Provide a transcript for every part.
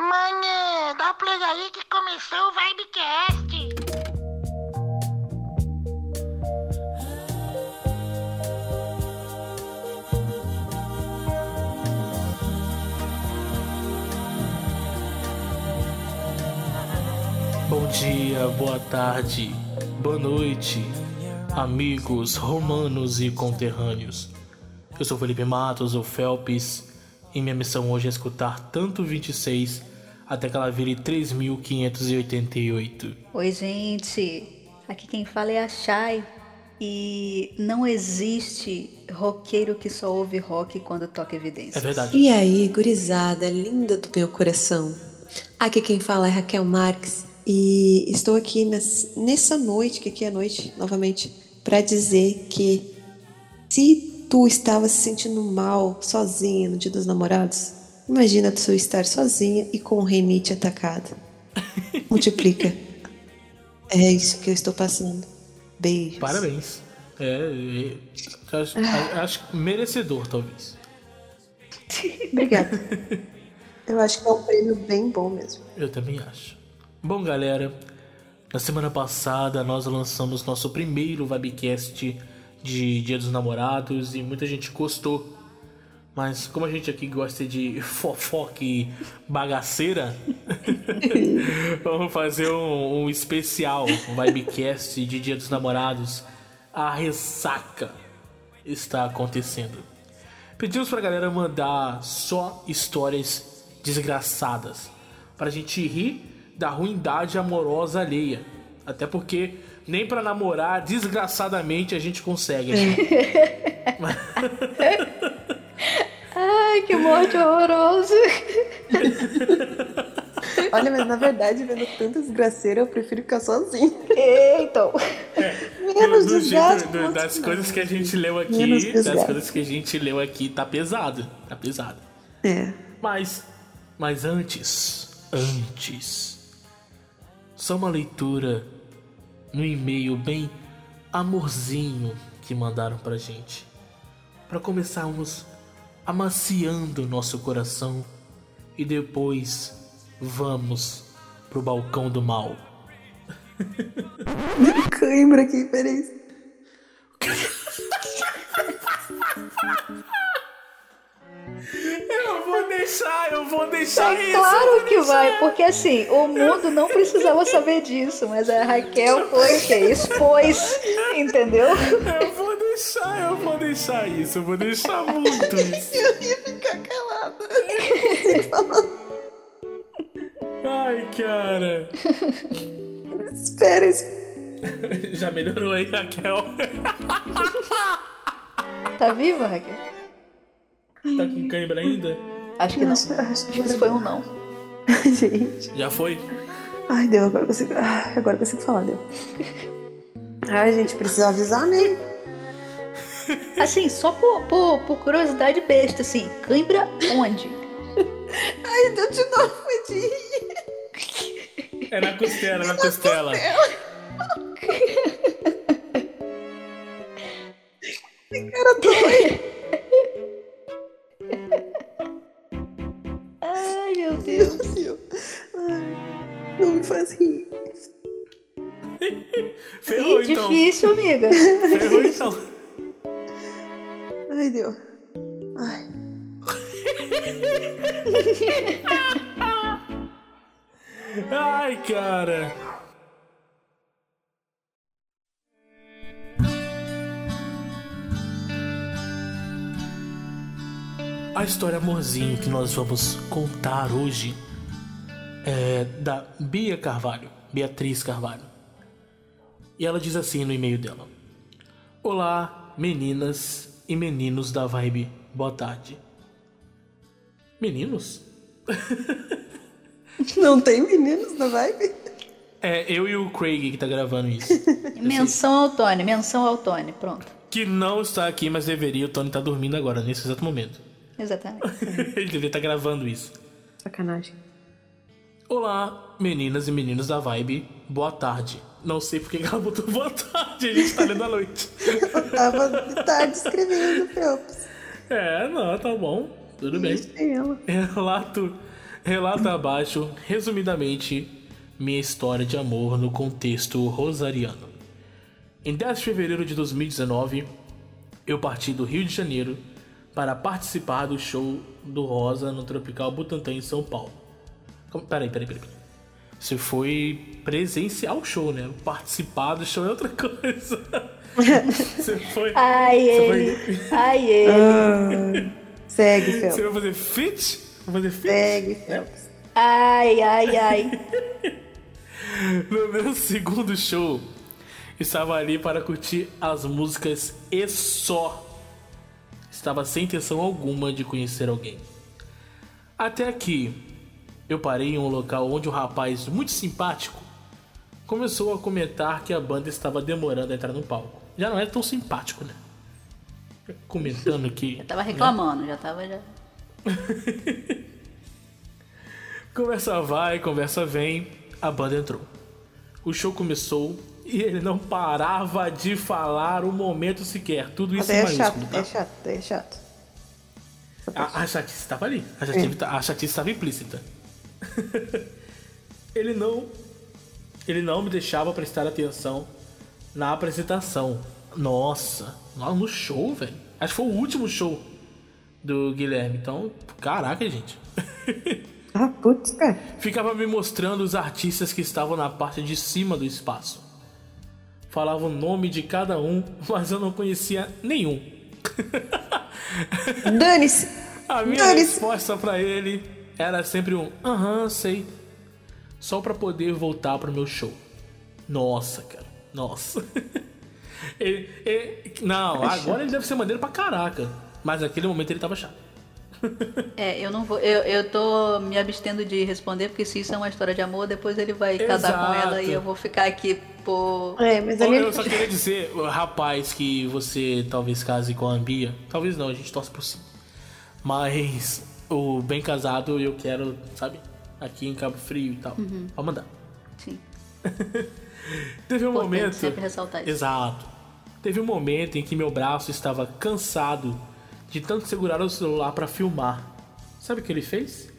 Mané, dá play aí que começou o Vibecast. Bom dia, boa tarde, boa noite, amigos romanos e conterrâneos. Eu sou Felipe Matos, o Felps, e minha missão hoje é escutar tanto 26 até que ela vire 3588. Oi, gente. Aqui quem fala é a Shai. E não existe roqueiro que só ouve rock quando toca evidência. É verdade. E aí, gurizada linda do meu coração. Aqui quem fala é Raquel Marques e estou aqui nes- nessa noite, que aqui é noite, novamente, para dizer que se tu estava se sentindo mal, sozinha no Dia dos Namorados, imagina tu estar sozinha e com o renite atacado. Multiplica. É isso que eu estou passando. Beijos. Parabéns. É, é, acho, acho merecedor, talvez. Obrigada. Eu acho que é um prêmio bem bom mesmo. Eu também acho. Bom, galera, na semana passada nós lançamos nosso primeiro Vibecast de Dia dos Namorados e muita gente gostou. Mas como a gente aqui gosta de fofoca e bagaceira, vamos fazer um, um especial um Vibecast de Dia dos Namorados. A ressaca está acontecendo. Pedimos pra galera mandar só histórias desgraçadas. Pra gente rir da ruindade amorosa alheia. Até porque nem pra namorar desgraçadamente a gente consegue. Ai, que morte horrorosa. Olha, mas na verdade, vendo tanta desgraceira, eu prefiro ficar sozinha. Então. Menos Do- do desgaste. jeito- do- das coisas que a gente leu aqui, Menos das coisas que a gente leu aqui, tá pesado. Tá pesado. É. Mas, mas antes, antes, só uma leitura no e-mail bem amorzinho que mandaram pra gente. Pra começarmos amaciando nosso coração e depois vamos pro balcão do mal. Cãibra aqui, peraí. Eu vou deixar, eu vou deixar É claro que vai, porque assim, o mundo não precisava saber disso, mas a Raquel foi o quê? Expôs, entendeu? Eu vou deixar, eu vou deixar isso, eu vou deixar muito isso. Eu ia ficar calada. Ai, cara. Espera, espera. Já melhorou aí, Raquel? Tá viva, Raquel? Tá com cãibra ainda? Acho que não. Acho Acho que isso foi um não. Gente. Já foi? Ai, deu, agora eu consigo. Ai, agora consigo falar, deu. Ai, gente, precisa avisar, né? Assim, só por, por, por curiosidade besta, assim, cãibra onde? Ai, deu de novo, de rir. É na costela, na costela. Cara, dói. Ai, meu Deus. Deus. Ai, não me faz rir. Ferrou Ih, então. difícil, amiga. Ferrou então. Ai. Ai, cara. A história amorzinho que nós vamos contar hoje é da Bia Carvalho, Beatriz Carvalho. E ela diz assim no e-mail dela: Olá, meninas e meninos da Vibe, boa tarde. Meninos? Não tem meninos na vibe? É, eu e o Craig que tá gravando isso. Menção ao Tony, menção ao Tony, pronto. que não está aqui, mas deveria. O Tony tá dormindo agora, nesse exato momento. Exatamente. Ele deveria estar gravando isso. Sacanagem. Olá, meninas e meninos da Vibe, boa tarde. Não sei porque que ela botou boa tarde, a gente tá lendo à noite. Eu tava de tarde escrevendo, Phelps. É, não, tá bom. Tudo bem. Deixa ela. Relato relata abaixo, resumidamente, minha história de amor no contexto rosariano. Em 10 de fevereiro de 2019, eu parti do Rio de Janeiro para participar do show do Rosa no Tropical Butantã em São Paulo. Peraí, peraí, peraí. peraí. Você foi presenciar o show, né? Participar do show é outra coisa. Você foi. Ai, você ele. foi- Ai, ele. Ah, segue, Você Phelps. vai fazer fit? Vai fazer fit? Segue, Phelps. Ai, ai, ai. No meu segundo show, estava ali para curtir as músicas e só. Estava sem intenção alguma de conhecer alguém. Até que eu parei em um local onde um rapaz muito simpático começou a comentar que a banda estava demorando a entrar no palco. Já não é tão simpático, né? Comentando que. Já tava reclamando, já tava já. Conversa vai, conversa vem, a banda entrou. O show começou e ele não parava de falar um momento sequer. Tudo isso é chato, tá? é chato, é chato. A, a chatice estava ali. A chatice, a chatice estava implícita. ele não. Ele não me deixava prestar atenção na apresentação. Nossa, lá no show, velho. Acho que foi o último show do Guilherme. Então, caraca, gente. Ah, putz, cara. Ficava me mostrando os artistas que estavam na parte de cima do espaço. Falava o nome de cada um, mas eu não conhecia nenhum. Dane-se! A minha Dane-se! resposta pra ele era sempre um aham, sei. Só pra poder voltar pro meu show. Nossa, cara. Nossa. Ele- ele- não, agora ele deve ser maneiro pra caraca. Mas naquele momento ele tava chato. É, eu não vou. Eu, eu tô me abstendo de responder, porque se isso é uma história de amor, depois ele vai casar com ela e Exato. eu vou ficar aqui por. É, mas ali Eu só queria dizer, rapaz, que você talvez case com a Bia. Talvez não, a gente torce por sim. Mas o bem casado eu quero, sabe? Aqui em Cabo Frio e tal. Pode mandar. Sim. Teve um Importante momento. sempre ressaltar isso. Exato. Teve um momento em que meu braço estava cansado de tanto segurar o celular para filmar. Sabe o que ele fez?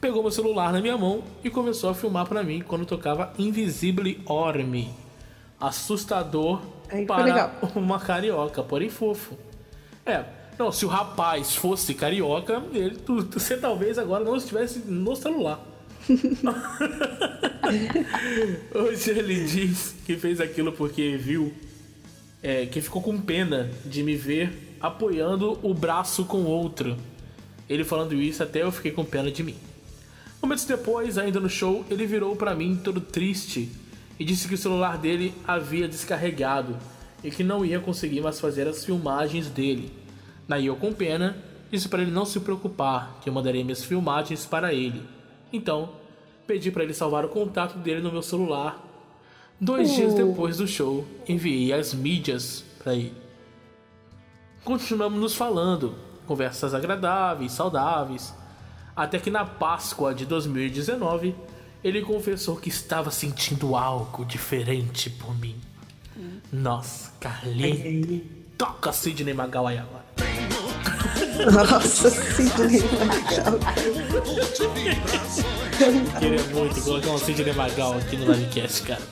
Pegou meu celular na minha mão e começou a filmar para mim quando tocava Invisible Orme. Assustador Aí para legal. uma carioca, porém fofo. É, não, se o rapaz fosse carioca, ele, tu- tu- você talvez agora não estivesse no celular. Hoje ele diz que fez aquilo porque viu é, que ficou com pena de me ver apoiando o braço com outro. Ele falando isso até eu fiquei com pena de mim. Momentos depois, ainda no show, ele virou pra mim todo triste e disse que o celular dele havia descarregado e que não ia conseguir mais fazer as filmagens dele. Eu com pena disse para ele não se preocupar, que eu mandaria minhas filmagens para ele. Então, pedi para ele salvar o contato dele no meu celular. Dois dias depois do show, enviei as mídias para ele. Continuamos nos falando, conversas agradáveis, saudáveis, até que na Páscoa de 2019 ele confessou que estava sentindo algo diferente por mim. Nossa, Carlinhos, toca Sidney Magal aí agora. Nossa, Sidney Magal. Queria muito colocar um Sidney Magal aqui no livecast, cara.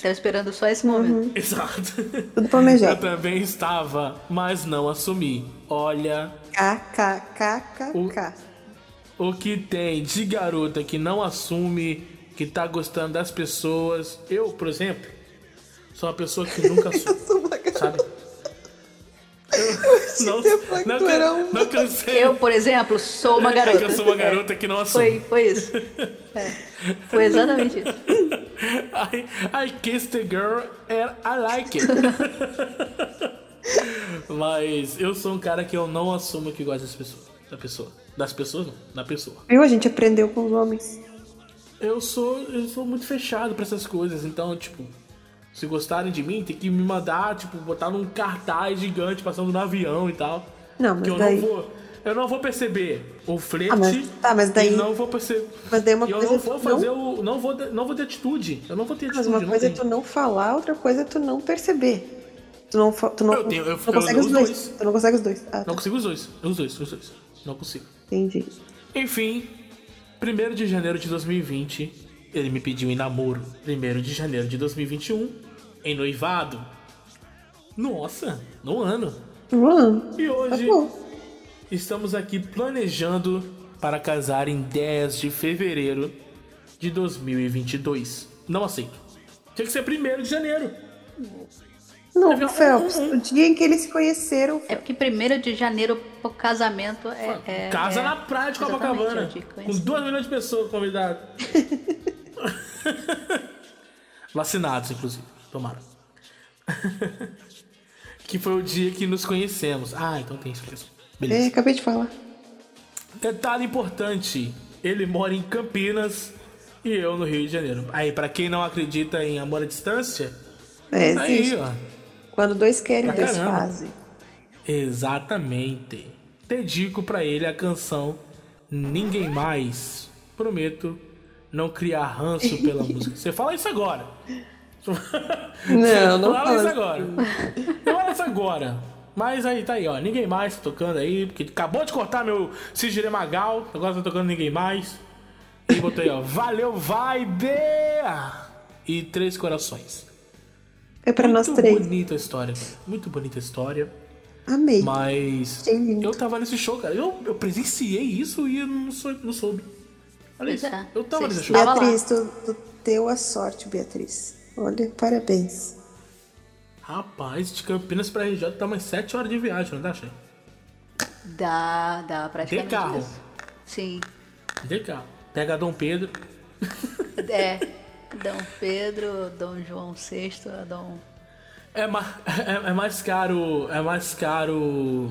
Tava esperando só esse momento. Exato. Tudo Eu planejado. também estava, mas não assumi. Olha KKKKK. o que tem de garota que não assume que tá gostando das pessoas. Eu, por exemplo, sou uma pessoa que nunca assume, sabe? Eu não, não, era um- não cansei. Eu, por exemplo, sou uma É garota. que eu sou uma garota que não assume. Foi, foi isso. É. Foi exatamente isso. I, I kissed the girl and I like it. Mas eu sou um cara que eu não assumo que gosta das pessoas. Da pessoa. Das pessoas não, da pessoa. Viu? A gente aprendeu com os homens. Eu sou, eu sou muito fechado pra essas coisas, então, tipo, se gostarem de mim, tem que me mandar, tipo, botar num cartaz gigante passando no avião e tal. Não, mas que eu daí- não vou. Eu não vou perceber o flerte. Ah, mas- tá, mas daí- não vou perceber. Mas daí uma e eu coisa não vou fazer o. Não vou, não vou ter atitude. Eu não vou ter Mas atitude. uma não coisa é tu não falar, outra coisa é tu não perceber. Tu não, tu não, Eu tenho- eu- não consegue os dois. dois. Tu não consegue os dois. Ah, tá. Não consigo os dois. Os dois, os dois. Não consigo. Entendi. Enfim, 1 de janeiro de 2020, ele me pediu em namoro. 1 de janeiro de 2021, em noivado. Nossa, no ano. Mano, E tá hoje bom. estamos aqui planejando para casar em 10 de fevereiro de 2022. Não aceito. Tinha que ser 1 de janeiro. Não, Teve Phelps, um- um- o dia em que eles se conheceram. É porque primeiro de janeiro pro casamento é. é- Casa é- na praia de Copacabana. Com conheci. 2 milhões de pessoas convidadas. Vacinados, inclusive. Tomaram. que foi o dia que nos conhecemos. Ah, então tem isso mesmo. É, Beleza. acabei de falar. Detalhe importante: ele mora em Campinas e eu no Rio de Janeiro. Aí, pra quem não acredita em amor à distância, É, aí, ó. Quando dois querem, Pra dois caramba. fazem. Exatamente. Dedico pra ele a canção Ninguém Mais. Prometo não criar ranço pela música. Você fala isso agora. Não, não fala isso agora. Fala isso agora. Mas aí tá aí, ó. Ninguém mais tá tocando aí, porque acabou de cortar meu Sigire Magal. Agora tá tocando Ninguém Mais. E botei, ó. Valeu, vibe! E três corações. É pra nós Muito três. bonita a história. Muito bonita a história. Amei. Mas eu tava nesse show, cara. Eu, eu presenciei isso e eu não, sou, não soube. Olha isso. é. Eu tava nesse show. Beatriz, tu, tu deu a sorte, Beatriz. Olha, parabéns. Rapaz, de Campinas pra RJ tá umas 7 horas de viagem, não dá, Chay? Dá, dá praticamente. De carro. isso. Sim. De carro. Pega Dom Pedro. É. Dom Pedro, Dom João VI, Dom. É, ma- é, é mais caro. É mais caro.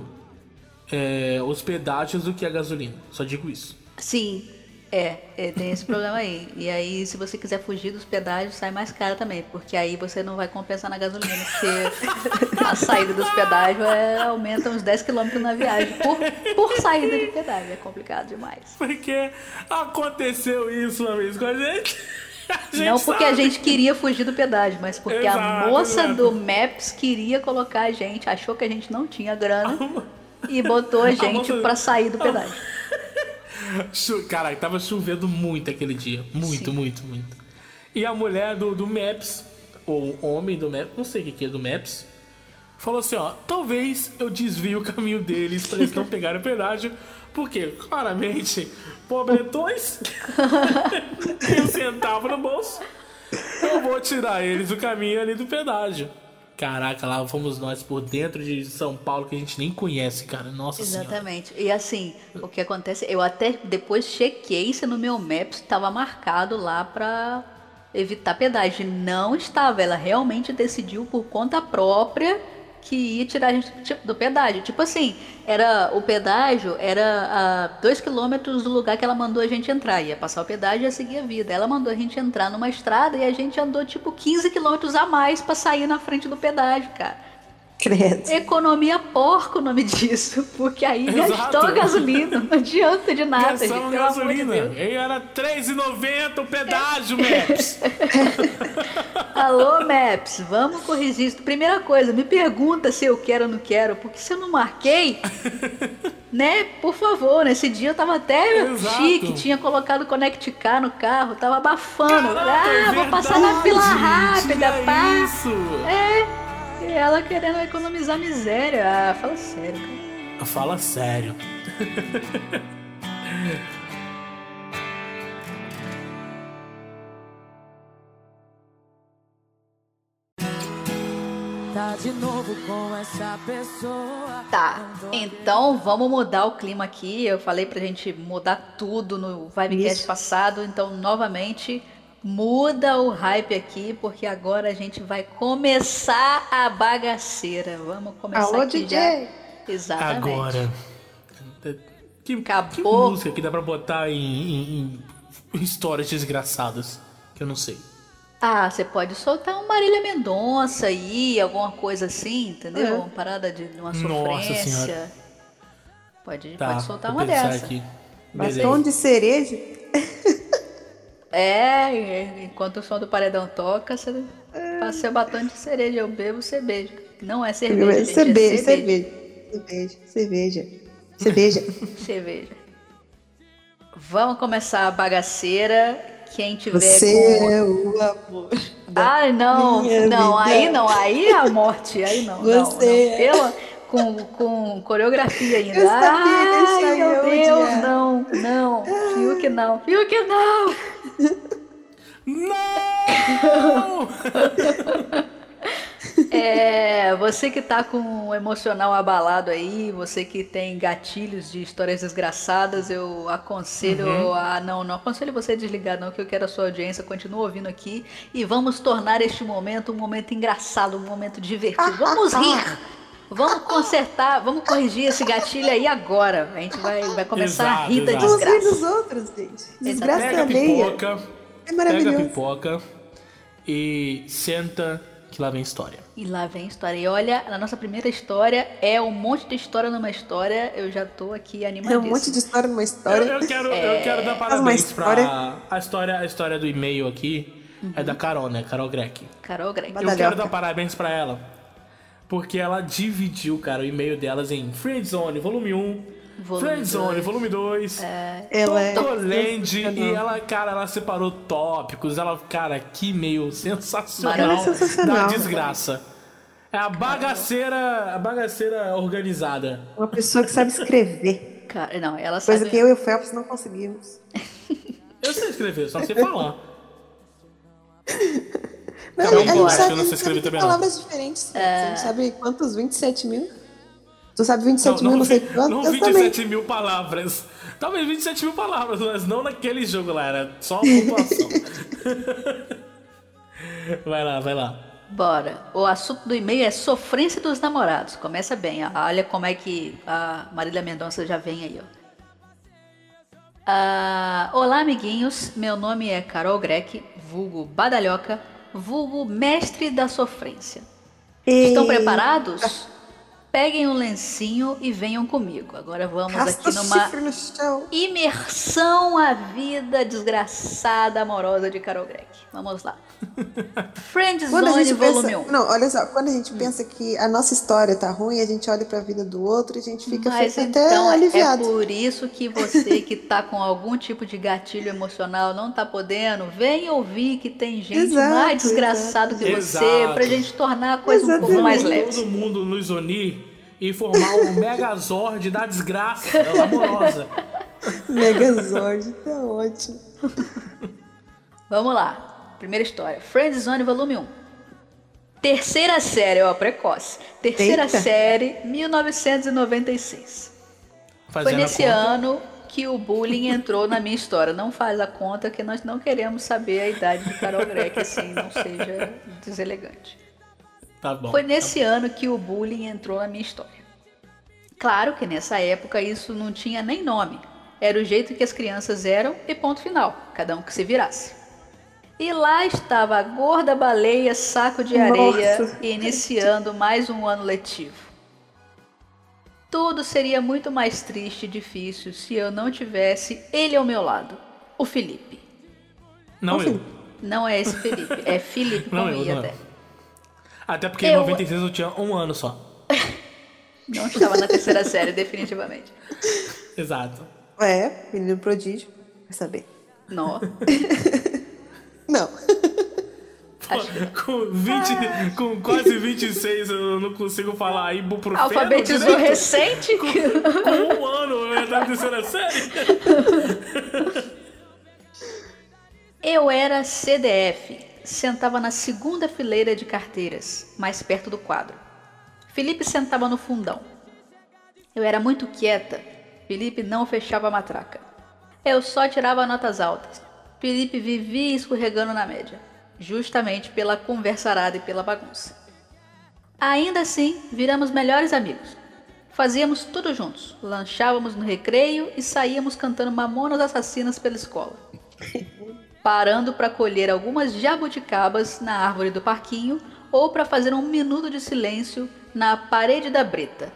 É, os pedágios do que a gasolina. Só digo isso. Sim, é, é, tem esse problema aí. E aí, se você quiser fugir dos pedágios, sai mais caro também, porque aí você não vai compensar na gasolina, porque a saída dos pedágios é, aumenta uns 10 km na viagem por, por saída de pedágio. É complicado demais. Porque aconteceu isso uma vez com a gente. A gente não porque a gente queria fugir do pedágio, mas porque a Exato, moça exato. do Maps queria colocar a gente, achou que a gente não tinha grana e botou a gente pra sair do pedágio. Chu- Cara, tava chovendo muito aquele dia. Muito, Sim. muito, muito. E a mulher do, do Maps, ou o homem do Maps, não sei o que, é do Maps, falou assim: ó, talvez eu desvie o caminho deles pra eles não pegarem o pedágio, porque claramente, pobretões, tem um centavo no bolso, eu vou tirar eles do caminho ali do pedágio. Caraca, lá fomos nós por dentro de São Paulo que a gente nem conhece, cara. Nossa senhora. Exatamente. E assim, o que acontece, eu até depois chequei se no meu Maps estava marcado lá pra evitar pedágio. Não estava, ela realmente decidiu por conta própria que ia tirar a gente do pedágio. Tipo assim, era o pedágio era a dois quilômetros do lugar que ela mandou a gente entrar. Ia passar o pedágio e ia seguir a vida. Ela mandou a gente entrar numa estrada e a gente andou tipo 15 quilômetros a mais pra sair na frente do pedágio, cara. Credo. Economia porco o nome disso, porque aí Exato. gastou a gasolina, não adianta de nada, gente, Gastamos amor de gasolina. Deus. e era R$3,90 o pedágio, Maps. Alô, Maps, vamos corrigir isso. Primeira coisa, me pergunta se eu quero ou não quero, porque se eu não marquei, né, por favor, nesse dia eu tava até Exato. chique, tinha colocado Connect Car no carro, tava abafando. Caraca, ah, é vou passar na verdade, fila rápida, pá. isso. É, ela querendo economizar miséria. Ah, fala sério, cara. Fala sério. Tá de novo com essa pessoa. Tá, então vamos mudar o clima aqui. Eu falei pra gente mudar tudo no Vibecast Isso. passado, então novamente muda o hype aqui, porque agora a gente vai começar a bagaceira. Vamos começar Alô, aqui DJ. já. Exatamente. Agora. Que, Acabou. que música que dá pra botar em, em- em histórias desgraçadas? Que eu não sei. Ah, você pode soltar uma Marília Mendonça aí, alguma coisa assim, entendeu? É. Uma parada de uma Nossa sofrência. Senhora. Pode, Tá, pode soltar uma dessa. aqui. Batom Beleza. de cereja? É, enquanto o som do paredão toca, você É. faz seu batom de cereja. Eu bebo, beija. Não é cerveja, gente, é cerveja, cerveja. cerveja. Cerveja, cerveja. Cerveja. Cerveja. Vamos começar a bagaceira. Quem tiver Você com... é o amor. Ai, não, não, vida. aí não, aí é a morte, aí não, não, Você não. é- Pelo, com, com coreografia ainda. Eu sabia que Ai, meu eu Deus, odiava. não, não, viu que não, que não. Não! É, você que tá com o emocional abalado aí, você que tem gatilhos de histórias desgraçadas, eu aconselho Uhum. a. Não, não aconselho você a desligar, não, que eu quero a sua audiência, continua ouvindo aqui. E vamos tornar este momento um momento engraçado, um momento divertido. Vamos rir! Vamos consertar, vamos corrigir esse gatilho aí agora. A gente vai, vai começar a Exato, rir da exato. Vamos rir desgraça. dos outros, gente. Desgraça Pega a alheia. pipoca. É Pega a maravilhoso. pipoca e senta que lá vem história. E lá vem a história. E olha, na nossa primeira história é um monte de história numa história. Eu já tô aqui É animadíssima. um monte de história numa Eu, história. eu quero, É. eu quero dar parabéns história. pra. A história, a história do e-mail aqui é Uhum. da Carol, né? Carol Greck. Carol Greg. Eu quero dar parabéns pra ela. Porque ela dividiu, cara, o e-mail delas em Friendzone, volume 1, Volume Friendzone, dois. volume 2, Ela é Totoland, sensacional. e ela, cara, ela separou tópicos, ela, cara, que e-mail sensacional Ela é sensacional. da desgraça. É a bagaceira, a bagaceira organizada. Uma pessoa que sabe escrever. Cara, não, ela Coisa sabe. que eu e o Phelps não conseguimos. Eu sei escrever, só sei falar. Não, Carol a gente sabe, eu não sei escrever também, não. palavras diferentes. É. Gente sabe quantos? 27 mil? Tu sabe 27 Não, mil, não, não sei quantos? não eu 27 mil palavras. Talvez 27 mil palavras, mas não naquele jogo lá, era só a pontuação. vai lá, vai lá. Bora. O assunto do e-mail é sofrência dos namorados. Começa bem, ó. Olha como é que a Marília Mendonça já vem aí, ó. Ah, olá, amiguinhos. Meu nome é Carol Greck, vulgo Badalhoca, vulgo mestre da sofrência. também. Estão E- preparados? Peguem um lencinho e venham comigo. Agora vamos Rasta aqui numa no. Imersão à vida desgraçada amorosa de Carol Greck. Vamos lá. Friend Quando a gente Volume pensa, 1. não, olha só, quando a gente pensa que a nossa história tá ruim, a gente olha pra vida do outro e a gente fica Mas até então é aliviado. por isso que você que tá com algum tipo de gatilho emocional não tá podendo, vem ouvir que tem gente Exato, mais desgraçado que você Exato. pra gente tornar a coisa um pouco mais leve. Todo mundo nos unir e formar o Megazord da desgraça amorosa. Megazord, tá ótimo. Vamos lá. Primeira história. Friend Zone Volume 1. Terceira série, ó, precoce. Terceira Eita. série, 1996. Foi Fazendo a nesse ano que o bullying entrou na minha história. Não faz a conta que nós não queremos saber a idade de Carol Greck, assim, não seja deselegante. Tá bom. Foi nesse ano que o bullying entrou na minha história. Claro que nessa época isso não tinha nem nome. Era o jeito que as crianças eram e ponto final. Cada um que se virasse. E lá estava a gorda baleia saco de areia Nossa. iniciando mais um ano letivo. Tudo seria muito mais triste e difícil se eu não tivesse ele ao meu lado, o Felipe. Não eu. Não é esse Felipe, é Felipe com Não eu, I não até. eu. Até porque em Eu- 96 eu tinha um ano só. Não estava na terceira série, definitivamente. Exato. É, menino prodígio. Vai saber. Não. Não. Pô, com, 20, com quase 26 eu não consigo falar ibuprofeno Alfabetizou direito. recente? Com um ano eu na terceira série. Eu era CDF, sentava na segunda fileira de carteiras, mais perto do quadro. Felipe sentava no fundão. Eu era muito quieta, Felipe não fechava a matraca. Eu só tirava notas altas. Felipe vivia escorregando na média, justamente pela conversarada e pela bagunça. Ainda assim, viramos melhores amigos. Fazíamos tudo juntos, lanchávamos no recreio e saíamos cantando Mamonas Assassinas pela escola parando para colher algumas jabuticabas na árvore do parquinho ou para fazer um minuto de silêncio na parede da brita.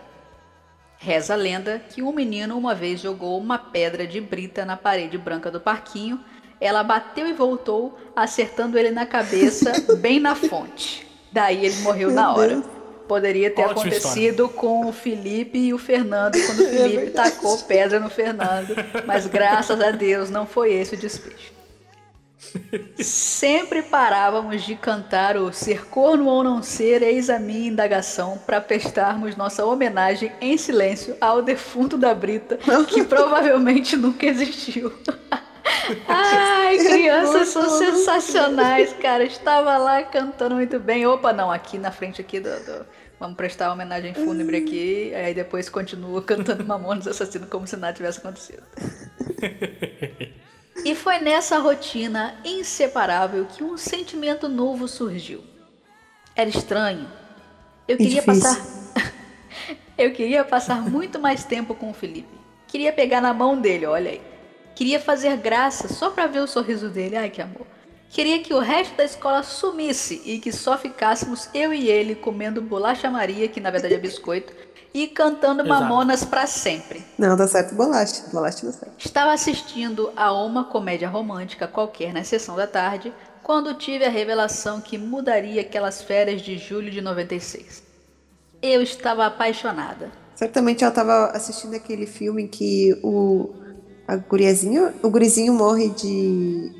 Reza a lenda que um menino uma vez jogou uma pedra de brita na parede branca do parquinho, ela bateu e voltou, acertando ele na cabeça, bem na fonte. Daí ele morreu Meu na hora. Deus. poderia ter Ótima acontecido com o Felipe e o Fernando, quando o Felipe tacou pedra no Fernando. Mas graças a Deus não foi esse o desfecho. Sempre parávamos de cantar o Ser corno ou não ser, eis a minha indagação, para prestarmos nossa homenagem em silêncio ao defunto da Brita, que provavelmente nunca existiu. Ai, crianças são sensacionais, cara. Estava lá cantando muito bem. Opa, não, aqui na frente aqui do, do- Vamos prestar homenagem fúnebre aqui. Aí depois continua cantando Mamonas Assassino como se nada tivesse acontecido. E foi nessa rotina inseparável que um sentimento novo surgiu. Era estranho. Eu queria passar. Eu queria passar muito mais tempo com o Felipe. Queria pegar na mão dele, olha aí. Queria fazer graça só pra ver o sorriso dele. Ai, que amor. Queria que o resto da escola sumisse e que só ficássemos eu e ele comendo bolacha Maria, que na verdade é biscoito, e cantando Exato. mamonas pra sempre. Não, dá certo bolacha. Bolacha dá certo. Estava assistindo a uma comédia romântica qualquer na sessão da tarde quando tive a revelação que mudaria aquelas férias de julho de 96. Eu estava apaixonada. Certamente ela tava assistindo aquele filme em que o a guriazinho, o gurizinho morre de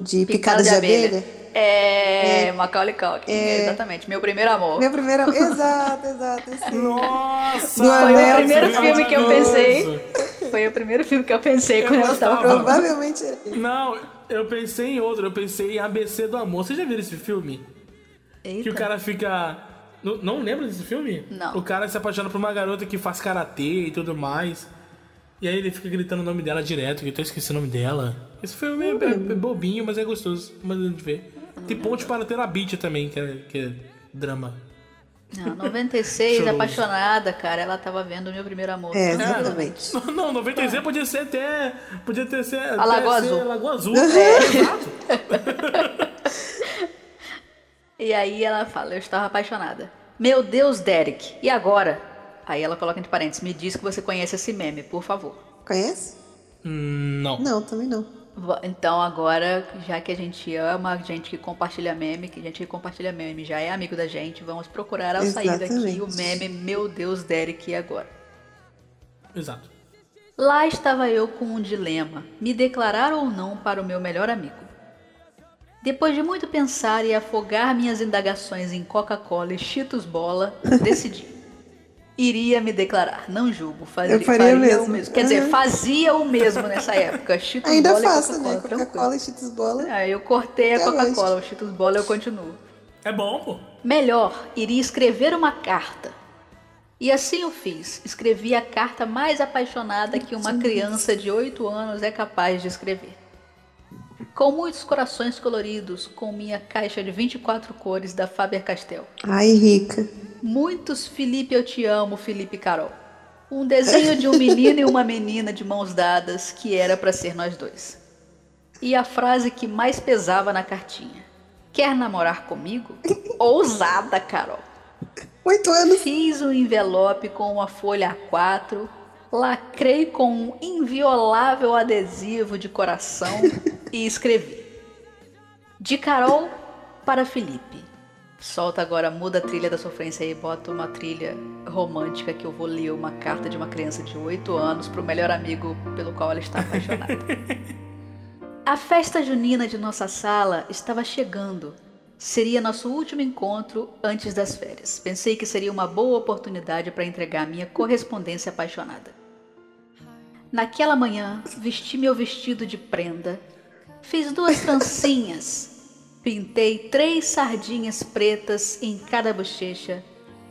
de picada de, abelha. É, Macaulay Culkin, exatamente. Meu primeiro amor. Meu primeiro, exato, exato. filme. Nossa! Foi o primeiro filme que eu pensei. Foi o primeiro filme que eu pensei quando eu estava. Provavelmente. Não, eu pensei em outro. Eu pensei em ABC do Amor. Vocês já viram esse filme? Que Eita. o cara fica. Não, não lembra desse filme? Não. O cara se apaixona por uma garota que faz karatê e tudo mais. E aí ele fica gritando o nome dela direto, que eu tô esquecendo o nome dela. Esse filme é, é- é bobinho, mas é gostoso. Mas a gente vê. Tem ponte para ter a Beach também, que é, que é drama. Não, 96, Choroso. apaixonada, cara. Ela tava vendo o meu primeiro amor. É, É, exatamente. Não, 96 podia ser até. Podia ter ser. A Lagoa até ser Azul. Lagoa Azul. Exato. E aí ela fala, eu estava apaixonada. Meu Deus, Derek, e agora? Aí ela coloca entre parênteses, me diz que você conhece esse meme, por favor. Conhece? Não. Não, também não. Então agora, já que a gente ama gente que compartilha meme, que gente que compartilha meme já é amigo da gente, vamos procurar ao sair daqui o meme Meu Deus, Derek, e agora? Exato. Lá estava eu com um dilema: me declarar ou não para o meu melhor amigo. Depois de muito pensar e afogar minhas indagações em Coca-Cola e Cheetos Bola, decidi. Iria me declarar, não julgo, fazia, Eu faria o mesmo. mesmo. Quer dizer, Uhum. fazia o mesmo nessa época. Cheetos Ainda Bola faço, e né? Coca-Cola. Coca-Cola e Cheetos Bola. Aí eu cortei a Coca-Cola, o Cheetos Bola eu continuo. É bom, pô. Melhor, iria escrever uma carta. E assim eu fiz. Escrevi a carta mais apaixonada que uma criança de 8 anos é capaz de escrever. Com muitos corações coloridos, com minha caixa de 24 cores da Faber-Castell. Ai, rica. Muitos Felipe eu te amo, Felipe Carol. Um desenho de um menino e uma menina de mãos dadas que era para ser nós dois. E a frase que mais pesava na cartinha: Quer namorar comigo? Ousada, Carol. Oito anos. Fiz um envelope com uma folha A4, lacrei com um inviolável adesivo de coração e escrevi: De Carol para Felipe. Solta agora, muda a trilha da sofrência aí, bota uma trilha romântica que eu vou ler uma carta de uma criança de 8 anos pro melhor amigo pelo qual ela está apaixonada. A festa junina de nossa sala estava chegando. Seria nosso último encontro antes das férias. Pensei que seria uma boa oportunidade para entregar minha correspondência apaixonada. Naquela manhã, vesti meu vestido de prenda, fiz duas trancinhas, pintei três sardinhas pretas em cada bochecha,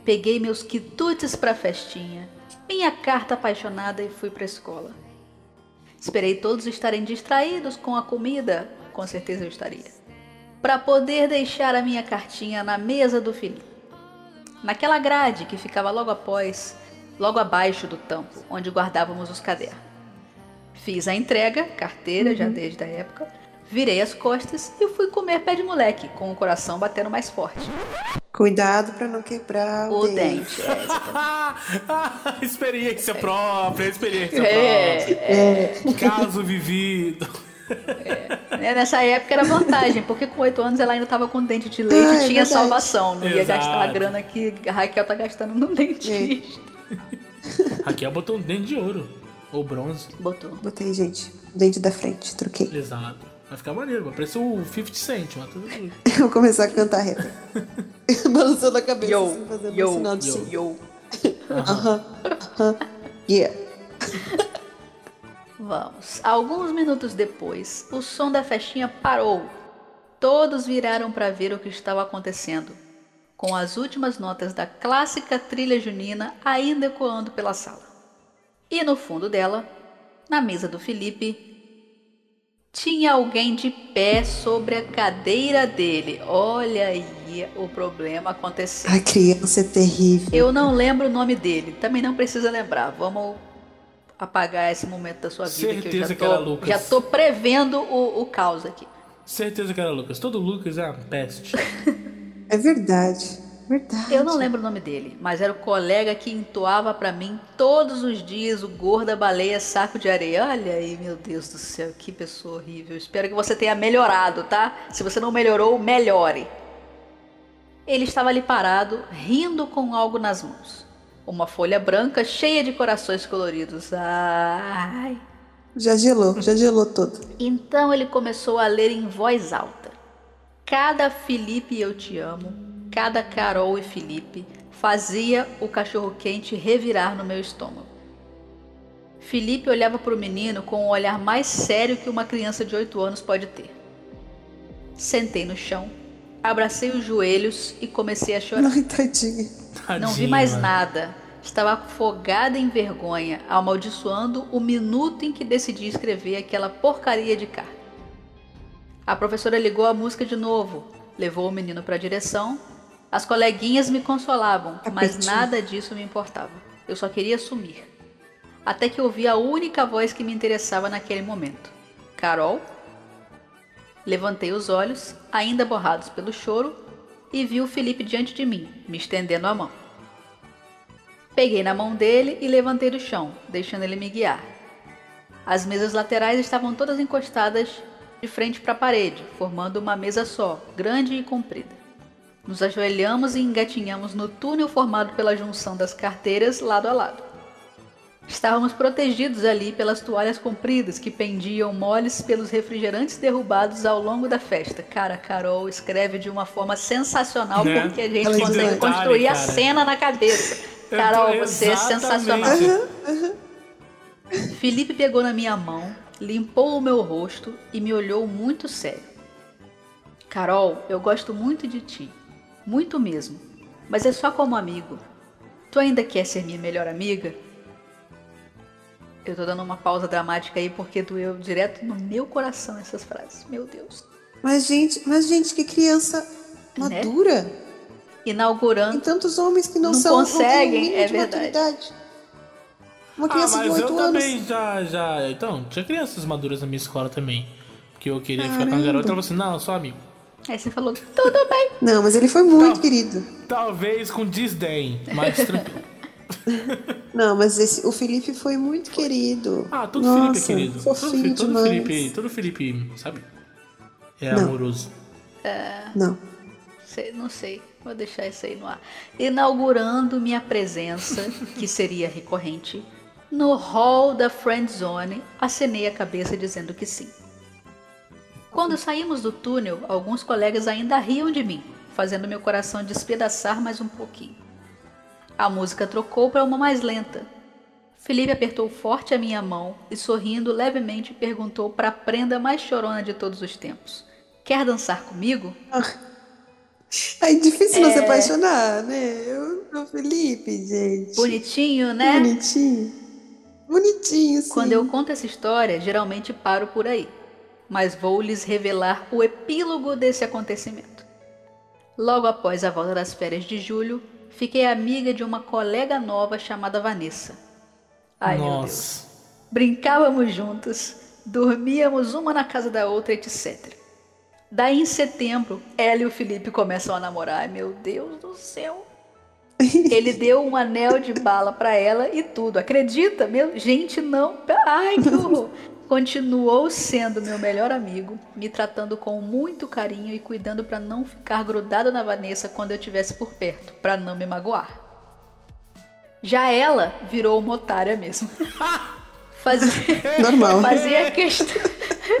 peguei meus quitutes para a festinha, minha carta apaixonada e fui para a escola. Esperei todos estarem distraídos com a comida, com certeza eu estaria, para poder deixar a minha cartinha na mesa do filhinho. Naquela grade que ficava logo após, logo abaixo do tampo, onde guardávamos os cadernos. Fiz a entrega, carteira já desde a época, virei as costas e fui comer pé de moleque, com o coração batendo mais forte. Cuidado pra não quebrar o, O dente. dente, é, experiência própria, experiência É, própria. Caso vivido. É, Nessa época era vantagem, porque com 8 anos ela ainda tava com dente de leite Ah, e é tinha verdade. salvação. Não ia Exato. gastar a grana que a Raquel tá gastando no dentista. Raquel botou um dente de ouro. Ou bronze. Botou. Botei, gente. Dente da frente, troquei. Exato. Vai ficar maneiro, vai parecer o 50 Cent, mas tudo bem. Eu vou começar a cantar rap. Balançando a cabeça, Yo, assim, fazendo yo, um sinal de yo, sim. yo. Aham, aham. Yeah. Vamos. Alguns minutos depois, o som da festinha parou. Todos viraram para ver o que estava acontecendo, com as últimas notas da clássica trilha junina ainda ecoando pela sala. E no fundo dela, na mesa do Felipe, tinha alguém de pé sobre a cadeira dele. Olha aí o problema acontecendo. A criança é terrível. Eu não lembro o nome dele, também não precisa lembrar. Vamos apagar esse momento da sua vida que eu Certeza já que era tô, Lucas. já tô prevendo o, o caos aqui. Certeza que era Lucas. Todo Lucas é uma peste. É verdade. Verdade. Eu não lembro o nome dele, mas era o colega que entoava pra mim todos os dias o gorda baleia saco de areia. Olha aí, meu Deus do céu, que pessoa horrível. Espero que você tenha melhorado, tá? Se você não melhorou, melhore. Ele estava ali parado, rindo com algo nas mãos. Uma folha branca cheia de corações coloridos. Ai. Já gelou, já gelou todo. Então ele começou a ler em voz alta. Cada Felipe eu te amo, cada Carol e Felipe fazia o cachorro-quente revirar no meu estômago. Felipe olhava para o menino com um olhar mais sério que uma criança de 8 anos pode ter. Sentei no chão, abracei os joelhos e comecei a chorar. Ai, tadinha. Não vi mais mano. nada. Estava afogada em vergonha, amaldiçoando o minuto em que decidi escrever aquela porcaria de carta. A professora ligou a música de novo, levou o menino para a direção. As coleguinhas me consolavam, mas nada disso me importava. Eu só queria sumir. Até que ouvi a única voz que me interessava naquele momento: Carol. Levantei os olhos, ainda borrados pelo choro, e vi o Felipe diante de mim, me estendendo a mão. Peguei na mão dele e levantei do chão, deixando ele me guiar. As mesas laterais estavam todas encostadas de frente para a parede, formando uma mesa só, grande e comprida. Nos ajoelhamos e engatinhamos no túnel formado pela junção das carteiras lado a lado. Estávamos protegidos ali pelas toalhas compridas que pendiam moles pelos refrigerantes derrubados ao longo da festa. Cara, a Carol escreve de uma forma sensacional Né? porque a gente Ela consegue detalhe, construir a cara. cena na cabeça. Eu Carol, você é sensacional. Felipe pegou na minha mão, limpou o meu rosto e me olhou muito sério. Carol, eu gosto muito de ti. Muito mesmo. Mas é só como amigo. Tu ainda quer ser minha melhor amiga? Eu tô dando uma pausa dramática aí porque doeu direto no meu coração essas frases. Meu Deus. Mas, gente, mas, gente, que criança Né? madura. Tem Inaugurando. tantos homens que não, Não são conseguem, não é de verdade. maturidade. Uma Ah, criança de mas 8 eu anos. também já, já. Então, tinha crianças maduras na minha escola também. Porque eu queria ficar com a Caramba. garota e ela falou assim: não, só amigo. Aí você falou, tudo bem. Não, mas ele foi muito Tá. querido. Talvez com desdém, mas tranquilo. Não, mas esse, o Felipe foi muito querido. Ah, todo Nossa, Felipe é querido. Todo, Fofinho Fi- todo demais. Felipe, todo Felipe, sabe? É Não. amoroso. Não. Sei, não sei, vou deixar isso aí no ar. Inaugurando minha presença, que seria recorrente, no hall da Friend Zone, acenei a cabeça dizendo que sim. Quando saímos do túnel, alguns colegas ainda riam de mim, fazendo meu coração despedaçar mais um pouquinho. A música trocou para uma mais lenta. Felipe apertou forte a minha mão e, sorrindo levemente, perguntou para a prenda mais chorona de todos os tempos: Quer dançar comigo? É difícil não se É. apaixonar, né? Eu, o Felipe, gente. Bonitinho, né? Bonitinho. Bonitinho, sim. Quando eu conto essa história, geralmente paro por aí, mas vou lhes revelar o epílogo desse acontecimento. Logo após a volta das férias de julho, fiquei amiga de uma colega nova chamada Vanessa. Ai, meu Deus. Nossa. Brincávamos juntas, dormíamos uma na casa da outra, etc. Daí em setembro, ela e o Felipe começam a namorar. Ai, meu Deus do céu. Ele deu um anel de bala pra ela e tudo. Acredita? Meu, gente, não. Ai, que horror. Continuou sendo meu melhor amigo, me tratando com muito carinho e cuidando para não ficar grudado na Vanessa quando eu estivesse por perto, para não me magoar. Já ela virou uma otária mesmo. Fazia, Normal. fazia questão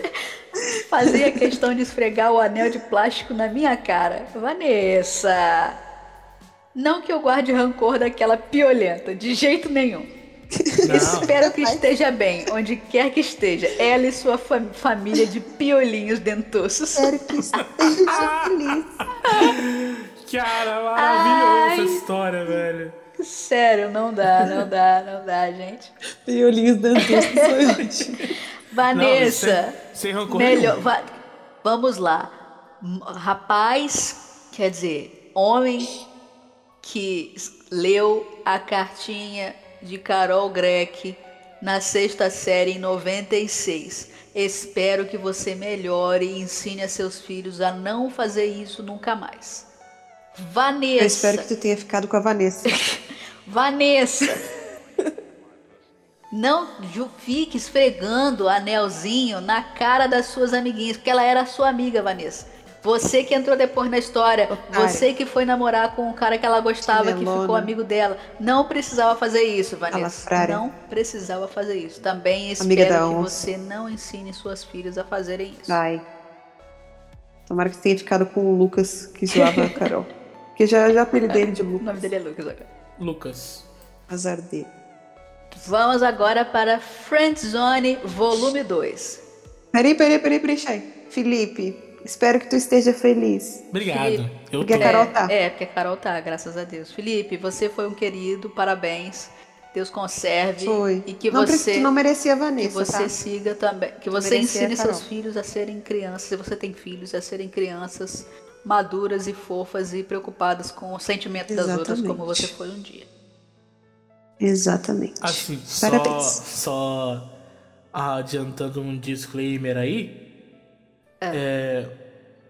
fazia questão de esfregar o anel de plástico na minha cara. Vanessa, não que eu guarde rancor daquela piolenta, de jeito nenhum. Espero que esteja bem, onde quer que esteja. Ela e sua fam- família de piolinhos dentosos. Espero que esteja feliz. Cara, maravilhosa essa Ai. história, velho. Sério, não dá, não dá, não dá, gente. Foi ótimo. Vanessa, Não, sem, sem rancor melhor. va- Vamos lá. Rapaz, quer dizer, homem que leu a cartinha de Carol Greck na sexta série em 96. Espero que você melhore e ensine a seus filhos a não fazer isso nunca mais. Vanessa. Eu espero que tu tenha ficado com a Vanessa. Vanessa! Não fique esfregando anelzinho na cara das suas amiguinhas, porque ela era sua amiga, Vanessa. Você que entrou depois na história, Otária. você que foi namorar com o cara que ela gostava, que ficou amigo dela, não precisava fazer isso, Vanessa. Não precisava fazer isso. Também Amiga espero da que você não ensine suas filhas a fazerem isso. Vai. Tomara que você tenha ficado com o Lucas, que zoava a Carol. Porque já, já apelidei ele de O Lucas. nome dele é Lucas agora. Lucas. Azar dele. Vamos agora para Friendzone Volume 2. Peraí, peraí, peraí, peraí. Felipe, espero que tu esteja feliz. Obrigado. Felipe. Eu Porque tô. a Carol tá. É, porque a Carol tá, graças a Deus. Felipe, você foi um querido, parabéns. Deus conserve. Foi. E que não, você, tu não merecia a que Vanessa, você tá? siga também. Que você ensine seus filhos a serem crianças, se você tem filhos, a serem crianças maduras e fofas e preocupadas com o sentimento das outras, como Exatamente. você foi um dia. Exatamente. Assim, só, Parabéns. só adiantando um disclaimer aí. É.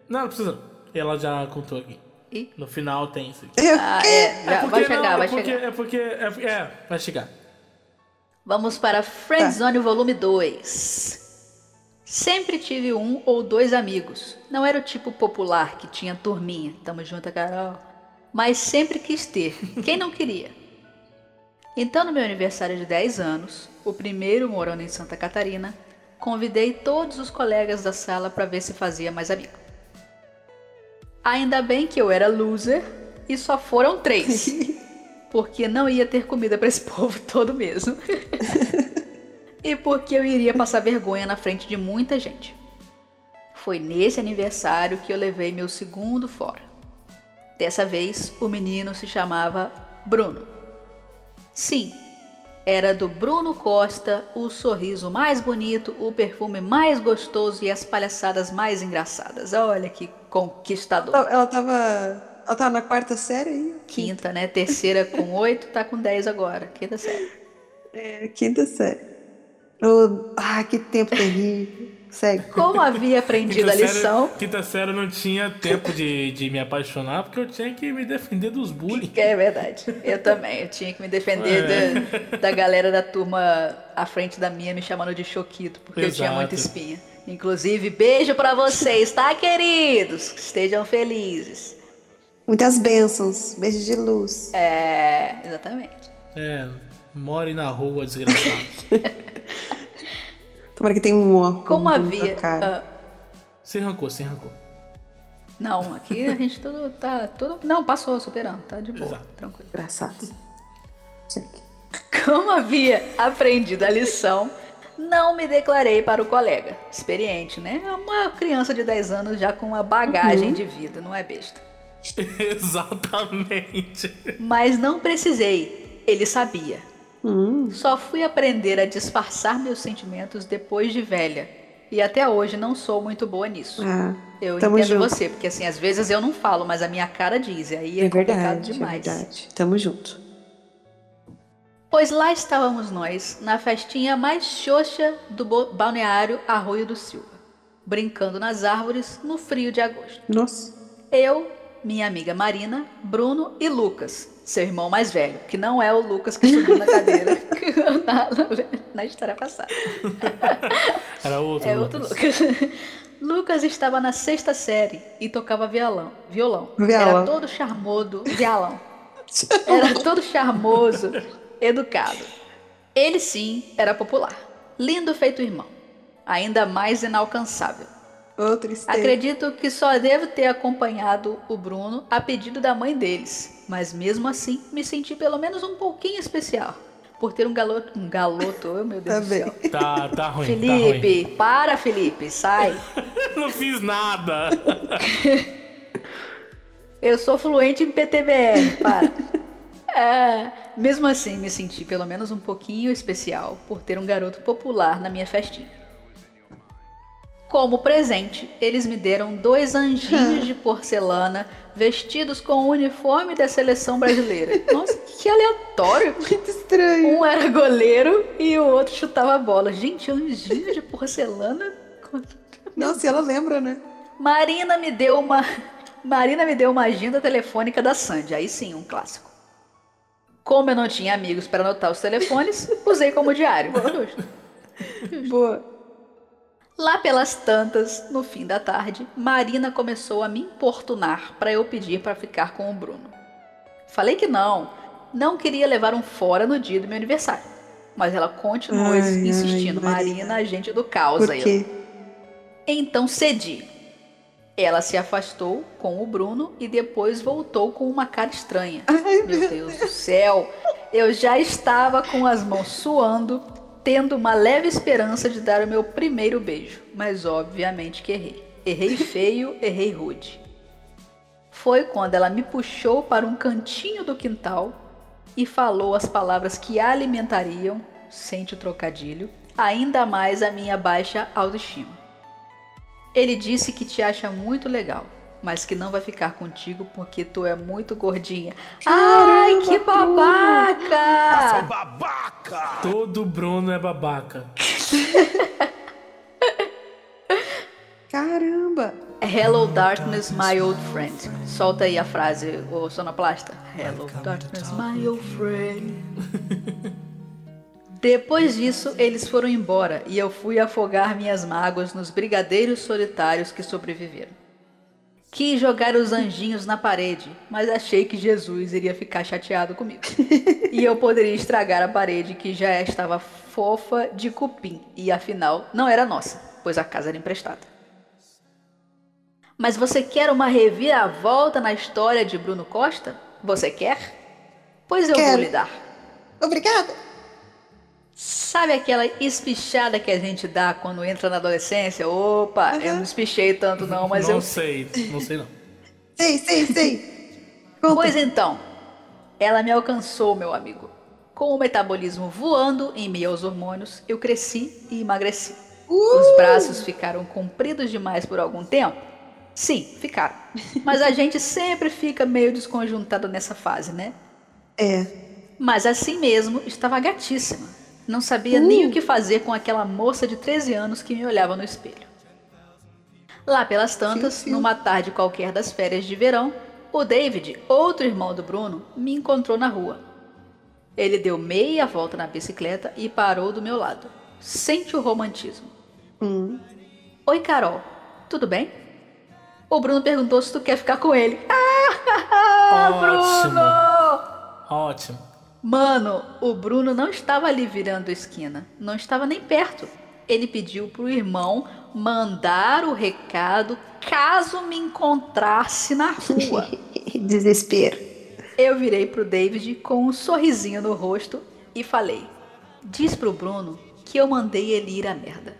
Não, não precisa. Ela já contou aqui. E? No final tem isso aqui. Eu- Ah, é, já, vai chegar, não, vai é porque, chegar. É porque. É, é, vai chegar. Vamos para Friendzone Volume 2. Sempre tive um ou dois amigos. Não era o tipo popular que tinha turminha. Tamo junto, Carol. Mas sempre quis ter. Quem não queria? Então, no meu aniversário de 10 anos, o primeiro morando em Santa Catarina, convidei todos os colegas da sala para ver se fazia mais amigo. Ainda bem que eu era loser e só foram três. Porque não ia ter comida para esse povo todo mesmo. e porque eu iria passar vergonha na frente de muita gente. Foi nesse aniversário que eu levei meu segundo fora. Dessa vez, o menino se chamava Bruno. Sim, era do Bruno Costa o sorriso mais bonito, o perfume mais gostoso e as palhaçadas mais engraçadas. Olha que conquistador. Ela tava. Ela tava na quarta série aí? Quinta, né? Terceira com oito, tá com 10 agora. Quinta série. É, quinta série. Oh, ah, que tempo terrível. Segue. Como havia aprendido a série, lição, quinta série eu não tinha tempo de, de me apaixonar porque eu tinha que me defender dos bullying. É verdade. Eu também. Eu tinha que me defender da, da galera da turma à frente da minha me chamando de choquito, porque eu tinha Exato. muita espinha. Inclusive, beijo pra vocês, tá, queridos? Estejam felizes. Muitas bênçãos. Beijo de luz. É, exatamente. É, more na rua, desgraçado. Tomara que tenha um ó. Como um havia. ah, sem rancor, sem rancor. não, aqui a gente tudo tá. Tudo, não, passou, superando, tá de boa, Exato. tranquilo. Engraçado. Como havia aprendido a lição, não me declarei para o colega. Experiente, né? É uma criança de 10 anos já com uma bagagem de vida, não é besta. Exatamente. Mas não precisei, ele sabia. Hum, Só fui aprender a disfarçar meus sentimentos depois de velha. E até hoje não sou muito boa nisso. ah, Eu entendo junto. você, porque assim, às vezes eu não falo, mas a minha cara diz, e aí é, é complicado verdade, demais. é verdade. Tamo junto. Pois lá estávamos nós, na festinha mais xoxa do balneário Arroio do Silva, brincando nas árvores no frio de agosto. Nossa. Eu, minha amiga Marina, Bruno e Lucas, seu irmão mais velho, que não é o Lucas que subiu na cadeira na, na história passada. Era outro. É outro Lucas. Lucas estava na sexta série e tocava violão. Violão. Violão. Era todo charmoso. Violão. Era todo charmoso, educado. Ele sim era popular. Lindo feito irmão. Ainda mais inalcançável. Tristeza. Acredito que só devo ter acompanhado o Bruno a pedido da mãe deles, mas mesmo assim me senti pelo menos um pouquinho especial por ter um galoto, um galoto, oh, meu Deus Tá do céu. Tá, tá ruim. Felipe, para Felipe, sai. Tá ruim. Não fiz nada. Eu sou fluente em PTBR, para. É, mesmo assim, me senti pelo menos um pouquinho especial por ter um garoto popular na minha festinha. Como presente, eles me deram dois anjinhos de porcelana vestidos com o uniforme da seleção brasileira. Nossa, que aleatório! Muito estranho. Um era goleiro e o outro chutava a bola. Gente, anjinho de porcelana? Nossa, ela lembra, né? Marina me deu uma. Marina me deu uma agenda telefônica da Sandy. Aí sim, um clássico. Como eu não tinha amigos para anotar os telefones, usei como diário. Justo. Boa. Lá pelas tantas, no fim da tarde, Marina começou a me importunar para eu pedir para ficar com o Bruno. Falei que não, não queria levar um fora no dia do meu aniversário. Mas ela continuou Ai, insistindo, ai, Marina. Agente do caos Por aí. quê? Então cedi. Ela se afastou com o Bruno e depois voltou com uma cara estranha. Ai, Meu Deus do céu! Eu já estava com as mãos suando, tendo uma leve esperança de dar o meu primeiro beijo, mas obviamente que errei. Errei feio, errei rude. Foi quando ela me puxou para um cantinho do quintal e falou as palavras que alimentariam, sente o trocadilho, ainda mais a minha baixa autoestima. Ele disse que te acha muito legal, mas que não vai ficar contigo porque tu é muito gordinha. Ai, que babaca! Todo Bruno é babaca. Caramba. Hello darkness, my old friend. Solta aí a frase, ô sonoplasta. Hello darkness, my old friend. Depois disso, eles foram embora e eu fui afogar minhas mágoas nos brigadeiros solitários que sobreviveram. Quis jogar os anjinhos na parede, mas achei que Jesus iria ficar chateado comigo. e eu poderia estragar a parede que já estava fofa de cupim e afinal não era nossa, pois a casa era emprestada. Mas você quer uma reviravolta na história de Bruno Costa? Você quer? Pois eu vou Quero. lhe dar. Obrigada. Sabe aquela espichada que a gente dá quando entra na adolescência? Opa, eu Aham. não espichei tanto não, mas não eu sei, não sei não. Sei, sei, sei. Conta. Pois então, ela me alcançou, meu amigo. Com o metabolismo voando em meio aos hormônios, eu cresci e emagreci. Uh! Os braços ficaram compridos demais por algum tempo? Sim, ficaram. Mas a gente sempre fica meio desconjuntado nessa fase, né? É. Mas assim mesmo, estava gatíssima. Não sabia Uh! nem o que fazer com aquela moça de 13 anos que me olhava no espelho. Lá pelas tantas, Fio, fio. numa tarde qualquer das férias de verão, o David, outro irmão do Bruno, me encontrou na rua. Ele deu meia volta na bicicleta e parou do meu lado. Sente o romantismo. Hum. Oi, Carol, tudo bem? O Bruno perguntou se tu quer ficar com ele. Ah, Ótimo. Bruno! Ótimo. Mano, o Bruno não estava ali virando esquina, não estava nem perto. Ele pediu pro irmão mandar o recado caso me encontrasse na rua. Desespero. Eu virei pro David com um sorrisinho no rosto e falei: Diz pro Bruno que eu mandei ele ir à merda.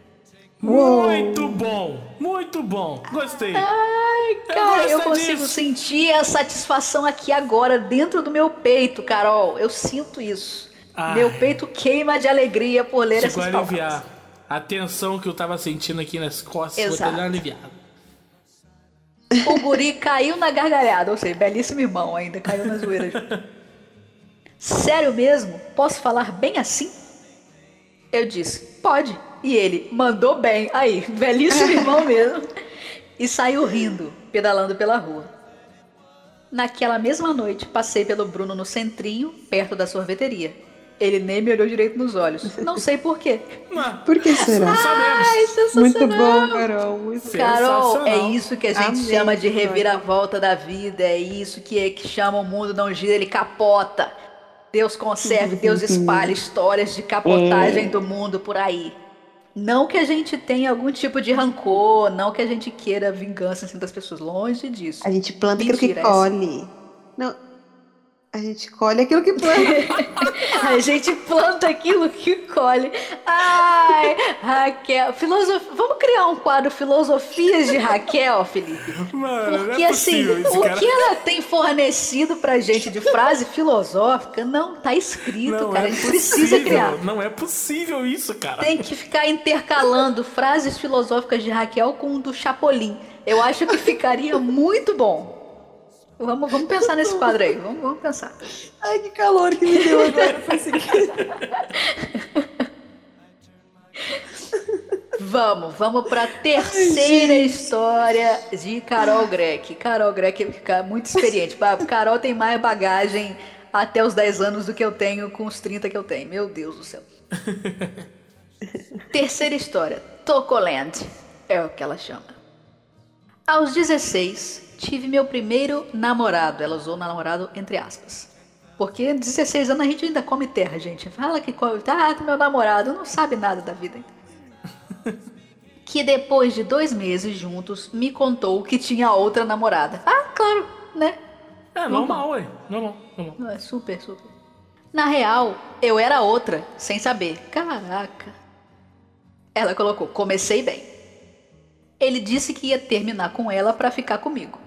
Muito bom, muito bom. Gostei. Ai, cara, eu gosto consigo disso. sentir a satisfação aqui agora, dentro do meu peito, Carol. Eu sinto isso. Ai. Meu peito queima de alegria por ler Chegou essas palavras. aliviar. A tensão que eu tava sentindo aqui nas costas Exato. até aliviada. O guri caiu na gargalhada, ou seja, belíssimo irmão ainda, caiu na zoeira. Sério mesmo? Posso falar bem assim? Eu disse, pode. E ele, mandou bem. Aí, belíssimo irmão mesmo. E saiu rindo, pedalando pela rua. Naquela mesma noite, passei pelo Bruno no centrinho, perto da sorveteria. Ele nem me olhou direito nos olhos. Não sei porquê. Mas, Por que será? Ai, sensacional. Muito bom, Carol. Muito. Carol, é isso que a gente Amei, chama de reviravolta da vida. É isso que, é, que chama o mundo não gira, ele capota. Deus conserve, Deus espalha histórias de capotagem do mundo por aí. Não que a gente tenha algum tipo de rancor, não que a gente queira vingança assim, das pessoas. Longe disso. A gente planta aquilo Mentira, que colhe. Não. A gente colhe aquilo que planta. A gente planta aquilo que colhe. Ai, Raquel. Filosof... Vamos criar um quadro Filosofias de Raquel, Felipe? Mano, não Porque é assim, o cara. que ela tem fornecido pra gente de frase filosófica não tá escrito, Não cara. é a gente precisa possível, criar. Não é possível isso, cara. Tem que ficar intercalando frases filosóficas de Raquel com o do Chapolin. Eu acho que ficaria muito bom. Vamos, vamos pensar nesse quadro aí. Vamos, vamos pensar. Ai, que calor que me deu agora. Foi assim Vamos, vamos pra terceira história de Carol Greck. Carol Greck fica muito experiente. Carol tem mais bagagem até os 10 anos do que eu tenho com os 30 que eu tenho. Meu Deus do céu. terceira história. Tocoland. É o que ela chama. Aos 16, tive meu primeiro namorado. Ela usou namorado entre aspas. Porque 16 anos a gente ainda come terra, gente. Fala que come. Ah, meu namorado não sabe nada da vida que depois de dois meses juntos me contou que tinha outra namorada. Ah, claro, né? É normal, ué. Normal, normal. Não, É super, super. Na real, eu era outra, sem saber. Caraca. Ela colocou: comecei bem. Ele disse que ia terminar com ela pra ficar comigo.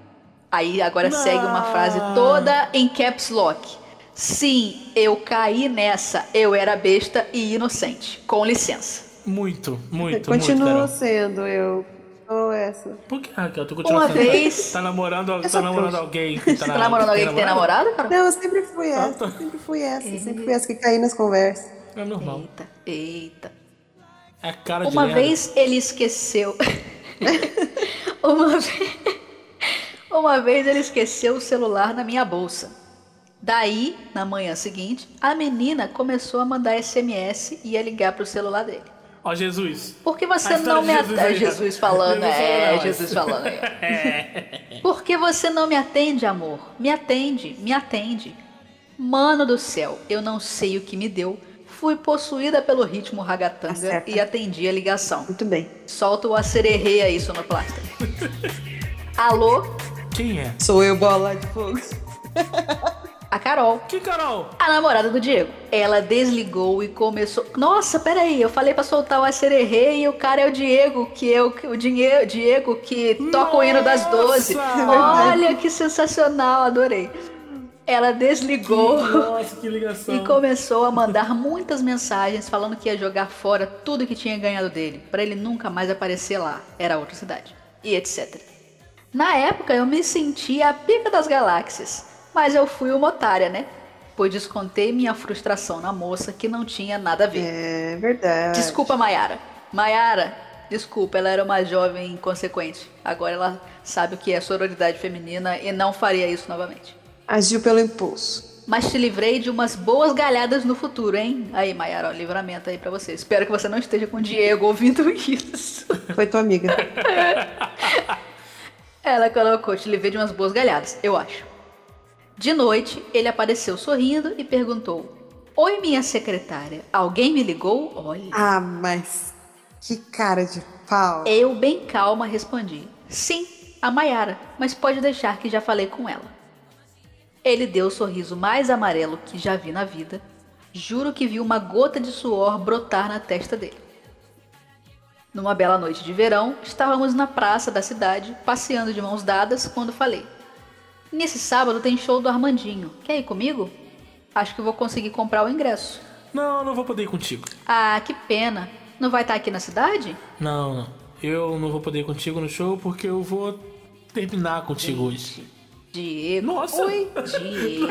Aí agora segue uma frase toda em caps lock. Sim, eu caí nessa. Eu era besta e inocente. Com licença. Muito, muito, muito, Continua Carol. sendo eu. Ou essa. Por que, Raquel? Tu continua Uma sendo- vez- Tá namorando, tá sou namorando trouxa. alguém que tá, Você tá namorando alguém que tem namorado, cara? Não, eu sempre fui Ah, essa. tá. Sempre fui essa. Sempre fui essa que caí nas conversas. É normal. Eita, eita. É a cara de Uma lerda. vez ele esqueceu. uma, vez... uma vez ele esqueceu o celular na minha bolsa. Daí, na manhã seguinte, a menina começou a mandar SMS e ia ligar pro celular dele. Ó, Jesus. Por que você A não me Jesus atende? Jesus né? falando, Jesus é, falando, Jesus mas- falando. aí. Por que você não me atende, amor? Me atende, me atende. Mano do céu, eu não sei o que me deu. Fui possuída pelo ritmo ragatanga Acerta. e atendi a ligação. Muito bem. Solta o acererê aí, sonoplasta. Alô? Quem é? Sou eu, bola de fogo. A Carol. Que Carol? A namorada do Diego. Ela desligou e começou. Nossa, peraí, eu falei pra soltar o acererê e o cara é o Diego, que é o, o dinhe- Diego que toca o hino das 12. Nossa! Olha que sensacional, adorei. Ela desligou Nossa, que ligação. e começou a mandar muitas mensagens falando que ia jogar fora tudo que tinha ganhado dele, pra ele nunca mais aparecer lá. Era outra cidade. E etc. Na época eu me sentia a pica das galáxias, mas eu fui uma otária, né? Pois descontei minha frustração na moça que não tinha nada a ver. É verdade. Desculpa, Mayara. Mayara, desculpa, ela era uma jovem inconsequente. Agora ela sabe o que é sororidade feminina e não faria isso novamente. Agiu pelo impulso. Mas te livrei de umas boas galhadas no futuro, hein? Aí, Mayara, ó, livramento aí pra você. Espero que você não esteja com o Diego ouvindo isso. Foi tua amiga. Ela colocou, te livrei de umas boas galhadas, eu acho. De noite, ele apareceu sorrindo e perguntou: Oi, minha secretária, alguém me ligou? Olha. Ah, mas que cara de pau. Eu, bem calma, respondi: Sim, a Mayara, mas pode deixar que já falei com ela. Ele deu o sorriso mais amarelo que já vi na vida. Juro que vi uma gota de suor brotar na testa dele. Numa bela noite de verão, estávamos na praça da cidade, passeando de mãos dadas, quando falei: Nesse sábado tem show do Armandinho. Quer ir comigo? Acho que vou conseguir comprar o ingresso. Não, não vou poder ir contigo. Ah, que pena. Não vai estar aqui na cidade? Não, não. Eu não vou poder ir contigo no show porque eu vou terminar contigo hoje. Diego. Nossa! Oi, Diego.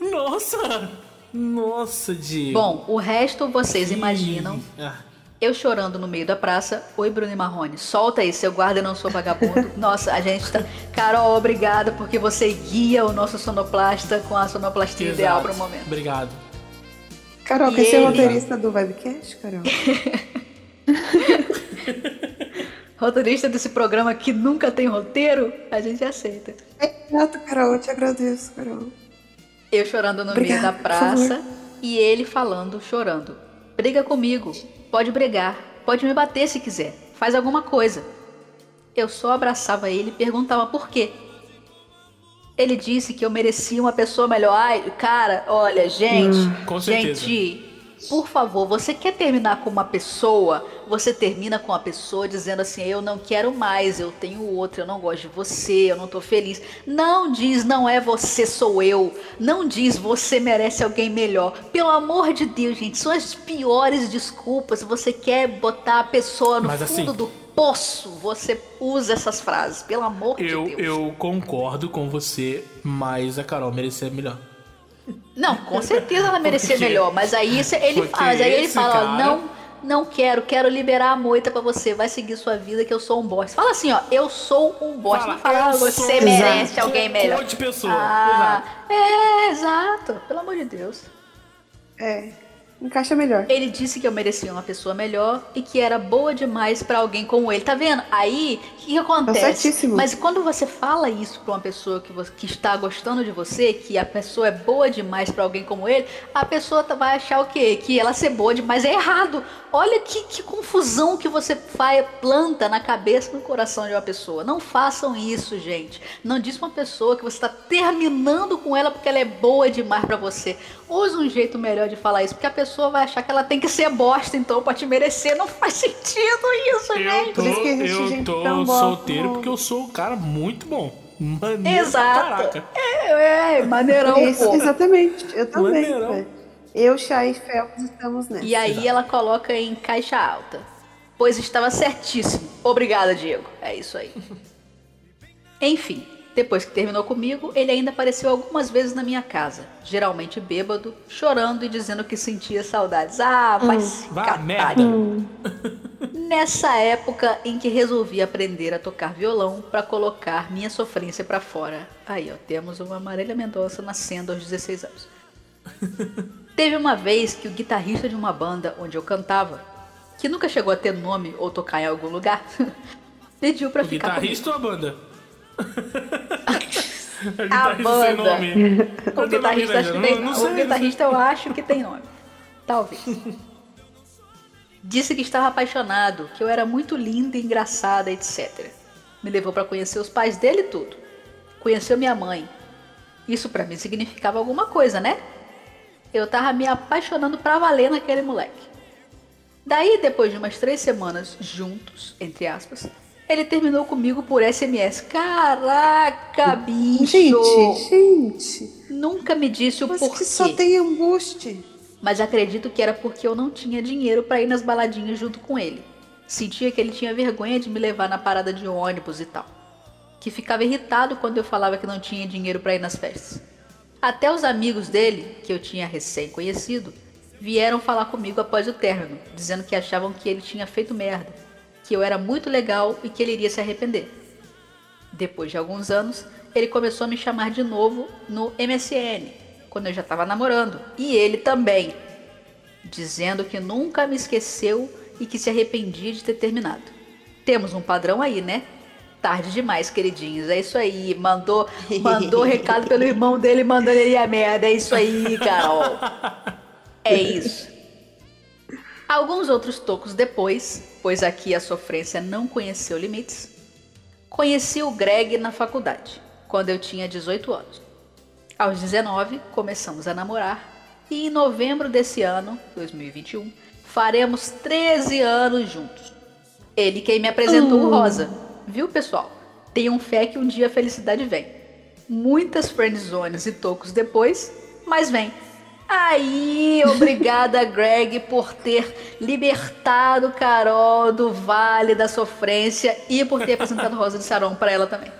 Nossa! Nossa, Diego. Bom, o resto vocês imaginam. Ah, Eu chorando no meio da praça. Oi, Bruno e Marrone. Solta aí, seu guarda, eu não sou vagabundo. Nossa, a gente tá. Carol, obrigada porque você guia o nosso sonoplasta com a sonoplastia ideal para o momento. Obrigado. Carol, E quer ser roteirista do Webcast, Carol? Roteirista desse programa que nunca tem roteiro, a gente aceita. Exato, Carol, eu te agradeço, Carol. Eu chorando no Obrigada, meio da praça e ele falando, chorando. Briga comigo, pode brigar, pode me bater se quiser, faz alguma coisa. Eu só abraçava ele e perguntava por quê. Ele disse que eu merecia uma pessoa melhor. Ai, cara, olha, gente, com certeza. gente, por favor, você quer terminar com uma pessoa? Você termina com a pessoa dizendo assim: Eu não quero mais, eu tenho outro, eu não gosto de você, eu não tô feliz. Não diz, não é você, sou eu. Não diz, você merece alguém melhor. Pelo amor de Deus, gente, são as piores desculpas. Você quer botar a pessoa no Mas fundo assim- do poço, você usa essas frases. Pelo amor Eu, de Deus. eu concordo com você, mas a Carol merecia melhor. Não, com certeza ela merecia Porque- melhor, mas aí cê- ele mas aí ele fala, cara- não, não quero, quero liberar a moita pra você, vai seguir sua vida que eu sou um bosta. Fala assim, ó, eu sou um bosta, Fala, não fala, ah, você sou merece um alguém melhor. de pessoa. Ah, é, exato, pelo amor de Deus. É, encaixa melhor. Ele disse que eu merecia uma pessoa melhor e que era boa demais pra alguém como ele. Tá vendo? Aí, o que, que acontece? Tá certíssimo. Mas quando você fala isso pra uma pessoa que, você- que está gostando de você, que a pessoa é boa demais pra alguém como ele, a pessoa tá- vai achar o quê? Que ela ser boa demais é errado. Olha que, que confusão que você faz, planta na cabeça e no coração de uma pessoa. Não façam isso, gente. Não diz pra uma pessoa que você está terminando com ela porque ela é boa demais pra você. Use um jeito melhor de falar isso, porque a pessoa vai achar que ela tem que ser bosta, então, pra te merecer. Não faz sentido isso, Eu gente. tô, Por isso que existe eu gente tô solteiro porque eu sou um cara muito bom. Maneiro Exato. caraca. É, é, maneirão, Isso, pô. exatamente, eu também. Maneirão. Eu, Chay e Felps estamos nessa. E aí ela coloca em caixa alta. Pois estava certíssimo. Obrigada, Diego. É isso aí. Enfim, depois que terminou comigo, ele ainda apareceu algumas vezes na minha casa. Geralmente bêbado, chorando e dizendo que sentia saudades. Ah, vai se Vá, catar. merda. Nessa época em que resolvi aprender a tocar violão para colocar minha sofrência para fora. Aí, ó, temos uma Marília Mendonça nascendo aos 16 anos. Teve uma vez que o guitarrista de uma banda onde eu cantava, que nunca chegou a ter nome ou tocar em algum lugar, pediu pra O ficar comigo. guitarrista ou a banda? A guitarrista sem banda. O é guitarrista, acho que tem, Não- não o guitarrista eu acho que tem nome. Talvez. Disse que estava apaixonado, que eu era muito linda e engraçada, etc. Me levou para conhecer os pais dele e tudo. Conheceu minha mãe. Isso pra mim significava alguma coisa, né? Eu tava me apaixonando pra valer naquele moleque. Daí, depois de umas três semanas juntos, entre aspas, ele terminou comigo por SMS. Caraca, bicho! Gente, gente. Nunca me disse o Mas porquê. que só tem embuste. Mas acredito que era porque eu não tinha dinheiro pra ir nas baladinhas junto com ele. Sentia que ele tinha vergonha de me levar na parada de ônibus e tal. Que ficava irritado quando eu falava que não tinha dinheiro pra ir nas festas. Até os amigos dele, que eu tinha recém conhecido, vieram falar comigo após o término, dizendo que achavam que ele tinha feito merda, que eu era muito legal e que ele iria se arrepender. Depois de alguns anos, ele começou a me chamar de novo no MSN, quando eu já estava namorando, e ele também, dizendo que nunca me esqueceu e que se arrependia de ter terminado. Temos um padrão aí, né? Tarde demais, queridinhos. É isso aí. Mandou, mandou recado pelo irmão dele mandando ele a merda. É isso aí, Carol. É isso. Alguns outros tocos depois, pois aqui a sofrência não conheceu limites, conheci o Greg na faculdade, quando eu tinha 18 anos. Aos 19, começamos a namorar e em novembro desse ano, 2021, faremos 13 anos juntos. Ele quem me apresentou o Rosa. Viu, pessoal? Tenham fé que um dia a felicidade vem. Muitas friendzones e tocos depois, mas vem. Aí, obrigada, Greg, por ter libertado Carol do vale da sofrência e por ter apresentado Rosa de Saron pra ela também.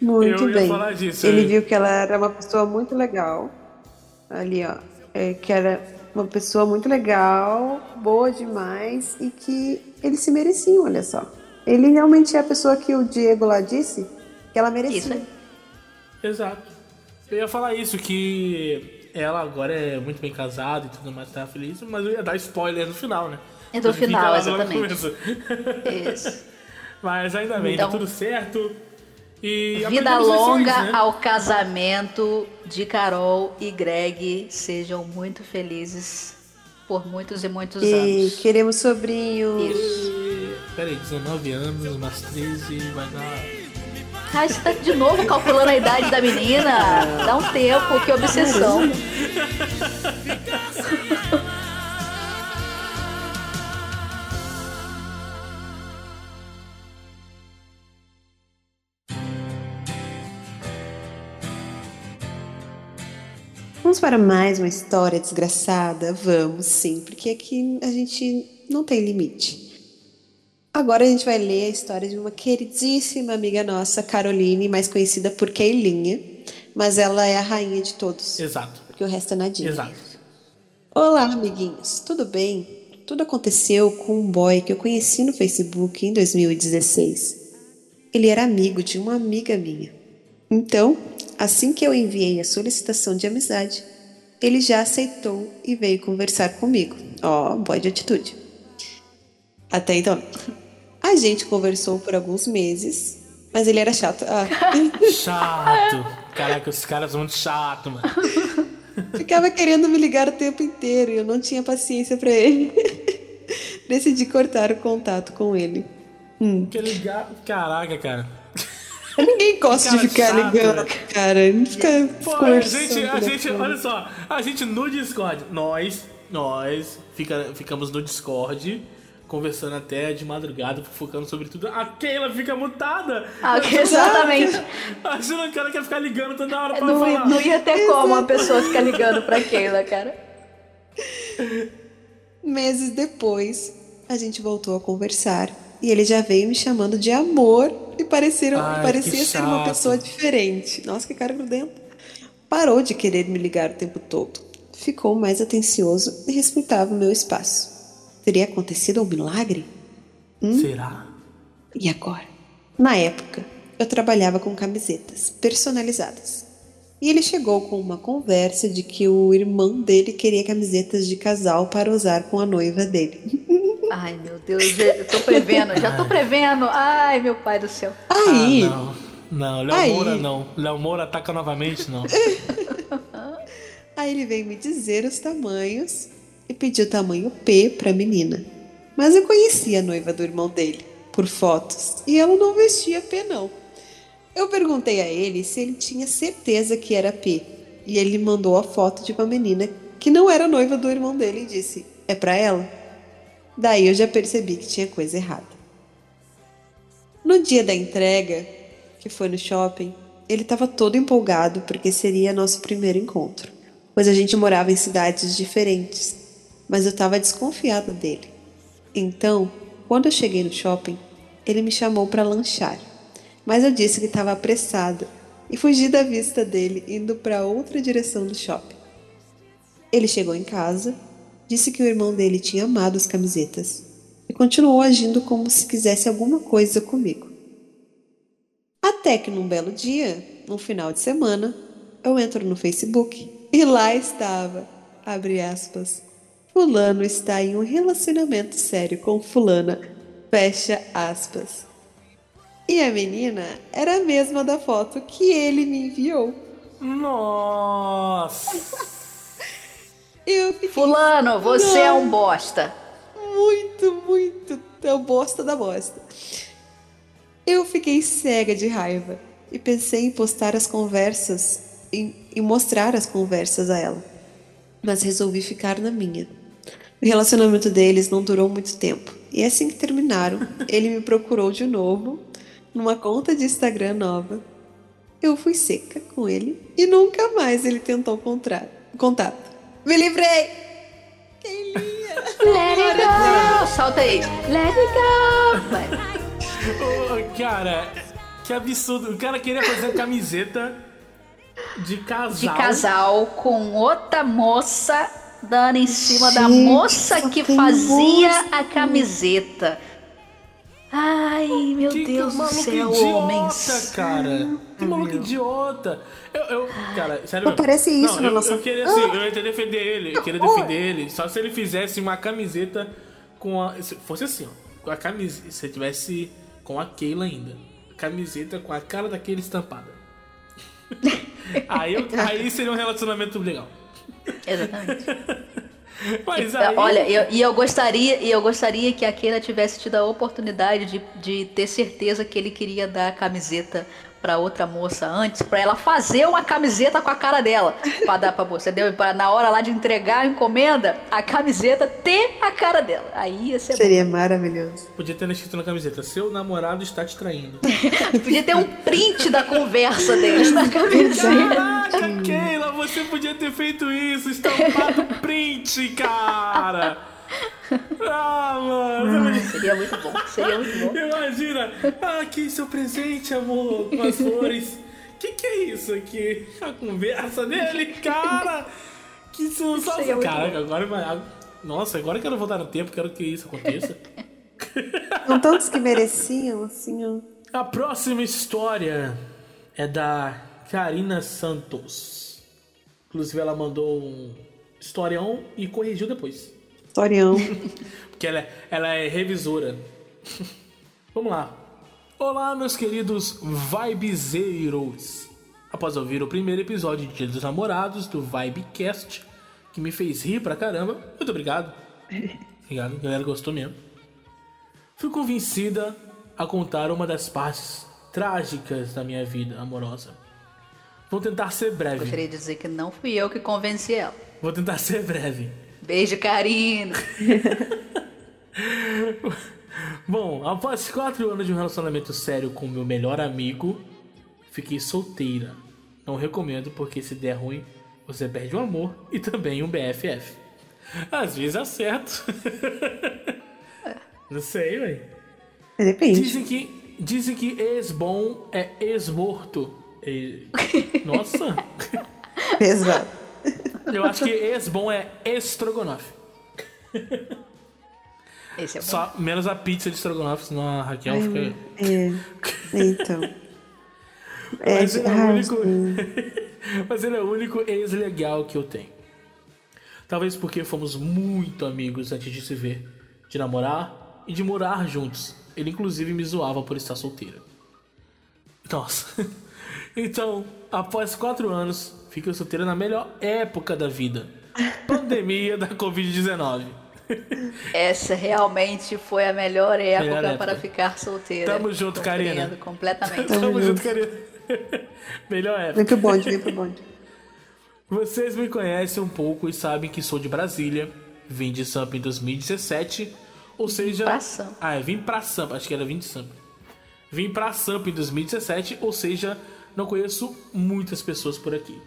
Muito Eu ia bem. falar disso, Ele viu que ela era uma pessoa muito legal. Ali, ó. é, que era uma pessoa muito legal, boa demais e que eles se mereciam, olha só. Ele realmente é a pessoa que o Diego lá disse que ela merecia. Isso aí. Exato. Eu ia falar isso, que ela agora é muito bem casada e tudo mais, tá feliz, mas eu ia dar spoiler no final, né? É do final, exatamente. Isso. mas ainda bem, Então- tá tudo certo. E Vida longa lições, né? ao casamento de Carol e Greg. Sejam muito felizes por muitos e muitos E anos. queremos sobrinhos. Isso. E... Peraí, 19 anos, mais 13, vai dar. Ai, você tá de novo calculando a idade da menina? Dá um tempo, que obsessão. Vamos para mais uma história desgraçada? Vamos sim, porque aqui a gente não tem limite. Agora a gente vai ler a história de uma queridíssima amiga nossa, Caroline, mais conhecida por Keilinha, mas ela é a rainha de todos, Exato, porque o resto é nadinha. exato. Olá, amiguinhos, tudo bem? Tudo aconteceu com um boy que eu conheci no Facebook em 2016. Ele era amigo de uma amiga minha. Então, assim que eu enviei a solicitação de amizade, ele já aceitou e veio conversar comigo. Ó, boy de atitude. Até então, a gente conversou por alguns meses, mas ele era chato. Ah, Chato. Caraca, esses caras são muito chatos, mano. Ficava querendo me ligar o tempo inteiro e eu não tinha paciência pra ele. Decidi cortar o contato com ele. Hum. Quer ligar. Caraca, cara. Ninguém gosta Cara de ficar chato, ligando, né? cara. A gente fica Pô, a gente, a gente, olha só, a gente no Discord, nós, nós fica, ficamos no Discord conversando até de madrugada, focando sobre tudo. A Keila fica mutada. Ah, exatamente. Achando que ela quer ficar ligando toda hora pra Não, falar. não ia ter como uma pessoa ficar ligando pra Keila, cara. Meses depois, a gente voltou a conversar e ele já veio me chamando de amor e pareceram, Ai, parecia ser uma pessoa diferente. Nossa, que cara grudento. Parou de querer me ligar o tempo todo. Ficou mais atencioso e respeitava o meu espaço. Teria acontecido um milagre? Será? E agora? Na época, eu trabalhava com camisetas personalizadas. E ele chegou com uma conversa de que o irmão dele queria camisetas de casal para usar com a noiva dele. Ai, meu Deus, eu tô prevendo, já tô prevendo. Ai, meu pai do céu. Aí, Ah, não. Não, Léo Aí. Moura não. Léo Moura ataca novamente, não. aí ele veio me dizer os tamanhos e pediu tamanho P para a menina. Mas eu conhecia a noiva do irmão dele por fotos e ela não vestia P não. Eu perguntei a ele se ele tinha certeza que era P e ele mandou a foto de uma menina que não era noiva do irmão dele e disse: "É para ela?" Daí eu já percebi que tinha coisa errada. No dia da entrega, que foi no shopping, ele estava todo empolgado porque seria nosso primeiro encontro, pois a gente morava em cidades diferentes, mas eu estava desconfiada dele. Então, quando eu cheguei no shopping, ele me chamou para lanchar, mas eu disse que estava apressada e fugi da vista dele indo para outra direção do shopping. Ele chegou em casa, disse que o irmão dele tinha amado as camisetas e continuou agindo como se quisesse alguma coisa comigo. Até que num belo dia, num final de semana, eu entro no Facebook e lá estava, abre aspas, Fulano está em um relacionamento sério com Fulana, fecha aspas. E a menina era a mesma da foto que ele me enviou. Nossa! Eu fiquei Fulano, você é um bosta. muito, muito é o bosta da bosta. Eu fiquei cega de raiva e pensei em postar as conversas, em, em mostrar as conversas a ela. Mas resolvi ficar na minha. O relacionamento deles não durou muito tempo. E assim que terminaram, ele me procurou de novo numa conta de Instagram nova. Eu fui seca com ele e nunca mais ele tentou encontrar contato. Me livrei! Quem lia? Let it go. Solta aí. Let it go. Ô, cara, que absurdo. O cara queria fazer camiseta de casal. De casal com outra moça dando em cima da Gente, moça só que fazia moça. a camiseta. Ai, meu Que Deus do maluco céu, idiota, homens. cara. Que maluco idiota. Eu, eu, cara, sério Não parece isso Não, eu, nossa- Eu queria assim, eu ia defender ele, eu queria defender ele. Só se ele fizesse uma camiseta com a. Se fosse assim, ó. Com a camiseta. Se ele tivesse com a Keila ainda. Camiseta com a cara daquele estampada. aí, eu- aí seria um relacionamento legal. Exatamente. Mas aí. Olha, eu- e eu gostaria, e eu gostaria que a Keila tivesse tido a oportunidade de, de ter certeza que ele queria dar a camiseta pra outra moça antes, pra ela fazer uma camiseta com a cara dela, pra dar pra moça, entendeu? Pra na hora lá de entregar a encomenda, a camiseta ter a cara dela. Aí ia ser Seria maravilhoso. Podia ter escrito na camiseta: Seu namorado está te traindo. bom. Podia ter um print da conversa deles na camiseta. Caraca, Keila, você podia ter feito isso, estampado print, cara! Ah, mano, Seria muito bom, seria muito bom. imagina! Ah, aqui seu presente, amor, com as flores. Que que é isso aqui? A conversa dele, cara! Que sensação! Seria muito Caraca, agora. mas- Nossa, agora eu quero voltar no tempo, quero que isso aconteça. São tantos que mereciam, assim. A próxima história é da Karina Santos. Inclusive, ela mandou um historião e corrigiu depois. Historião. Porque ela é, ela é revisora. Vamos lá. Olá, meus queridos Vibezeiros. Após ouvir o primeiro episódio de Dia dos Namorados do Vibecast, que me fez rir pra caramba, muito obrigado. Obrigado, a galera gostou mesmo. Fui convencida a contar uma das partes trágicas da minha vida amorosa. Vou tentar ser breve. Gostaria de dizer que não fui eu que convenci ela. Vou tentar ser breve. Beijo, Karina. Bom, após quatro anos de um relacionamento sério com meu melhor amigo, fiquei solteira. Não recomendo porque se der ruim, você perde o amor e também um BFF. Às vezes acerto. Não sei, velho. Depende. Dizem que, dizem que ex-bom é ex-morto. E- Nossa, Exato. eu acho que ex-bom é estrogonofe. Esse é bom. Só menos a pizza de estrogonofe, senão a Raquel Ai, fica. É. Então. É, Mas ele é o único. Mas ele é o único ex-legal que eu tenho. Talvez porque fomos muito amigos antes de se ver, de namorar e de morar juntos. Ele inclusive me zoava por estar solteira. Nossa. Então, após quatro anos, fiquei solteira na melhor época da vida. Pandemia da Covid-19. Essa realmente foi a melhor época, Melhor época. para ficar solteira. Tamo junto, Karina. Compreendo Completamente. Tamo Tamo junto, querida. Melhor época. Vem pro bonde, vem pro bonde. Vocês me conhecem um pouco e sabem que sou de Brasília. Vim de Sampa em 2017. Ou seja. pra Sampa. Ah, vim pra Sampa. Acho que era vim de Sampa. Vim pra Sampa em 2017. Ou seja, não conheço muitas pessoas por aqui.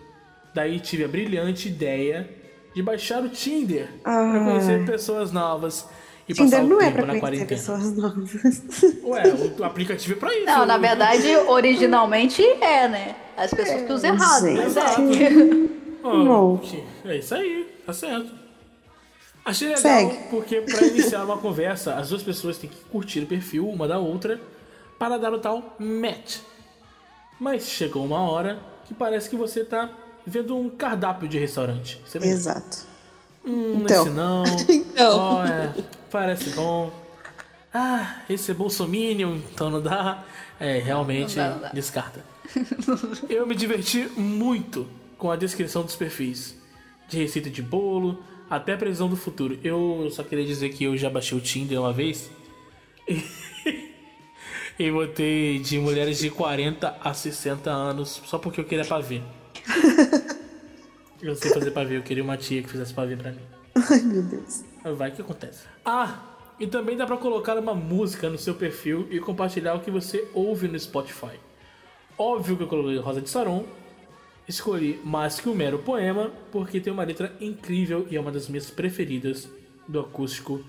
Daí tive a brilhante ideia de baixar o Tinder pra conhecer pessoas novas e Tinder passar o não é tempo pra na conhecer quarentena. pessoas novas. Ué, o aplicativo é pra isso. Não, na verdade, originalmente é, né? As pessoas que usam errado. gente. Mas é. Oh, Não. É isso aí, tá certo. Achei legal Segue. porque pra iniciar uma conversa, as duas pessoas têm que curtir o perfil uma da outra para dar o tal match. Mas chegou uma hora que parece que você tá vendo um cardápio de restaurante. Você vê, Exato. hum, Então. esse não. Então. Ó, é, parece bom. Ah, esse é bolsominion, então não dá. É, realmente Não dá, não dá. descarta. Eu me diverti muito com a descrição dos perfis. De receita de bolo, até previsão do futuro. Eu só queria dizer que eu já baixei o Tinder uma vez. E botei de mulheres de 40 a 60 anos, só porque eu queria pavê. Eu sei fazer pavê, eu queria uma tia que fizesse pavê pra mim. Ai, meu Deus. Vai que acontece. Ah, e também dá pra colocar uma música no seu perfil e compartilhar o que você ouve no Spotify. Óbvio que eu coloquei Rosa de Saron. Escolhi Mais Que um Mero Poema, porque tem uma letra incrível e é uma das minhas preferidas do acústico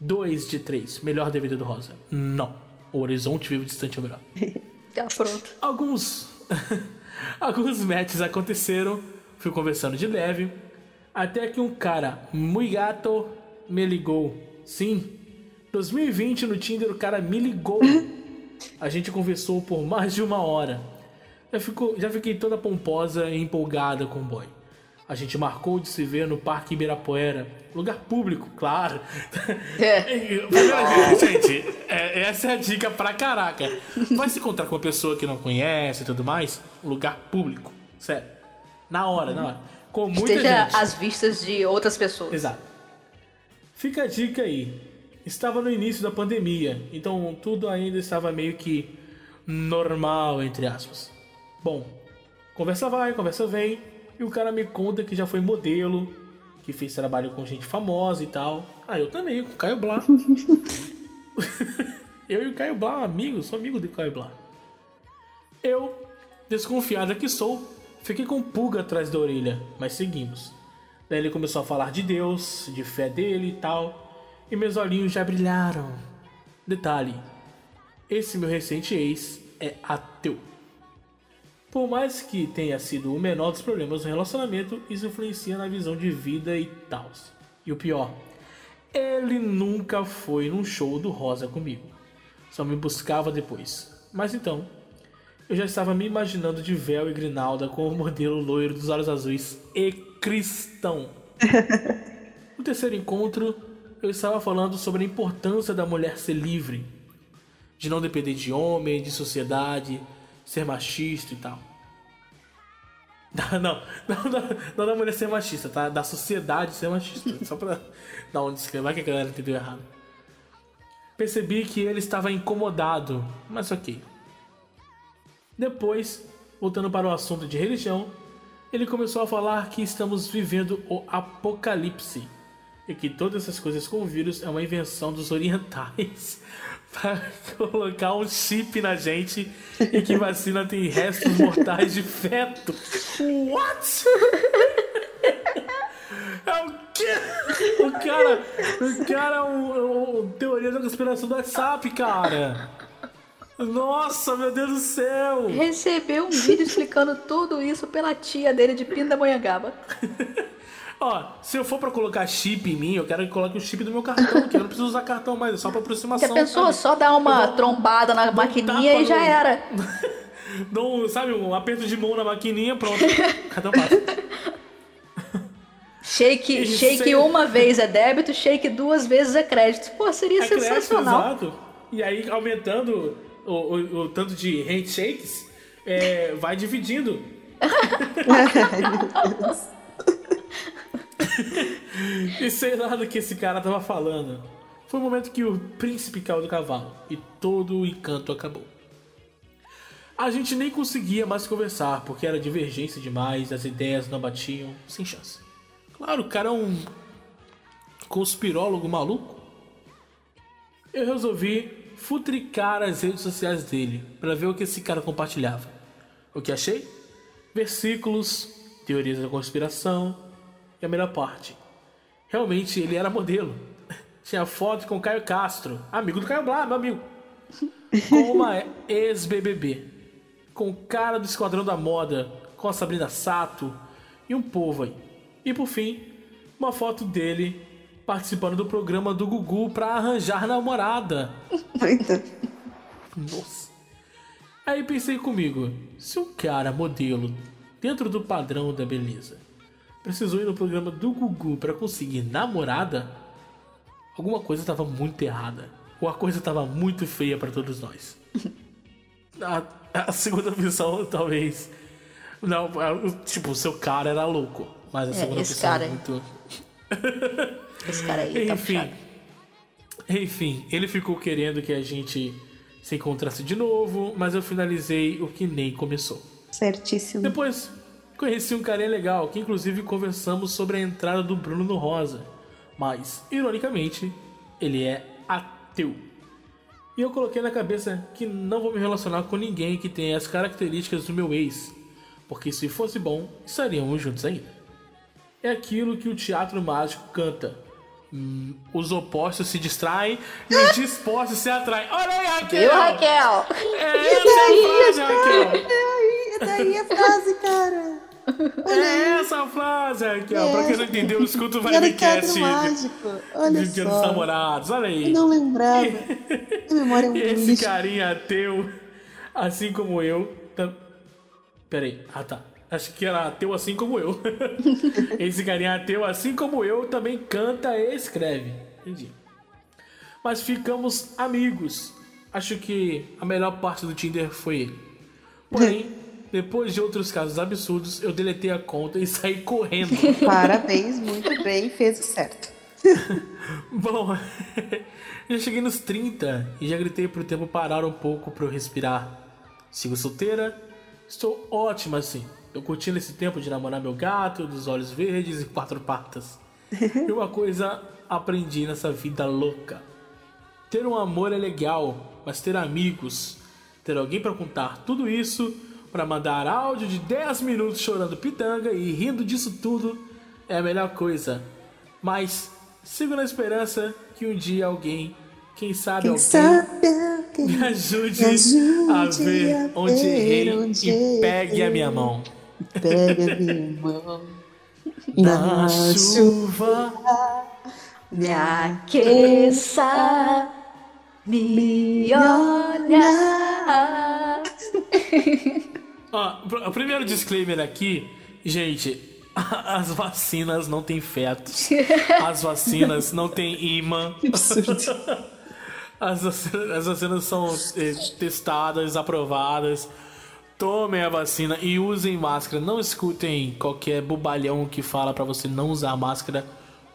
2 de 3. Melhor DVD do Rosa. Não. O Horizonte Vivo Distante é o melhor. Já pronto. Alguns. Alguns matches aconteceram. Fui conversando de leve. Até que um cara, muito gato, me ligou. Sim, 2020 no Tinder o cara me ligou. A gente conversou por mais de uma hora. Já, já fiquei toda pomposa e empolgada com o boy. A gente marcou de se ver no Parque Ibirapuera. Lugar público, claro. É. Gente, é- essa é a dica pra caraca. Vai se encontrar com uma pessoa que não conhece e tudo mais, lugar público. Sério. Na hora, na hora. Com muita Esteja gente. às vistas de outras pessoas. Exato. Fica a dica aí. Estava no início da pandemia, então tudo ainda estava meio que normal, entre aspas. Bom, conversa vai, conversa vem, e o cara me conta que já foi modelo, que fez trabalho com gente famosa e tal. Ah, eu também, com o Caio Blá. eu e o Caio Blá, amigos, sou amigo do Caio Blá. Eu, desconfiada que sou, fiquei com pulga atrás da orelha, mas seguimos. Daí ele começou a falar de Deus, de fé dele e tal, e meus olhinhos já brilharam. Detalhe: esse meu recente ex é ateu. Por mais que tenha sido o menor dos problemas no relacionamento, isso influencia na visão de vida e tal. E o pior, ele nunca foi num show do Rosa comigo. Só me buscava depois. Mas então, eu já estava me imaginando de véu e grinalda com o modelo loiro dos olhos azuis e cristão. No terceiro encontro, eu estava falando sobre a importância da mulher ser livre, de não depender de homem, de sociedade, ser machista e tal. Não, não, não, não, da mulher ser machista, tá? Da sociedade ser machista. Só pra dar um disclaimer, que a galera entendeu errado. Percebi que ele estava incomodado, mas ok. Depois, voltando para o assunto de religião, ele começou a falar que estamos vivendo o apocalipse e que todas essas coisas com vírus é uma invenção dos orientais para colocar um chip na gente e que vacina tem restos mortais de feto. What? É o quê? O cara, o cara é um, um teoria da conspiração do WhatsApp, cara. Nossa, meu Deus do céu! Recebeu um vídeo explicando tudo isso pela tia dele de Pindamonhangaba. Ó, se eu for pra colocar chip em mim, eu quero que coloque o chip do meu cartão, que eu não preciso usar cartão mais, é só pra aproximação. Já pensou? sabe? Só dar uma dou- trombada na um maquininha e já no- era. Dou, sabe, um aperto de mão na maquininha, pronto. Cartão passa. Shake, Isso shake uma vez é débito, shake duas vezes é crédito. Pô, seria É crédito, sensacional. exato. E aí, aumentando o, o- o tanto de handshakes, é, vai dividindo. e sei lá do que esse cara tava falando. Foi o momento que o príncipe caiu do cavalo e todo o encanto acabou. A gente nem conseguia mais conversar porque era divergência demais, as ideias não batiam, sem chance. Claro, o cara é um conspirólogo maluco. Eu resolvi futricar as redes sociais dele para ver o que esse cara compartilhava. O que achei? Versículos, teorias da conspiração e a melhor parte. Realmente ele era modelo. Tinha foto com o Caio Castro, amigo do Caio Blá, meu amigo. Com uma ex-BBB. Com o cara do Esquadrão da Moda, com a Sabrina Sato e um povo aí. E por fim, uma foto dele participando do programa do Gugu pra arranjar namorada. Nossa. Aí pensei comigo, se um cara modelo dentro do padrão da beleza precisou ir no programa do Gugu pra conseguir namorada, alguma coisa tava muito errada. Ou a coisa tava muito feia pra todos nós. A, a segunda opção, talvez. Não, tipo, o seu cara era louco. Mas a É, segunda esse opção cara é muito. Esse cara aí tá Enfim. puxado. Enfim, ele ficou querendo que a gente se encontrasse de novo, mas eu finalizei o que nem começou. Certíssimo. Depois, conheci um carinha legal, que inclusive conversamos sobre a entrada do Bruno no Rosa. Mas, ironicamente, ele é ateu. E eu coloquei na cabeça que não vou me relacionar com ninguém que tenha as características do meu ex, porque se fosse bom, estaríamos juntos ainda. É aquilo que o teatro mágico canta. Hum, os opostos se distraem e os dispostos se atraem. Olha aí, Raquel! Viu, Raquel? É essa é a frase, Raquel! É aí, é daí a frase, cara. É essa frase aqui, ó. Pra quem não entendeu, escuta o Vibecast mágico. Olha de Dia dos só. Namorados. Olha aí. Eu não lembrava. A memória é um esse lixo. carinha ateu, assim como eu. Tam... Peraí. Ah, tá. Acho que era ateu assim como eu. esse carinha ateu, assim como eu, também canta e escreve. Entendi. Mas ficamos amigos. Acho que a melhor parte do Tinder foi ele. Porém, depois de outros casos absurdos, eu deletei a conta e saí correndo. Parabéns, muito bem, fez o certo. Bom, já cheguei nos 30 e já gritei pro tempo parar um pouco pra eu respirar. Sigo solteira, estou ótima assim. Tô curtindo esse tempo de namorar meu gato, dos olhos verdes e quatro patas. E uma coisa aprendi nessa vida louca. Ter um amor é legal, mas ter amigos, ter alguém pra contar tudo isso, pra mandar áudio de 10 minutos chorando pitanga e rindo disso tudo, é a melhor coisa. Mas sigo na esperança que um dia alguém, quem sabe Quem alguém, sabe alguém me ajude, me ajude a ver a onde ver errei onde e pegue a minha errei. mão. pega minha mão Na chuva. Me aqueça, me olha. Ó, o primeiro disclaimer aqui, gente, as vacinas não têm fetos. As vacinas não têm imã. Que absurdo. As vacinas, as vacinas são eh, testadas, aprovadas. Tomem a vacina e usem máscara. Não escutem qualquer bobalhão que fala pra você não usar máscara.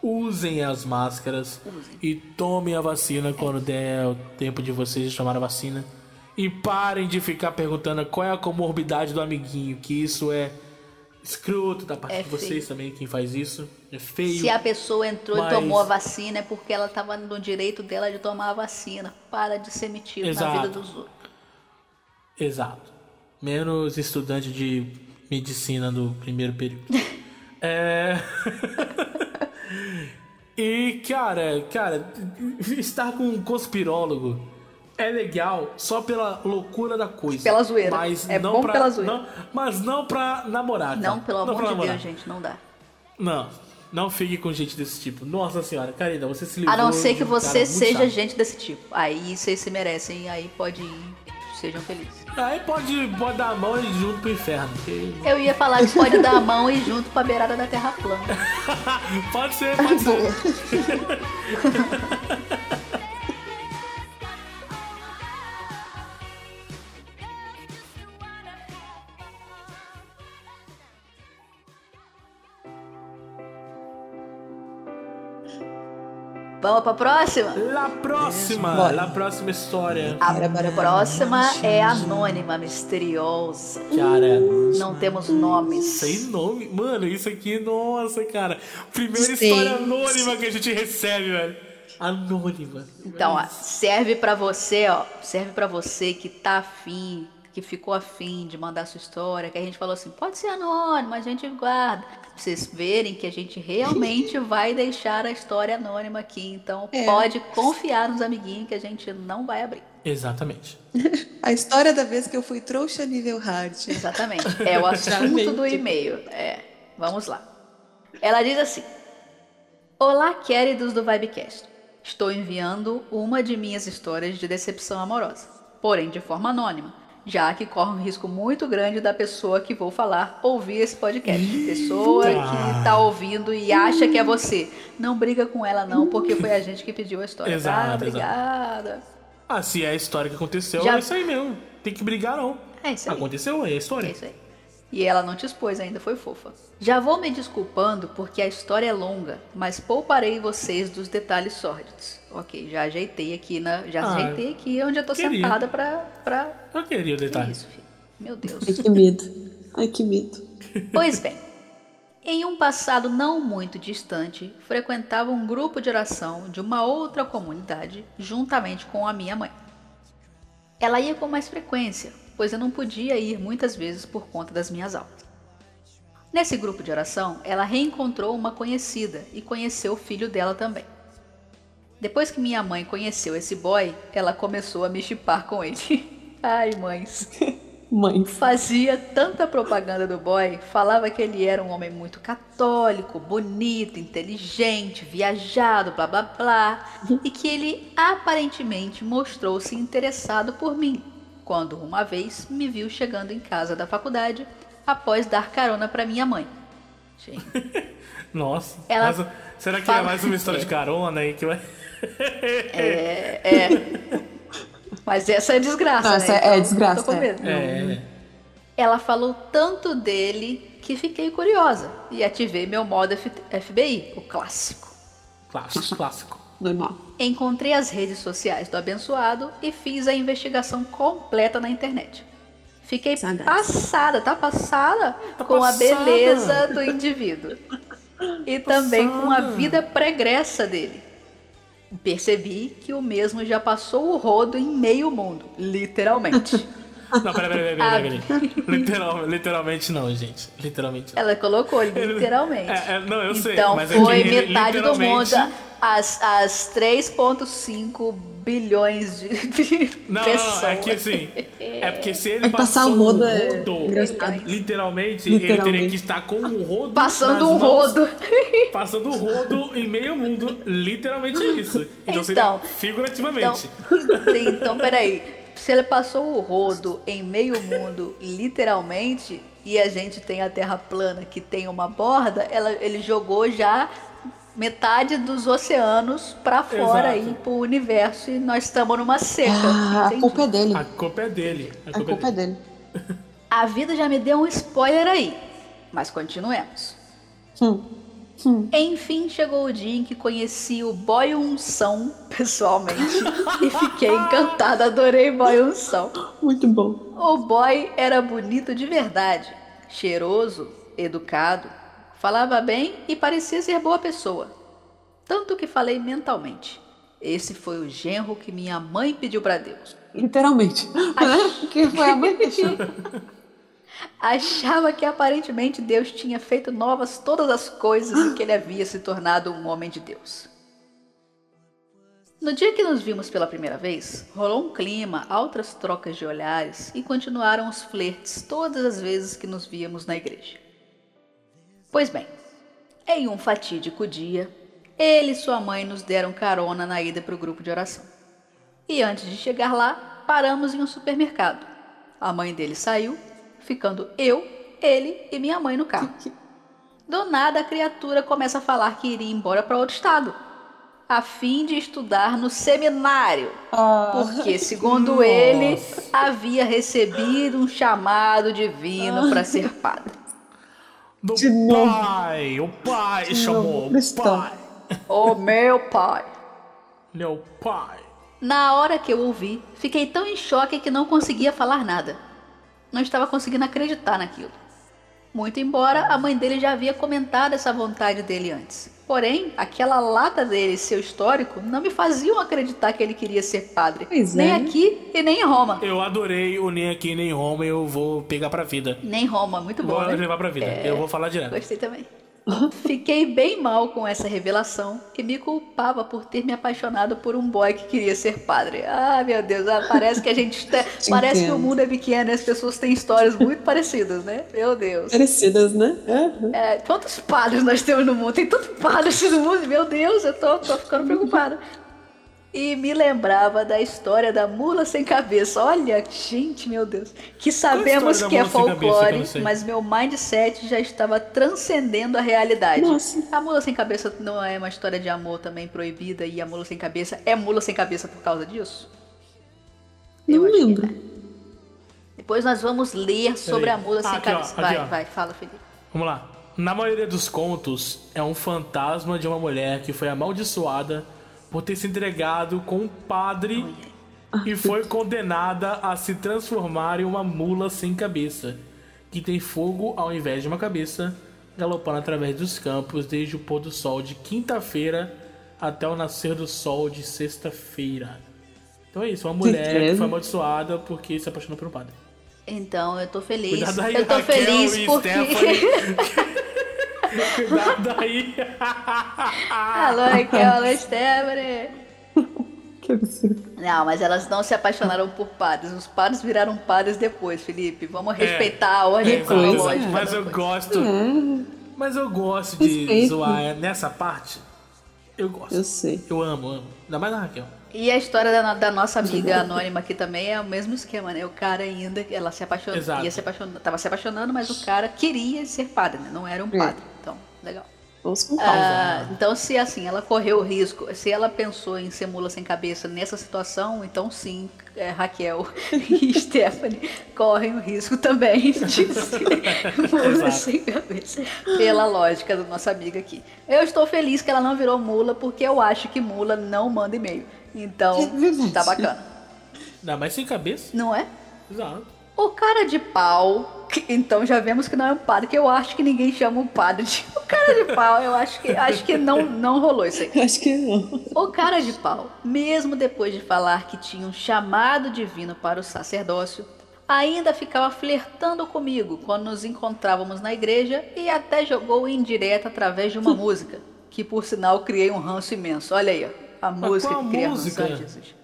Usem as máscaras e tomem a vacina quando der o tempo de vocês tomar a vacina. E parem de ficar perguntando qual é a comorbidade do amiguinho, que isso é escroto da parte É de vocês feio. também, quem faz isso. É feio. Se a pessoa entrou Mas- e tomou a vacina é porque ela estava no direito dela de tomar a vacina. Para de ser metido na Exato. vida dos outros. Exato. Menos estudante de medicina do primeiro período. é. e, cara, cara, estar com um conspirólogo é legal só pela loucura da coisa. Pela zoeira. Mas É não bom pra, pela zoeira. não- mas não pra namorar. cara. Não, pelo amor pra de namorar. Deus, gente, não dá. Não, não fique com gente desse tipo. Nossa senhora, Karina, você se livrou A não ser que um você seja chato. gente desse tipo. Aí vocês se merecem, aí pode ir. Sejam felizes. Aí pode, pode dar a mão e ir junto pro inferno. porque- Eu ia falar que pode dar a mão e ir junto pra beirada da terra plana. Pode ser, pode ser. Vamos pra próxima? La próxima, Bora. la próxima história. A bora, bora. próxima é anônima, misteriosa. Cara, Não temos nomes. sem nome. Mano, isso aqui, nossa, cara. Primeira Gente. história anônima que a gente recebe, velho. Anônima. Então, ó, serve pra você, ó, serve pra você que tá afim, que ficou afim de mandar sua história, que a gente falou assim, pode ser anônimo, a gente guarda. Pra vocês verem que a gente realmente vai deixar a história anônima aqui. Então, É. pode confiar nos amiguinhos que a gente não vai abrir. Exatamente. A história da vez que eu fui trouxa nível hard. Exatamente. É o assunto do e-mail. É, vamos lá. Ela diz assim: Olá, queridos do Vibecast. Estou enviando uma de minhas histórias de decepção amorosa, porém de forma anônima, já que corre um risco muito grande da pessoa que vou falar ouvir esse podcast. Pessoa que tá ouvindo e acha que é você. Não briga com ela não, porque foi a gente que pediu a história. Exato, tá? exato. Obrigada. Ah, se é a história que aconteceu, Já- é isso aí mesmo. Tem que brigar, não. É isso aí. Aconteceu, é a história. É isso aí. E ela não te expôs ainda, foi fofa. Já vou me desculpando porque a história é longa, mas pouparei vocês dos detalhes sórdidos. Ok, já ajeitei aqui na. Já Ah, ajeitei aqui onde eu tô queria. sentada pra. pra... Eu queria o Que detalhe. isso, filho? Meu Deus. Ai, que medo. Ai, que medo. Pois bem, em um passado não muito distante, frequentava um grupo de oração de uma outra comunidade juntamente com a minha mãe. Ela ia com mais frequência, pois eu não podia ir muitas vezes por conta das minhas aulas. Nesse grupo de oração, ela reencontrou uma conhecida e conheceu o filho dela também. Depois que minha mãe conheceu esse boy, ela começou a me chipar com ele. Ai, mães. Mãe. fazia tanta propaganda do boy, falava que ele era um homem muito católico, bonito, inteligente, viajado, blá blá blá, e que ele aparentemente mostrou-se interessado por mim, quando uma vez me viu chegando em casa da faculdade após dar carona para minha mãe. Gente, Nossa. Ela Mas, será que fala- é mais uma história de carona aí que vai. É, é. Mas essa é desgraça, Não, essa né? é- é Então, desgraça, tô com é. medo. É. Ela falou tanto dele que fiquei curiosa e ativei meu modo F- FBI, o clássico. Clássico, clássico. Normal. Encontrei as redes sociais do abençoado e fiz a investigação completa na internet. Fiquei Sagaz. passada, tá passada com a passada. beleza do indivíduo. E também com a Passada. vida pregressa dele. Percebi que o mesmo já passou o rodo em meio mundo, literalmente. Não, peraí, peraí, peraí, peraí. peraí. Literal, literalmente não, gente. Literalmente não. Ela colocou literalmente. É, é, não, eu sei, Então é foi que ele metade do mundo. As, as 3,5 bilhões de, de Não, pessoas. não, é que assim. É porque se ele É passar passou o rodo o é rodo, engraçado. literalmente, ele Literalmente. teria que estar com o rodo. Passando nas um mãos, rodo. Passando o rodo em meio mundo. Literalmente é isso. Então, Então, seria Então, figurativamente. então, peraí. Se ele passou o rodo em meio mundo, literalmente, e a gente tem a Terra plana que tem uma borda, ela, ele jogou já metade dos oceanos pra fora Exato. aí pro universo e nós estamos numa seca. Ah, a culpa é dele. A culpa é dele. A A culpa, culpa é é dele. dele. A vida já me deu um spoiler aí, mas continuemos. Hum. Hum. Enfim, chegou o dia em que conheci o Boy Unção pessoalmente e fiquei encantada, adorei Boy Unção. Muito bom. O boy era bonito de verdade, cheiroso, educado, falava bem e parecia ser boa pessoa. Tanto que falei mentalmente. Esse foi o genro que minha mãe pediu pra Deus. Literalmente. Né? Porque foi a mãe que deixou. Achava que aparentemente Deus tinha feito novas todas as coisas e que ele havia se tornado um homem de Deus. No dia que nos vimos pela primeira vez, rolou um clima, altas trocas de olhares e continuaram os flertes todas as vezes que nos víamos na igreja. Pois bem, em um fatídico dia, ele e sua mãe nos deram carona na ida para o grupo de oração. E antes de chegar lá, paramos em um supermercado. A mãe dele saiu, ficando eu, ele e minha mãe no carro. Do nada, a criatura começa a falar que iria embora para outro estado, a fim de estudar no seminário, porque, segundo ele, havia recebido um chamado divino para ser padre. Do De novo. pai! O pai De chamou! novo, O cristão. pai! Oh, meu pai! Meu pai! Na hora que eu ouvi, fiquei tão em choque que não conseguia falar nada. Não estava conseguindo acreditar naquilo. Muito embora a mãe dele já havia comentado essa vontade dele antes. Porém, aquela lata dele e seu histórico não me faziam acreditar que ele queria ser padre. Pois nem é. aqui e nem em Roma. Eu adorei o Nem Aqui Nem Roma eu vou pegar pra vida. Nem em Roma, muito bom, Vou né? levar pra vida. Eu vou falar direto. Gostei também. Fiquei bem mal com essa revelação e me culpava por ter me apaixonado por um boy que queria ser padre. Ah, meu Deus, ah, parece que a gente te- parece que o mundo é pequeno e as pessoas têm histórias muito parecidas, né? Meu Deus. Parecidas, né? Uhum. É, quantos padres nós temos no mundo? Tem tanto padre assim no mundo, meu Deus, eu tô, tô ficando preocupada. E me lembrava da história da mula sem cabeça. Olha, gente, meu Deus. Que sabemos que é cabeça eu folclore, sei? mas meu mindset já estava transcendendo a realidade. Nossa. A mula sem cabeça não é uma história de amor também proibida e a mula sem cabeça é mula sem cabeça por causa disso? Não que lembro. é. Depois nós vamos ler sobre a mula Ah, sem aqui, ó, cabeça. aqui, vai, ó. vai, fala, Felipe. Vamos lá. Na maioria dos contos, é um fantasma de uma mulher que foi amaldiçoada por ter se entregado com um padre e foi condenada a se transformar em uma mula sem cabeça, que tem fogo ao invés de uma cabeça, galopando através dos campos desde o pôr do sol de quinta-feira até o nascer do sol de sexta-feira. Então é isso, uma mulher que foi amaldiçoada porque se apaixonou por um padre. Então, eu tô feliz. Cuidado aí, eu tô Raquel feliz porque. Cuidado aí. Alô, Raquel, alô, Stephanie. Que absurdo. Não, mas elas não se apaixonaram por padres. Os padres viraram padres depois, Felipe. Vamos respeitar a ordem É, cronológica. mas eu coisa. gosto. Mas eu gosto de Respeito. zoar nessa parte. Eu gosto. Eu sei. Eu amo, amo. Ainda mais a Raquel. E a história da, da nossa amiga anônima aqui também é o mesmo esquema, né? O cara ainda, ela se apaixonou, Exato. ia se apaixonar, tava se apaixonando, mas o cara queria ser padre, né? Não era um padre. Então, legal. Vamos com calma. Ah, então, se assim, ela correu o risco, se ela pensou em ser mula sem cabeça nessa situação, então sim, é, Raquel e Stephanie correm o risco também de ser mula Exato. sem cabeça, pela lógica da nossa amiga aqui. Eu estou feliz que ela não virou mula, porque eu acho que mula não manda e-mail. Então, É tá bacana. Ainda mais sem cabeça. Não é? Exato. O cara de pau, então já vemos que não é um padre, que eu acho que ninguém chama um padre de. O cara de pau, eu acho que acho que não, não rolou isso aí. Acho que não. O cara de pau, mesmo depois de falar que tinha um chamado divino para o sacerdócio, ainda ficava flertando comigo quando nos encontrávamos na igreja e até jogou indireta através de uma música, que por sinal criei um ranço imenso. Olha aí, ó, a música que cria música? ranço. Jesus.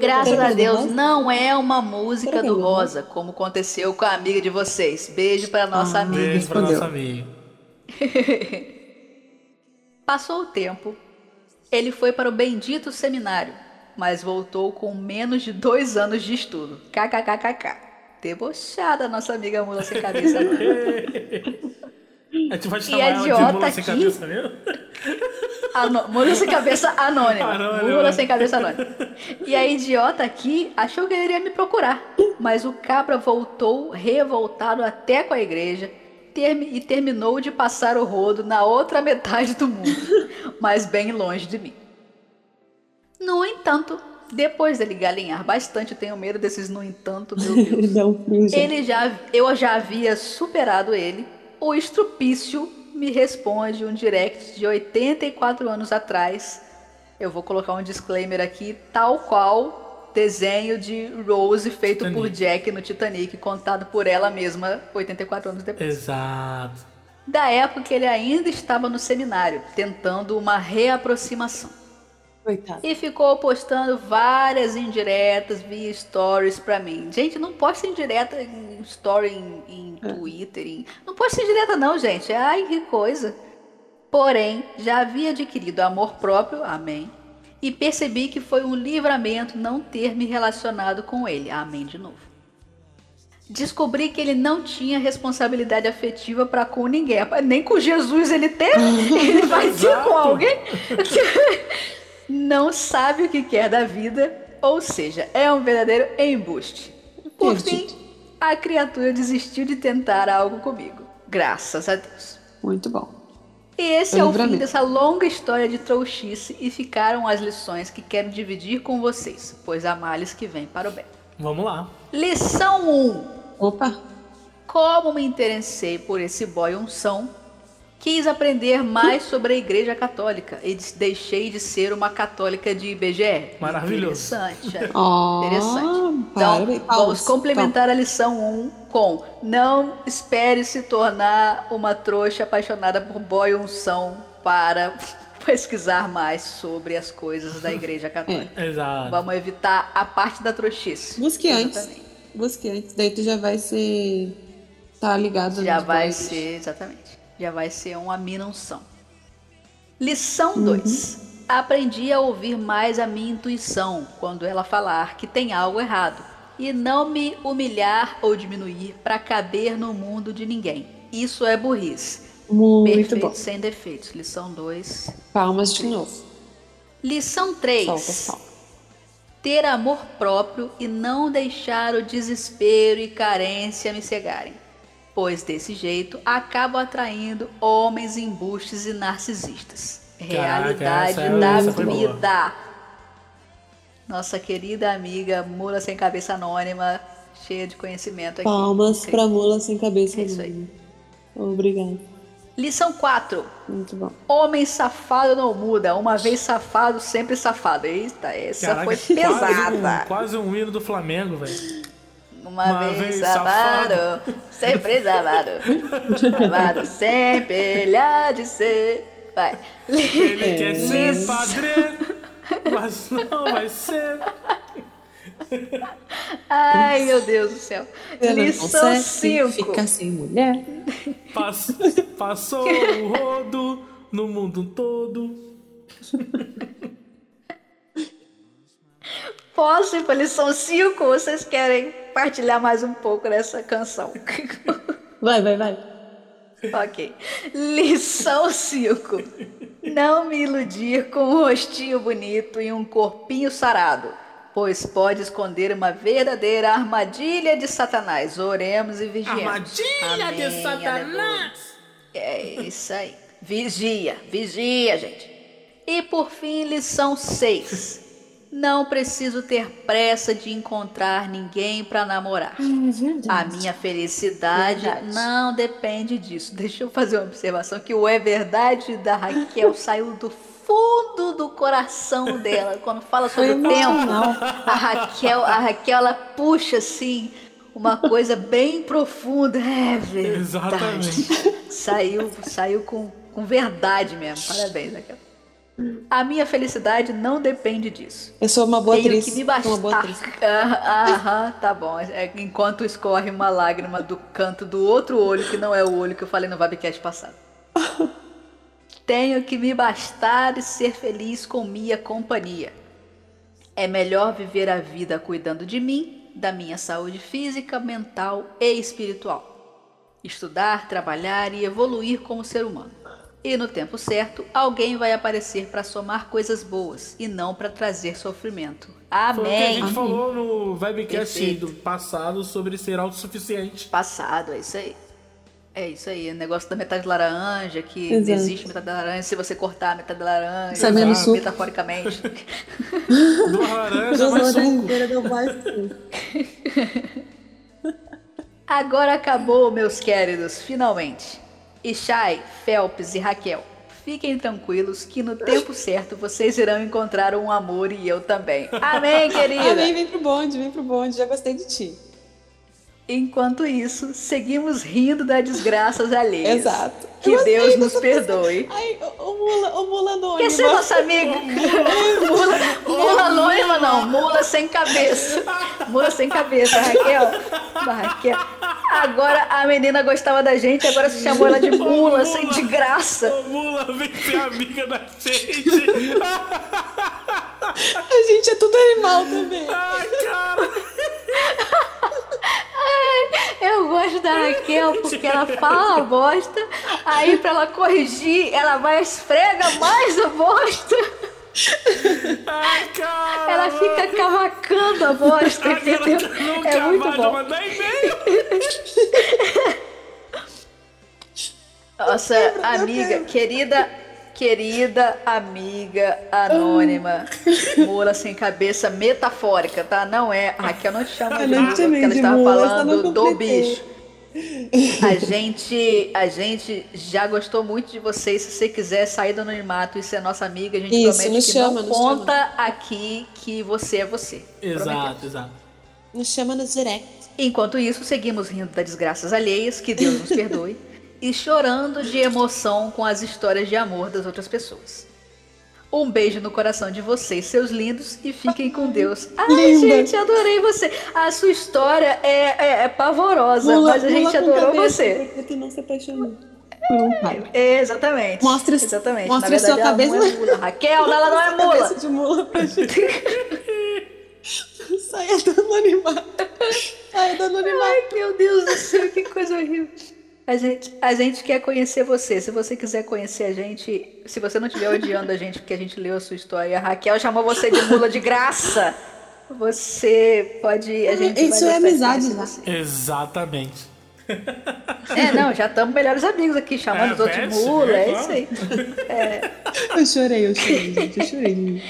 Graças a é do Deus, não é uma música do Rosa? Como aconteceu com a amiga de vocês. Beijo para nossa Ah, amiga. Beijo pra Respondeu. nossa amiga. Passou o tempo, ele foi para o bendito seminário, mas voltou com menos de dois anos de estudo. KKKKK. Debochada nossa amiga mula sem cabeça. não. A gente pode E chamar a ela de idiota mula sem aqui? cabeça mesmo? Ano- Mula sem cabeça anônima. Anônima. Mula sem cabeça anônima. E a idiota aqui achou que ele iria me procurar. Mas o cabra voltou revoltado até com a igreja e terminou de passar o rodo na outra metade do mundo, mas bem longe de mim. No entanto, depois dele galinhar bastante, eu tenho medo desses no entanto, meu Deus. Já. Ele já, eu já havia superado ele. O estrupício me responde um direct de 84 anos atrás. Eu vou colocar um disclaimer aqui, tal qual desenho de Rose feito por Titanic. Jack no Titanic, contado por ela mesma 84 anos depois. Exato. Da época que ele ainda estava no seminário, tentando uma reaproximação. Coitado. E ficou postando várias indiretas via stories pra mim. Gente, não posta indireta em story em, em Twitter. em- Não posta indireta não, gente. Ai, que coisa. Porém, já havia adquirido amor próprio, amém. E percebi que foi um livramento não ter me relacionado com ele, amém de novo. Descobri que ele não tinha responsabilidade afetiva pra com ninguém. Nem com Jesus ele teve. Ele vai ter Exato. com alguém. não sabe o que quer da vida, ou seja, é um verdadeiro embuste. Por fim, a criatura desistiu de tentar algo comigo. Graças a Deus. Muito bom. E esse é o fim dessa longa história de trouxice e ficaram as lições que quero dividir com vocês, pois há males que vêm para o bem. Vamos lá. Lição 1. Opa. Como me interessei por esse boy unção, quis aprender mais sobre a Igreja Católica e deixei de ser uma católica de IBGE. Maravilhoso. Interessante. Ó, Interessante. Então, parabéns. vamos Palmas, complementar a lição 1 com não espere se tornar uma trouxa apaixonada por boy unção para pesquisar mais sobre as coisas da Igreja Católica. Exato. Vamos evitar a parte da trouxice. Busque antes. Exatamente. Busque antes. Daí tu já vai ser. Tá ligado Já vai boys. ser, exatamente. Já vai ser uma minunção. Lição Uhum. 2. Aprendi a ouvir mais a minha intuição quando ela falar que tem algo errado e não me humilhar ou diminuir para caber no mundo de ninguém. Isso é burrice. Muito Perfeito bom. sem defeitos. Lição 2. Palmas de novo. Lição 3. Solta, solta. Ter amor próprio e não deixar o desespero e carência me cegarem. Pois desse jeito acabo atraindo homens embustes e narcisistas. Realidade da essa foi boa. vida. Nossa querida amiga Mula Sem Cabeça Anônima, cheia de conhecimento aqui. Palmas pra mula sem cabeça. É isso aí. Obrigado. Lição 4. Muito bom. Homem safado não muda. Uma vez safado, sempre safado. Eita, essa Caraca, foi Quase pesada. um, quase um hino do Flamengo, velho. Uma, Uma vez, vez safado, sempre safado. safado sempre ele há de ser. Vai. Ele quer ser padre. Mas não vai ser. Ai, meu Deus do céu. Ela Lição consegue 5. Ficar sem mulher. Pass- Passou o rodo no mundo todo. Posso ir para lição 5 ou vocês querem partilhar mais um pouco dessa canção? Vai, vai, vai. ok. Lição 5. Não me iludir com um rostinho bonito e um corpinho sarado, pois pode esconder uma verdadeira armadilha de Satanás. Oremos e vigiemos. Armadilha Amém, de Satanás! É isso aí. Vigia, vigia, gente. E por fim, lição 6. Não preciso ter pressa de encontrar ninguém para namorar. A minha felicidade Verdade. não depende disso. Deixa eu fazer uma observação que o é verdade da Raquel saiu do fundo do coração dela quando fala sobre o tempo. A Raquel, a Raquel ela puxa assim uma coisa bem profunda. É verdade. Exatamente. Saiu, saiu com, com verdade mesmo. Parabéns, Raquel. A minha felicidade não depende disso. Eu sou uma boa Tenho atriz. que me Sou uma boa bastar. atriz. Ah, Aham, tá bom. É, Enquanto escorre uma lágrima do canto do outro olho, que não é o olho que eu falei no Vabcast passado. Tenho que me bastar e ser feliz com minha companhia. É melhor viver a vida cuidando de mim, da minha saúde física, mental e espiritual. Estudar, trabalhar e evoluir como ser humano. E no tempo certo, alguém vai aparecer para somar coisas boas e não para trazer sofrimento. Foi o que a Amém. gente falou no Vibecast Perfeito. do passado sobre ser autossuficiente. Passado, é isso aí. É isso aí, o negócio da metade laranja, que Exato. existe metade da laranja, se você cortar a metade da laranja, Sabendo exato, suco. metaforicamente. Do laranja mais suco. Agora acabou, meus queridos, finalmente. E Shai, Phelps e Raquel, fiquem tranquilos que no tempo certo vocês irão encontrar um amor e eu também. Amém, querida? Amém, vem pro bonde, vem pro bonde. Já gostei de ti. Enquanto isso, seguimos rindo das desgraças alheias. Exato. Que Eu Deus nos dessa perdoe. Ai, o, mula, o mula anônima. Quer ser nossa amiga? mula, mula anônima não, mula sem cabeça. Mula sem cabeça, Raquel. Raquel. Agora a menina gostava da gente, agora se chamou ela de mula, assim, de graça. Ô, Mula, vem ser amiga da gente. A gente é tudo animal também. Ai, cara. Eu gosto da Raquel porque ela fala uma bosta, aí pra ela corrigir, ela vai esfrega mais a bosta. Ai, cara. Ela fica cavacando a bosta, entendeu? É muito mais, bom. Nossa, amiga, querida, querida amiga anônima, mula sem cabeça metafórica, tá? Não é. A Raquel não te chama Eu de não mula, porque ela estava mula, falando do bicho. A gente, a gente já gostou muito de você. Se você quiser sair do anonimato e ser nossa amiga, a gente Isso, promete nos que chama, não nos conta aqui que você é você. Prometemos. Exato, exato. Nos chama no direct. Enquanto isso, seguimos rindo das desgraças alheias, que Deus nos perdoe, e chorando de emoção com as histórias de amor das outras pessoas. Um beijo no coração de vocês, seus lindos, e fiquem com Deus. Ai, Linda. gente, adorei você. A sua história é, é- é pavorosa, mas a gente adorou cabeça, você. Tu não se apaixonou. É, exatamente. Mostre- exatamente. mostre verdade, sua ela não cabeça. é mula. Raquel, ela não é mula. Cabeça de mula pra gente. Saia do anonimato. Saia do anonimato. Ai, meu Deus do céu, que coisa horrível. A gente, a gente quer conhecer você. Se você quiser conhecer a gente, se você não estiver odiando a gente porque a gente leu a sua história, a Raquel chamou você de mula de graça. Você pode. A gente Isso vai é amizade, né? você. Exatamente. É, não, já estamos melhores amigos aqui, chamando É, os outros de mula, é é claro. isso aí. Eu chorei, eu chorei, gente. Eu chorei.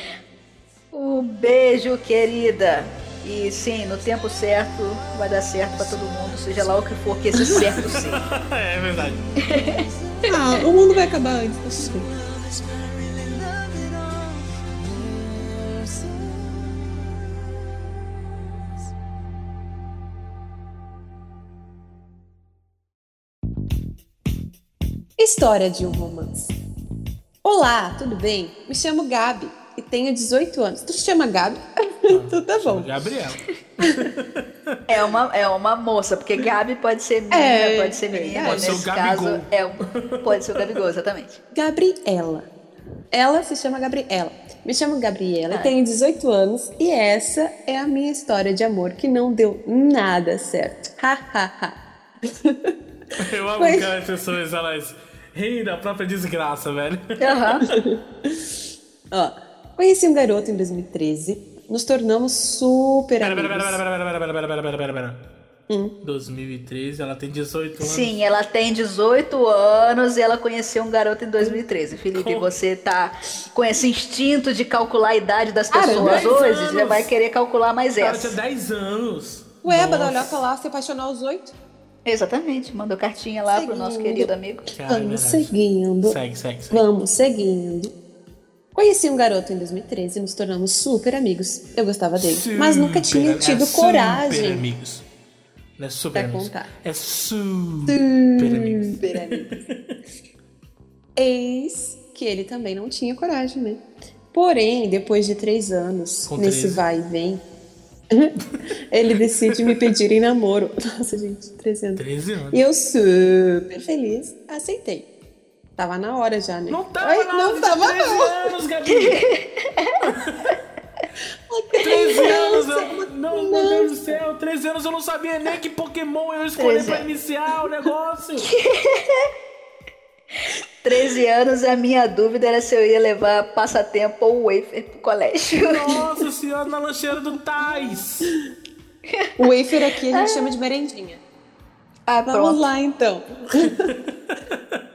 Um beijo, querida. E sim, no tempo certo vai dar certo pra todo mundo, seja lá o que for que esse certo seja. É verdade. Ah, o mundo vai acabar antes. Tá tudo bem. História de um romance. Olá, tudo bem? Me chamo Gabi e tenho 18 anos. Tu se chama Gabi? então tá bom. Gabriel. É uma, é uma moça, porque Gabi pode ser menina, É, pode ser menina. Pode ser o Nesse Gabigol. caso, é, pode ser o Gabigol, exatamente. Gabriela. Ela se chama Gabriela. Me chamo Gabriela Ah. e tenho 18 anos e essa é a minha história de amor que não deu nada certo. Ha, ha, ha. Eu amo Foi. aquelas pessoas, elas riem da própria desgraça, velho. Aham. Ó, Conheci um garoto em 2013, nos tornamos super pera, amigos. Pera, pera, pera, pera, pera, Hum. 2013, ela tem 18 anos. Sim, ela tem 18 anos e ela conheceu um garoto em 2013. Felipe, você tá com esse instinto de calcular a idade das pessoas hoje, já vai querer calcular mais essa. Ela tinha 10 anos. Ué, badalhoca lá, se apaixonou aos 8. Exatamente, mandou cartinha lá seguindo. pro nosso querido amigo. Cara, é Vamos seguindo. Segue, segue, segue. Vamos seguindo. Conheci um garoto em 2013 e nos tornamos super amigos. Eu gostava dele, mas nunca tinha Super- tido é Super coragem amigos. Não é super Pra amigos. contar. É super amigos. Super amigos. Eis que ele também não tinha coragem, né? Porém, depois de três anos, Com nesse 13. vai e vem, ele decide me pedir em namoro. Nossa, gente, 13 anos. 13 anos. E eu super feliz, aceitei. Tava na hora já, né? Não tava Ai, não, não de tava 13 não. anos, Gabi. 13 anos, eu, não, meu Deus do céu, 13 anos eu não sabia nem que Pokémon eu escolhi 13 pra iniciar o negócio. 13 anos, a minha dúvida era se eu ia levar passatempo ou wafer pro colégio. Nossa senhora, na lancheira do Tais. O wafer aqui a gente chama de merendinha. Ah, Vamos pronto. lá então.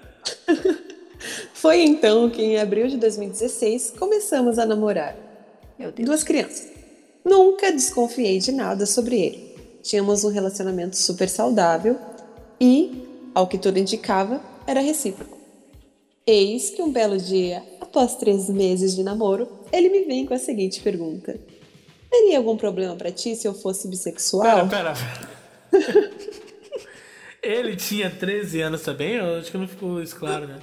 Foi então que, em abril de 2016, começamos a namorar. Meu Deus. Duas crianças. Nunca desconfiei de nada sobre ele. Tínhamos um relacionamento super saudável e, ao que tudo indicava, era recíproco. Eis que um belo dia, após três meses de namoro, ele me vem com a seguinte pergunta: Teria algum problema pra ti se eu fosse bissexual? Pera, pera. Ele tinha 13 anos também? Eu acho que não ficou isso claro, né?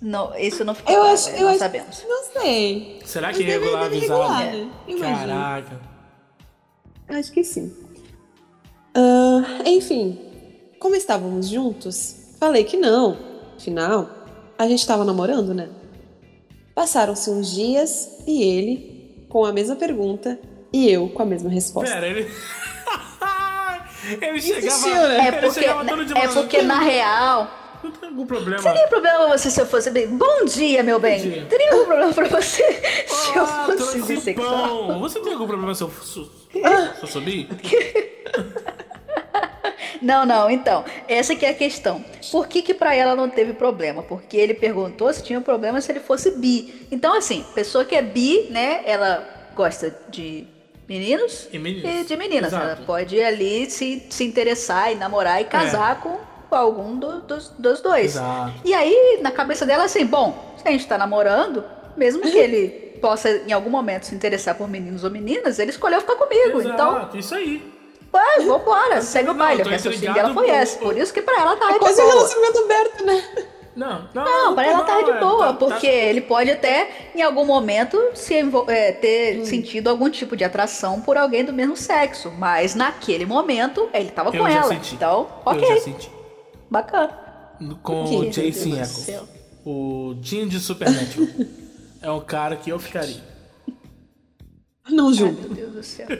Não, isso não ficou Eu claro, acho, é, eu não acho, sabemos. não sei. Será que deve- regular deve avisava? regular, né? Imagino. Caraca. Acho que sim. Ah, enfim, como estávamos juntos, falei que não. Afinal, a gente estava namorando, né? Passaram-se uns dias e ele com a mesma pergunta e eu com a mesma resposta. Pera, ele. Ele chegava. Né? É ele porque, chegava todo de é porque na real, Não tem algum problema. teria problema você se eu fosse bem. Bom dia, meu bem. dia. Teria algum problema pra você se eu Ah, fosse bissexual? Você tem algum problema se eu, se, se eu subir? Não, não, então, essa que é a questão. Por que que pra ela não teve problema? Porque ele perguntou se tinha problema se ele fosse bi. Então, assim, pessoa que é bi, né, ela gosta de meninos E meninas. de meninas. Exato. Ela pode ir ali se, se interessar e namorar e casar com algum do- dos, dos dois. Exato. E aí, na cabeça dela, assim, bom, se a gente tá namorando, mesmo que ele possa em algum momento se interessar por meninos ou meninas, ele escolheu ficar comigo. Então, Exato, isso aí. vai, vambora, segue o baile. O raciocínio dela foi por- esse. Por isso que pra ela tá de Quase um relacionamento aberto, né? Não, não. Não, pra ela tá de é, boa, tá- porque ele pode até, em algum momento, se é, ter Hum. sentido algum tipo de atração por alguém do mesmo sexo. Mas naquele momento, ele tava Eu com já ela. senti. Então, Eu já ok, senti. bacana. Com Que o Jason Echo. O Jim de Supernatural. é um cara que eu ficaria. Não Ai, julgo. meu Deus do céu.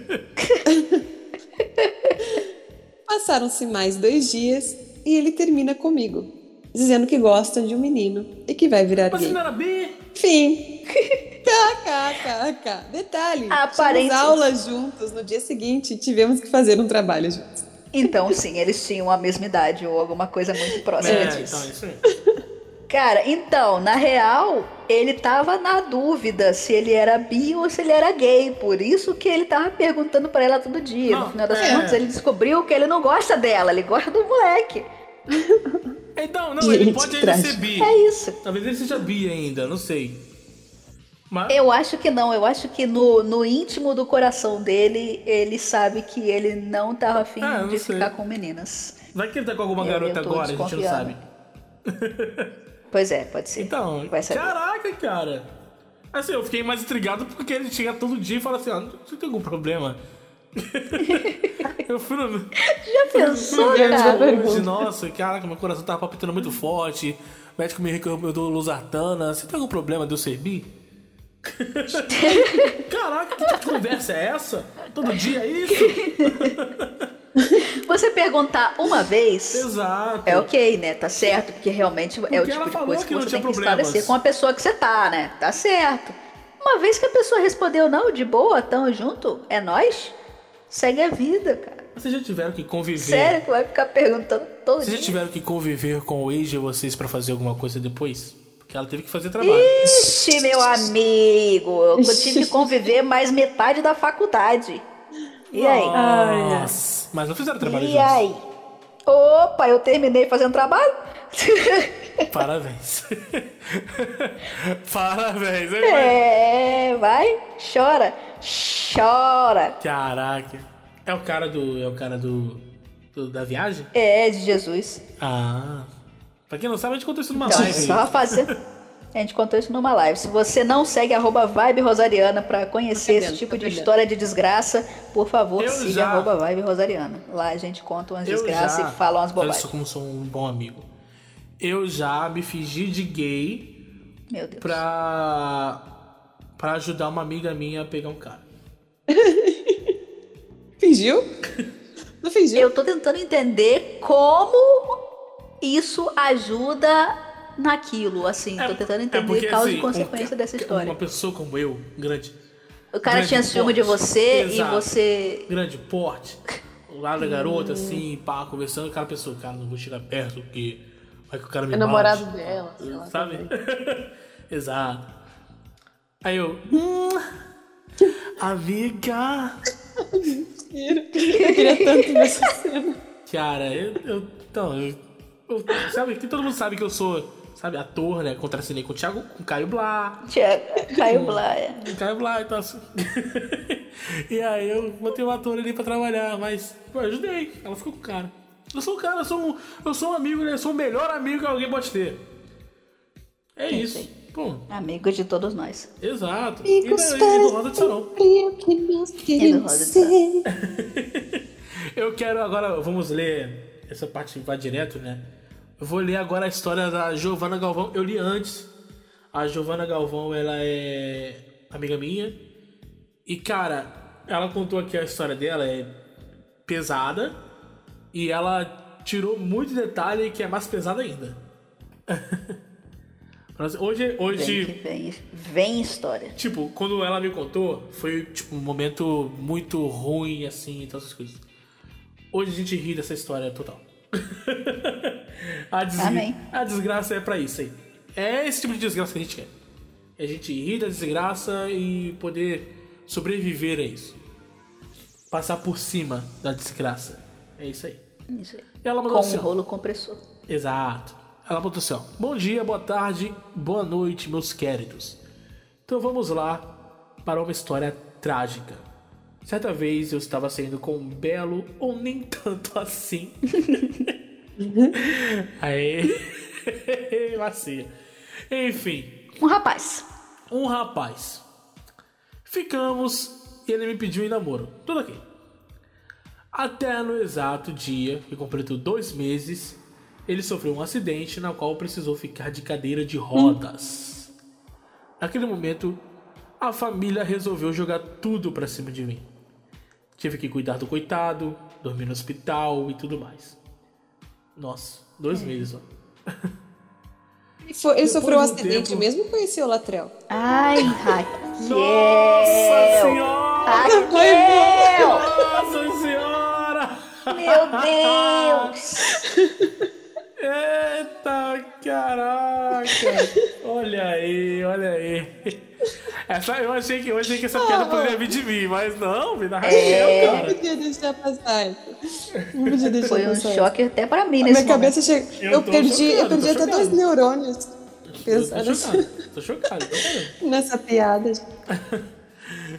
Passaram-se mais dois dias e ele termina comigo, dizendo que gosta de um menino e que vai virar Mas gay. você não era B? Fim. KKKK. Detalhe. Aparente- Tínhamos aulas juntos. No dia seguinte, tivemos que fazer um trabalho juntos. Então, sim, eles tinham a mesma idade ou alguma coisa muito próxima É, disso. então, isso aí. Cara, então, na real, ele tava na dúvida se ele era bi ou se ele era gay. Por isso que ele tava perguntando pra ela todo dia. Não, no final das é. contas, ele descobriu que ele não gosta dela, ele gosta do moleque. Então, não, ele pode ainda ser bi. É isso. Talvez ele seja bi ainda, não sei. Mas. Eu acho que não, eu acho que no, no íntimo do coração dele, ele sabe que ele não tava afim Ah, não de sei. ficar com meninas. Vai que ele tá com alguma Eu- garota eu agora, a gente não sabe. Pois é, pode ser. Então, caraca, cara. Assim, eu fiquei mais intrigado porque ele chega todo dia e fala assim, ó, você tem algum problema? eu fui no... Já pensou, Fui no cara? hoje, nossa, caraca, meu coração tava palpitando muito forte. O médico me recomendou losartana. Você tem algum problema de eu ser bi? Caraca, que conversa é essa? Todo dia é isso? Você perguntar uma vez. Exato. É ok, né? Tá certo, porque realmente é o ela tipo de coisa que, que você tem que esclarecer com a pessoa que você tá, né? Tá certo. Uma vez que a pessoa respondeu não, de boa, tamo junto, é nós, segue a vida, cara. Vocês já tiveram que conviver? Sério que vai ficar perguntando todo Vocês já dia? tiveram que conviver com o ex de vocês pra fazer alguma coisa depois? Porque ela teve que fazer trabalho. Ixi, meu amigo, eu tive que conviver mais metade da faculdade. E aí? Nossa. Mas não fizeram trabalho E juntos. aí? Opa, eu terminei fazendo trabalho? Parabéns. Parabéns. hein, é, vai, chora, chora. Caraca. É o cara do. É o cara do. do- da viagem? É, de Jesus. Ah. Pra quem não sabe, a gente contou isso numa Então, live. só fazer. A gente contou isso numa live. Se você não segue arroba Vibe Rosariana pra conhecer Tô esse tipo tô de história de desgraça, por favor, Eu siga já- arroba Vibe Rosariana. Lá a gente conta umas Eu desgraças já- e fala umas Olha bobagens. só como sou um bom amigo. Eu já me fingi de gay Meu Deus. pra. Pra ajudar uma amiga minha a pegar um cara. Fingiu? Não fingiu? Eu tô tentando entender como isso ajuda naquilo, assim. tô tentando entender porque, causa assim, e consequência um- dessa história. Uma pessoa como eu, grande. O cara grande tinha ciúme de você Exato. e você. Grande porte. Lá da garota, assim, pá, conversando, aquela pessoa, cara, não vou chegar perto porque vai que o cara me É namorado dela, sei lá. Sabe? Exato. Aí eu. Hum, amiga. Eu queria tanto ver essa cena. Cara, eu. eu então, eu, eu- Sabe que todo mundo sabe que eu sou, sabe, ator, né? Contracenei com o Thiago, com o Caio Blá. Tiago, Caio Blaia. Com o Caio Blá, então assim. e aí eu botei um ator ali pra trabalhar, mas, pô, eu ajudei. Ela ficou com o cara. Eu sou um cara, eu sou um, eu sou um amigo, né? Eu sou o melhor amigo que alguém pode ter. É isso. Pô, Amigo de todos nós. exato. E, Amigos da- e do Roda de Sarão. o que nós queremos Rosa de. Eu quero agora, vamos ler essa parte vai direto, né? Eu vou ler agora a história da Giovana Galvão. Eu li antes. A Giovana Galvão, ela é amiga minha. E cara, ela contou aqui a história dela, é pesada. E ela tirou muito detalhe que é mais pesado ainda. hoje, Vem, hoje, vem, vem história. Tipo, quando ela me contou, foi tipo um momento muito ruim, assim, e todas essas coisas. Hoje a gente ri dessa história total. a, des- Amém. a desgraça é pra isso aí. É esse tipo de desgraça que a gente quer. É a gente rir da desgraça e poder sobreviver a isso. Passar por cima da desgraça. É isso aí. Isso aí. Ela mandou Com assim, um rolo compressor. Exato. Ela botou assim, ó. Bom dia, boa tarde, boa noite, meus queridos. Então vamos lá para uma história trágica. Certa vez eu estava saindo com um belo, ou nem tanto assim. Aí. Macia. Enfim, Um rapaz. um rapaz. Ficamos e ele me pediu em namoro. Tudo ok. Até no exato dia que completou dois meses, ele sofreu um acidente na qual precisou ficar de cadeira de rodas. Naquele momento, a família resolveu jogar tudo pra cima de mim. Tive que cuidar do coitado, dormir no hospital e tudo mais. Nossa, dois meses, ó. Ele, foi- ele sofreu um de um acidente tempo- mesmo ou conheceu o Latrell? Ai, Raquel. Nossa senhora! Raquel! Nossa senhora! Meu Deus! Eita caraca! Olha aí, olha aí. Essa, eu, achei que, eu achei que essa piada poderia vir de mim, mas não, vem da Raquel, É. Não podia deixar passar. Não podia deixar Foi um passar. choque até pra mim A nesse minha momento. cabeça chega. Eu Eu, perdi, eu chocado, perdi tô até dois neurônios Eu tô pensando chocado, tô chocado, tô chocado. nessa piada.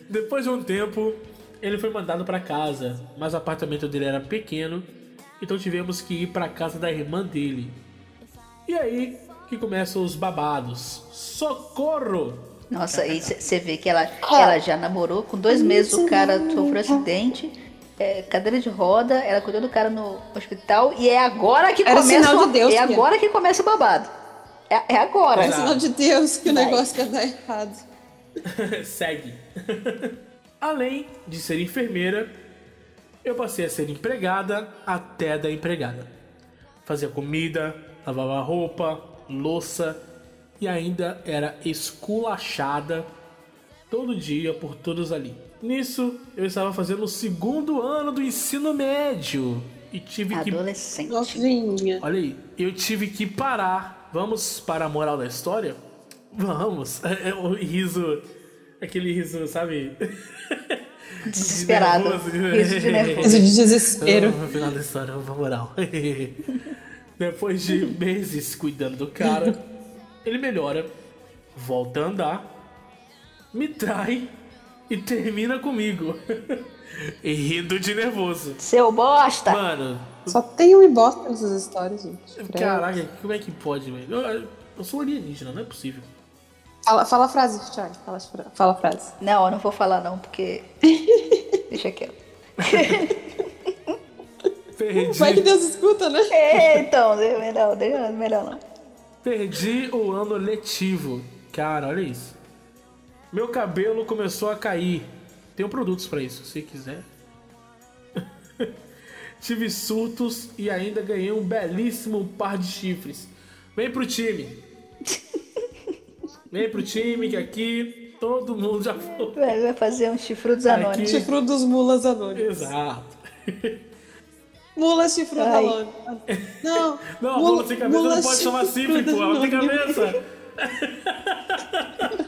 Depois de um tempo, ele foi mandado pra casa, mas o apartamento dele era pequeno, então tivemos que ir pra casa da irmã dele. E aí que começam os babados. Socorro! Nossa, aí você vê que ela, ela já namorou com dois meses, o cara sofreu acidente, é, cadeira de roda, ela cuidou do cara no hospital e é agora que Era começa sinal o- de Deus, É filha. agora que começa o babado. É, é agora. É sinal de Deus que o Vai. negócio ia dar errado. Segue. Além de ser enfermeira, eu passei a ser empregada até da empregada. Fazia comida, lavava roupa, louça e ainda era esculachada todo dia por todos ali. Nisso, eu estava fazendo o segundo ano do ensino médio e tive que Adolescente. Olha aí, eu tive que parar. Vamos para a moral da história? Vamos. É o riso. Aquele riso, sabe? Desesperado. de- Riso de nervoso. Isso de desespero. No final da história, vamos pra moral. Depois de meses cuidando do cara, ele melhora, volta a andar, me trai e termina comigo. e rindo de nervoso. Seu bosta! Mano, Só tem um ibosta nessas histórias, gente. Caraca, como é que pode, velho? Eu, eu sou alienígena, não é possível. Fala, fala a frase, Charlie. Fala, fala a frase. Não, eu não vou falar não, porque. Deixa quieto. Perdi, Vai que Deus escuta, né? É, então, melhor, melhor, melhor não. perdi o ano letivo. Cara, olha isso. Meu cabelo começou a cair. Tenho produtos pra isso, se quiser. Tive surtos e ainda ganhei um belíssimo par de chifres. Vem pro time. Vem pro time que aqui todo mundo já foi. Vai vai fazer um chifrudos Aqui- anônimos. Chifrudo dos mulas anônimos. Exato. Mulas chifrudo Ai. anônimo. Não. Não, a mula sem cabeça não pode chamar pô. Ela tem cabeça.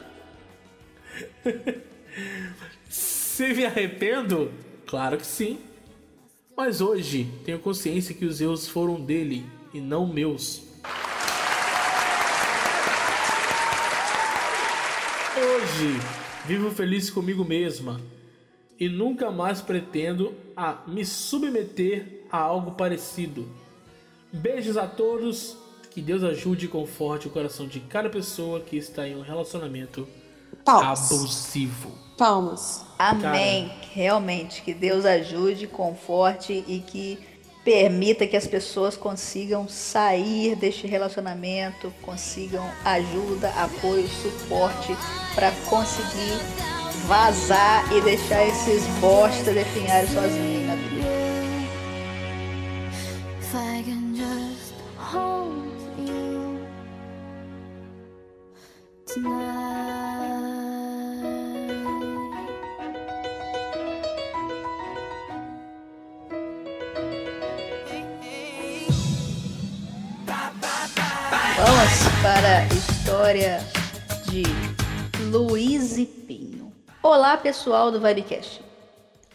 Se me arrependo? Claro que sim. Mas hoje tenho consciência que os erros foram dele e não meus. Hoje vivo feliz comigo mesma e nunca mais pretendo a me submeter a algo parecido. Beijos a todos, que Deus ajude e conforte o coração de cada pessoa que está em um relacionamento Palmas. abusivo. Palmas. Amém. Realmente, que Deus ajude, conforte e que permita que as pessoas consigam sair deste relacionamento, consigam ajuda, apoio, suporte para conseguir vazar e deixar esses bosta definharem sozinhos na vida. Tonight. Vamos para a história de Luiz e Pinho. Olá, pessoal do Vibecast.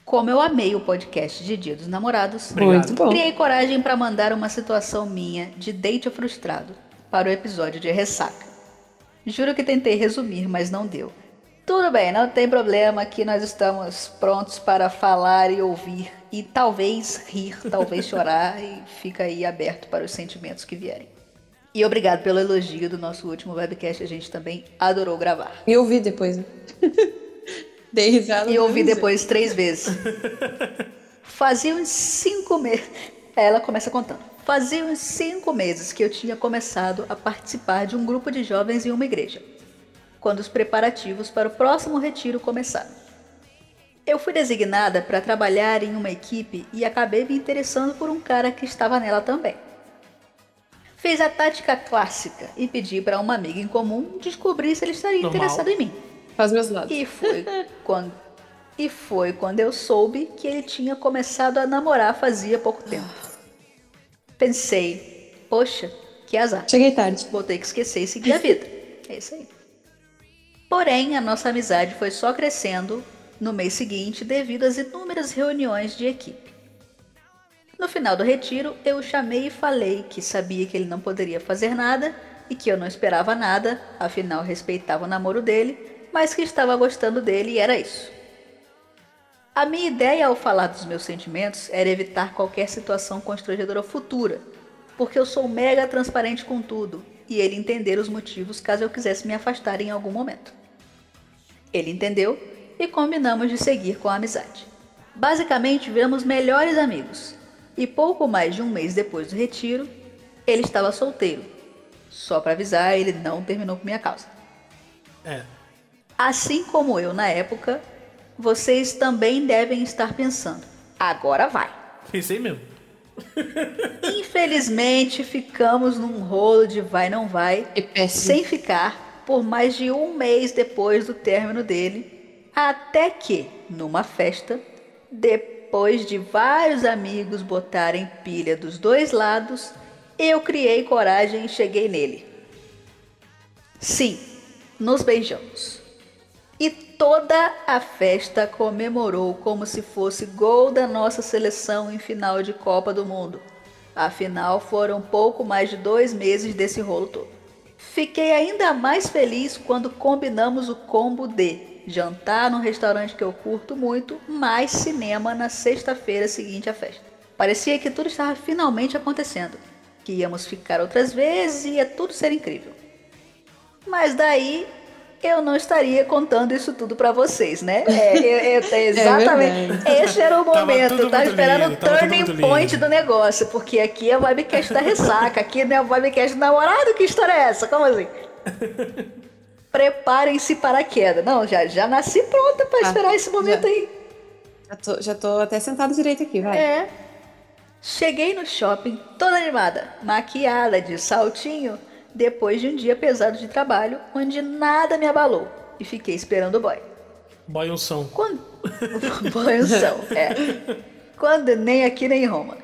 Como eu amei o podcast de Dia dos Namorados, Muito bom. criei coragem para mandar uma situação minha de date frustrado para o episódio de ressaca. Juro que tentei resumir, mas não deu. Tudo bem, não tem problema que nós estamos prontos para falar e ouvir e talvez rir, talvez chorar e fica aí aberto para os sentimentos que vierem. E obrigado pelo elogio do nosso último webcast, a gente também adorou gravar. E ouvi depois, né? Dei risada. E ouvi mas- depois três vezes. Fazia uns cinco meses. Ela começa contando. Fazia uns cinco meses que eu tinha começado a participar de um grupo de jovens em uma igreja, quando os preparativos para o próximo retiro começaram. Eu fui designada para trabalhar em uma equipe e acabei me interessando por um cara que estava nela também. Fiz a tática clássica e pedi para uma amiga em comum descobrir se ele estaria Normal. interessado em mim. Faz meus lados. E foi quando e foi quando eu soube que ele tinha começado a namorar fazia pouco tempo. Pensei, poxa, que azar. Cheguei tarde. Vou ter que esquecer e seguir a vida. É isso aí. Porém, a nossa amizade foi só crescendo no mês seguinte devido às inúmeras reuniões de equipe. No final do retiro, eu o chamei e falei que sabia que ele não poderia fazer nada e que eu não esperava nada, afinal respeitava o namoro dele, mas que estava gostando dele e era isso. A minha ideia ao falar dos meus sentimentos era evitar qualquer situação constrangedora futura, porque eu sou mega transparente com tudo e ele entender os motivos caso eu quisesse me afastar em algum momento. Ele entendeu e combinamos de seguir com a amizade. Basicamente, viramos melhores amigos. E pouco mais de um mês depois do retiro, ele estava solteiro. Só para avisar, ele não terminou por minha causa. É. Assim como eu na época, vocês também devem estar pensando: agora vai. Pensei mesmo. Infelizmente, ficamos num rolo de vai não vai, É sem ficar por mais de um mês depois do término dele, até que, numa festa, depois de vários amigos botarem pilha dos dois lados, eu criei coragem e cheguei nele. Sim, nos beijamos. E toda a festa comemorou como se fosse gol da nossa seleção em final de Copa do Mundo. Afinal, foram pouco mais de dois meses desse rolo todo. Fiquei ainda mais feliz quando combinamos o combo de jantar num restaurante que eu curto muito, mais cinema na sexta-feira seguinte à festa. Parecia que tudo estava finalmente acontecendo, que íamos ficar outras vezes e ia tudo ser incrível. Mas daí eu não estaria contando isso tudo pra vocês, né? É, eu- eu- exatamente. verdade. Esse era o Tava momento. tava muito esperando lindo, o tava turning point lindo. do negócio, porque aqui é o webcast da ressaca, aqui não é o webcast do namorado. Que história é essa? Como assim? Preparem-se para a queda. Não, já, já nasci pronta pra Ah, esperar esse momento já. aí. Já tô, já tô até sentado direito aqui, vai. É. Cheguei no shopping toda animada, maquiada de saltinho, depois de um dia pesado de trabalho, onde nada me abalou. E fiquei esperando o boy. Boiunção. Quando. Banhozão, é. Quando, nem aqui nem em Roma.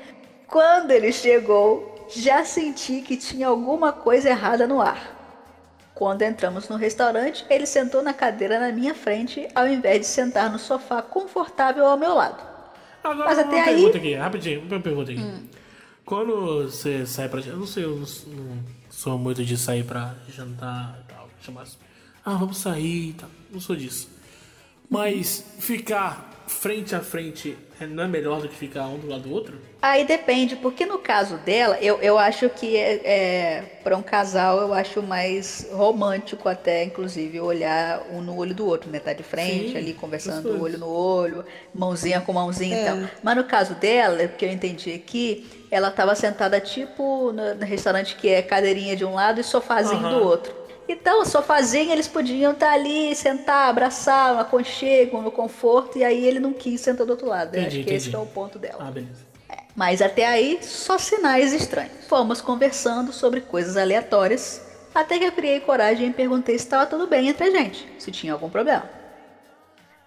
Quando ele chegou, já senti que tinha alguma coisa errada no ar. Quando entramos no restaurante, ele sentou na cadeira na minha frente, ao invés de sentar no sofá confortável ao meu lado. Agora Mas uma até aí- pergunta aqui, rapidinho, uma pergunta aqui. Quando você sai pra. Eu não sei, eu não, não sou muito de sair pra jantar e tal. Chamar assim. Ah, vamos sair e tal. Não sou disso. Mas ficar frente a frente é- não é melhor do que ficar um do lado do outro? Aí depende, porque no caso dela, eu, eu acho que é, é para um casal, eu acho mais romântico até, inclusive, olhar um no olho do outro, né? Tá de frente Sim, ali, conversando olho no olho, mãozinha com mãozinha É. e tal. Mas no caso dela, que eu entendi aqui, ela tava sentada tipo no, no restaurante que é cadeirinha de um lado e sofazinho Aham. do outro. Então, o sofazinho eles podiam estar ali, sentar, abraçar, um aconchego, no conforto, e aí ele não quis sentar do outro lado. Entendi, acho que esse entendi. é o ponto dela. Ah, beleza. Mas até aí, só sinais estranhos. Fomos conversando sobre coisas aleatórias, até que eu criei coragem e perguntei se estava tudo bem entre a gente, se tinha algum problema.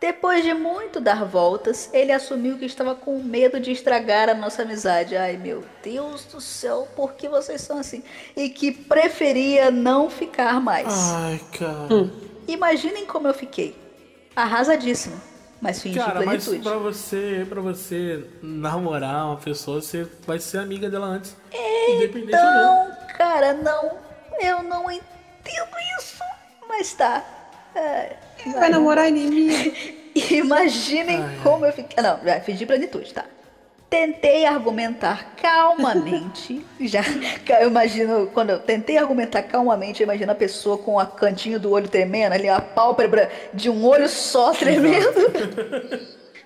Depois de muito dar voltas, ele assumiu que estava com medo de estragar a nossa amizade. Ai meu Deus do céu, por que vocês são assim? E que preferia não ficar mais. Ai, cara. Imaginem como eu fiquei. Arrasadíssima, mas fingi Cara, mas plenitude. pra você, pra você namorar uma pessoa, você vai ser amiga dela antes. Não, cara, não. Eu não entendo isso. Mas tá. É, Vai namorar inimigo. Imaginem Ai, ai. como eu fiquei. Não, já fingi plenitude, tá? Tentei argumentar calmamente. já, eu imagino, quando eu tentei argumentar calmamente, eu imagino a pessoa com a cantinho do olho tremendo, ali, a pálpebra de um olho só tremendo.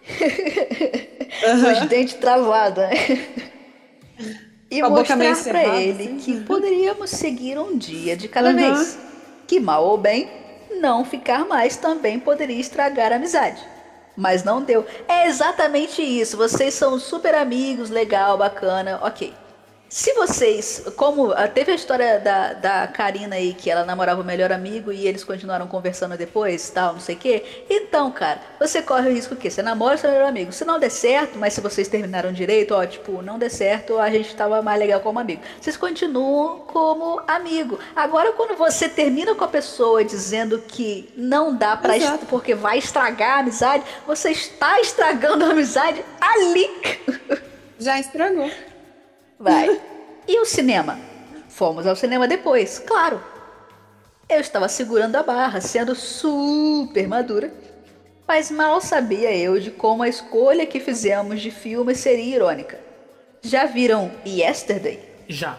Os dentes travados, né? E a mostrar pra ele assim. que poderíamos seguir um dia de cada Uhum. vez. Que mal ou bem, não ficar mais também poderia estragar a amizade. Mas não deu. É exatamente isso. Vocês são super amigos, legal, bacana, ok. Se vocês, como ah, teve a história da, da Karina aí, que ela namorava o melhor amigo e eles continuaram conversando depois, tal, não sei o quê. Então, cara, você corre o risco que você namora seu melhor amigo. Se não der certo, mas se vocês terminaram direito, ó, tipo, não der certo, a gente tava mais legal como amigo. Vocês continuam como amigo. Agora, quando você termina com a pessoa dizendo que não dá pra est- porque vai estragar a amizade, você está estragando a amizade ali. Já estragou. Vai. E o cinema? Fomos ao cinema depois, claro. Eu estava segurando a barra, sendo super madura. Mas mal sabia eu de como a escolha que fizemos de filme seria irônica. Já viram Yesterday? Já.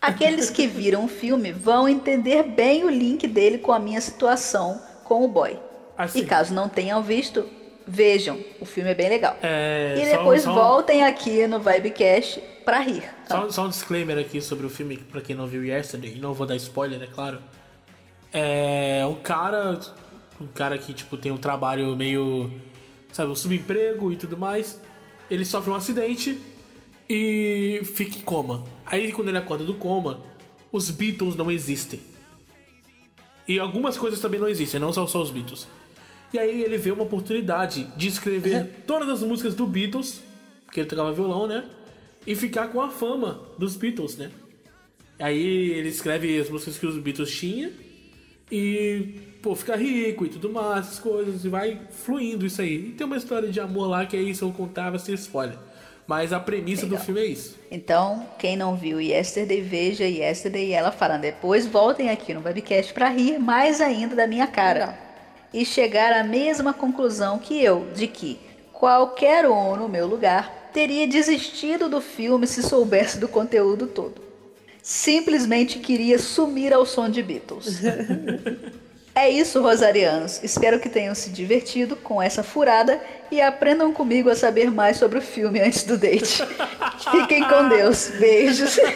Aqueles que viram o filme vão entender bem o link dele com a minha situação com o boy. Assim, E caso não tenham visto, vejam. O filme é bem legal. é, E só- depois só- voltem aqui no Vibecast pra rir. Só, só um disclaimer aqui sobre o filme, pra quem não viu Yesterday, e não vou dar spoiler, é claro. É um cara. Um cara que, tipo, tem um trabalho meio. Sabe, um subemprego e tudo mais. Ele sofre um acidente e fica em coma. Aí quando ele acorda do coma, os Beatles não existem. E algumas coisas também não existem, não são só os Beatles. E aí ele vê uma oportunidade de escrever todas as músicas do Beatles, porque ele tocava violão, né? E ficar com a fama dos Beatles, né? Aí ele escreve as músicas que os Beatles tinham e, pô, fica rico e tudo mais, essas coisas, e vai fluindo isso aí. E tem uma história de amor lá que aí se eu contava sem spoiler. Mas a premissa do Legal. filme é isso. Então, quem não viu Yesterday, veja Yesterday e ela fará. Depois voltem aqui no webcast pra rir mais ainda da minha cara. E chegar à mesma conclusão que eu, de que qualquer um no meu lugar teria desistido do filme se soubesse do conteúdo todo. Simplesmente queria sumir ao som de Beatles. É isso, rosarianos. Espero que tenham se divertido com essa furada e aprendam comigo a saber mais sobre o filme antes do date. Fiquem com Deus. Beijos.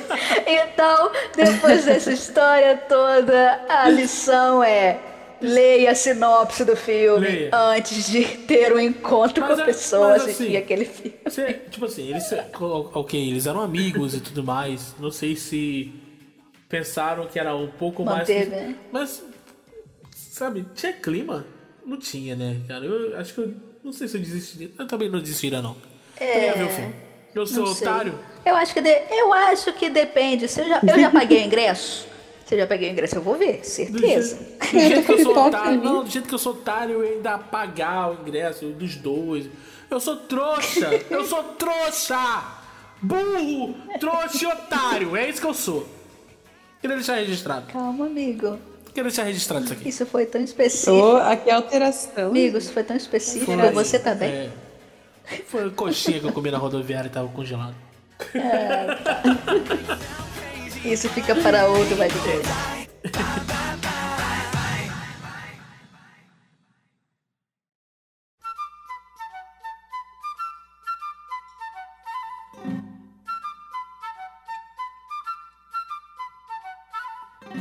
Então, depois dessa história toda, a lição é. Leia a sinopse do filme Leia. antes de ter um encontro Mas com é- pessoas mas assim, e aquele filme. Você, tipo assim, eles. Ok, eles eram amigos e tudo mais. Não sei se pensaram que era um pouco Manteve, mais. né? Mas, sabe, tinha clima? Não tinha, né, cara? Eu acho que eu. Não sei se eu desistiria. Eu também não desistiria, não. Eu ia ver o filme. Eu sou É, otário. Eu acho que de- eu acho que depende. Se eu já, eu já paguei o ingresso. Se eu já paguei o ingresso, eu vou ver, Do certeza. jeito, do jeito que eu sou otário. Não, do jeito que eu sou otário, eu ia ainda pagar o ingresso dos dois. Eu sou trouxa! eu sou trouxa! Burro! Trouxa e otário! É isso que eu sou. Queria deixar registrado. Calma, amigo. Queria deixar registrado isso aqui. Isso foi tão específico. Tô aqui é alteração. Amigo, isso foi tão específico. Foi- Você também? É, foi a coxinha que eu comi na rodoviária e tava congelado. Isso fica para outro vai ter.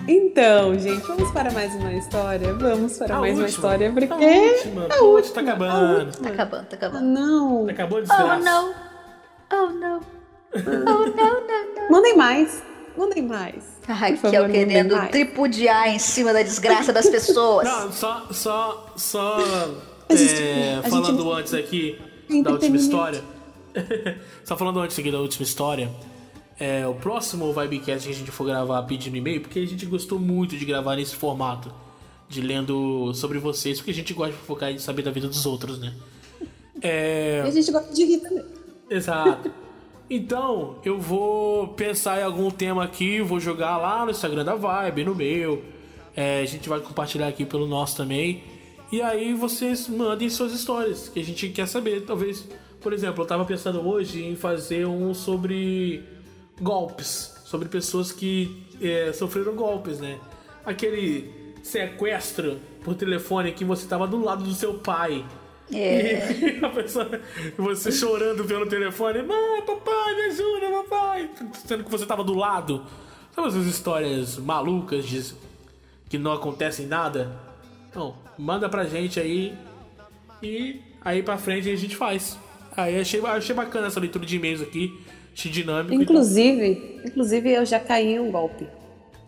Então, gente, vamos para mais uma história? Vamos para A mais uma última. história, porque... A última. A tá última, acabando. Tá acabando, tá Ah, acabando. não. Acabou de Oh não! Oh não! Oh não, não, não! Mandem mais. Mandem mais. A Por Raquel favor, mandem querendo mais. tripudiar em cima da desgraça das pessoas. Não, só, só, só é, a gente falando não- antes aqui da última história. só falando antes aqui da última história. É, o próximo Vibecast que a gente for gravar pedindo e-mail, porque a gente gostou muito de gravar nesse formato. De lendo sobre vocês, porque a gente gosta de focar em saber da vida dos outros, né? É. E a gente gosta de rir também. Exato. Então, eu vou pensar em algum tema aqui, vou jogar lá no Instagram da Vibe, no meu. É, a gente vai compartilhar aqui pelo nosso também. E aí vocês mandem suas histórias, que a gente quer saber. Talvez, por exemplo, eu tava pensando hoje em fazer um sobre golpes. Sobre pessoas que é, sofreram golpes, né? Aquele sequestro por telefone que você tava do lado do seu pai. É. E a pessoa, você chorando pelo telefone, mãe, papai, me ajuda, papai. Sendo que você tava do lado. Sabe essas histórias malucas de, que não acontecem nada? Então, manda pra gente aí. E aí pra frente a gente faz. Aí achei, achei bacana essa leitura de e-mails aqui. Achei dinâmico. Inclusive, inclusive eu já caí em um golpe.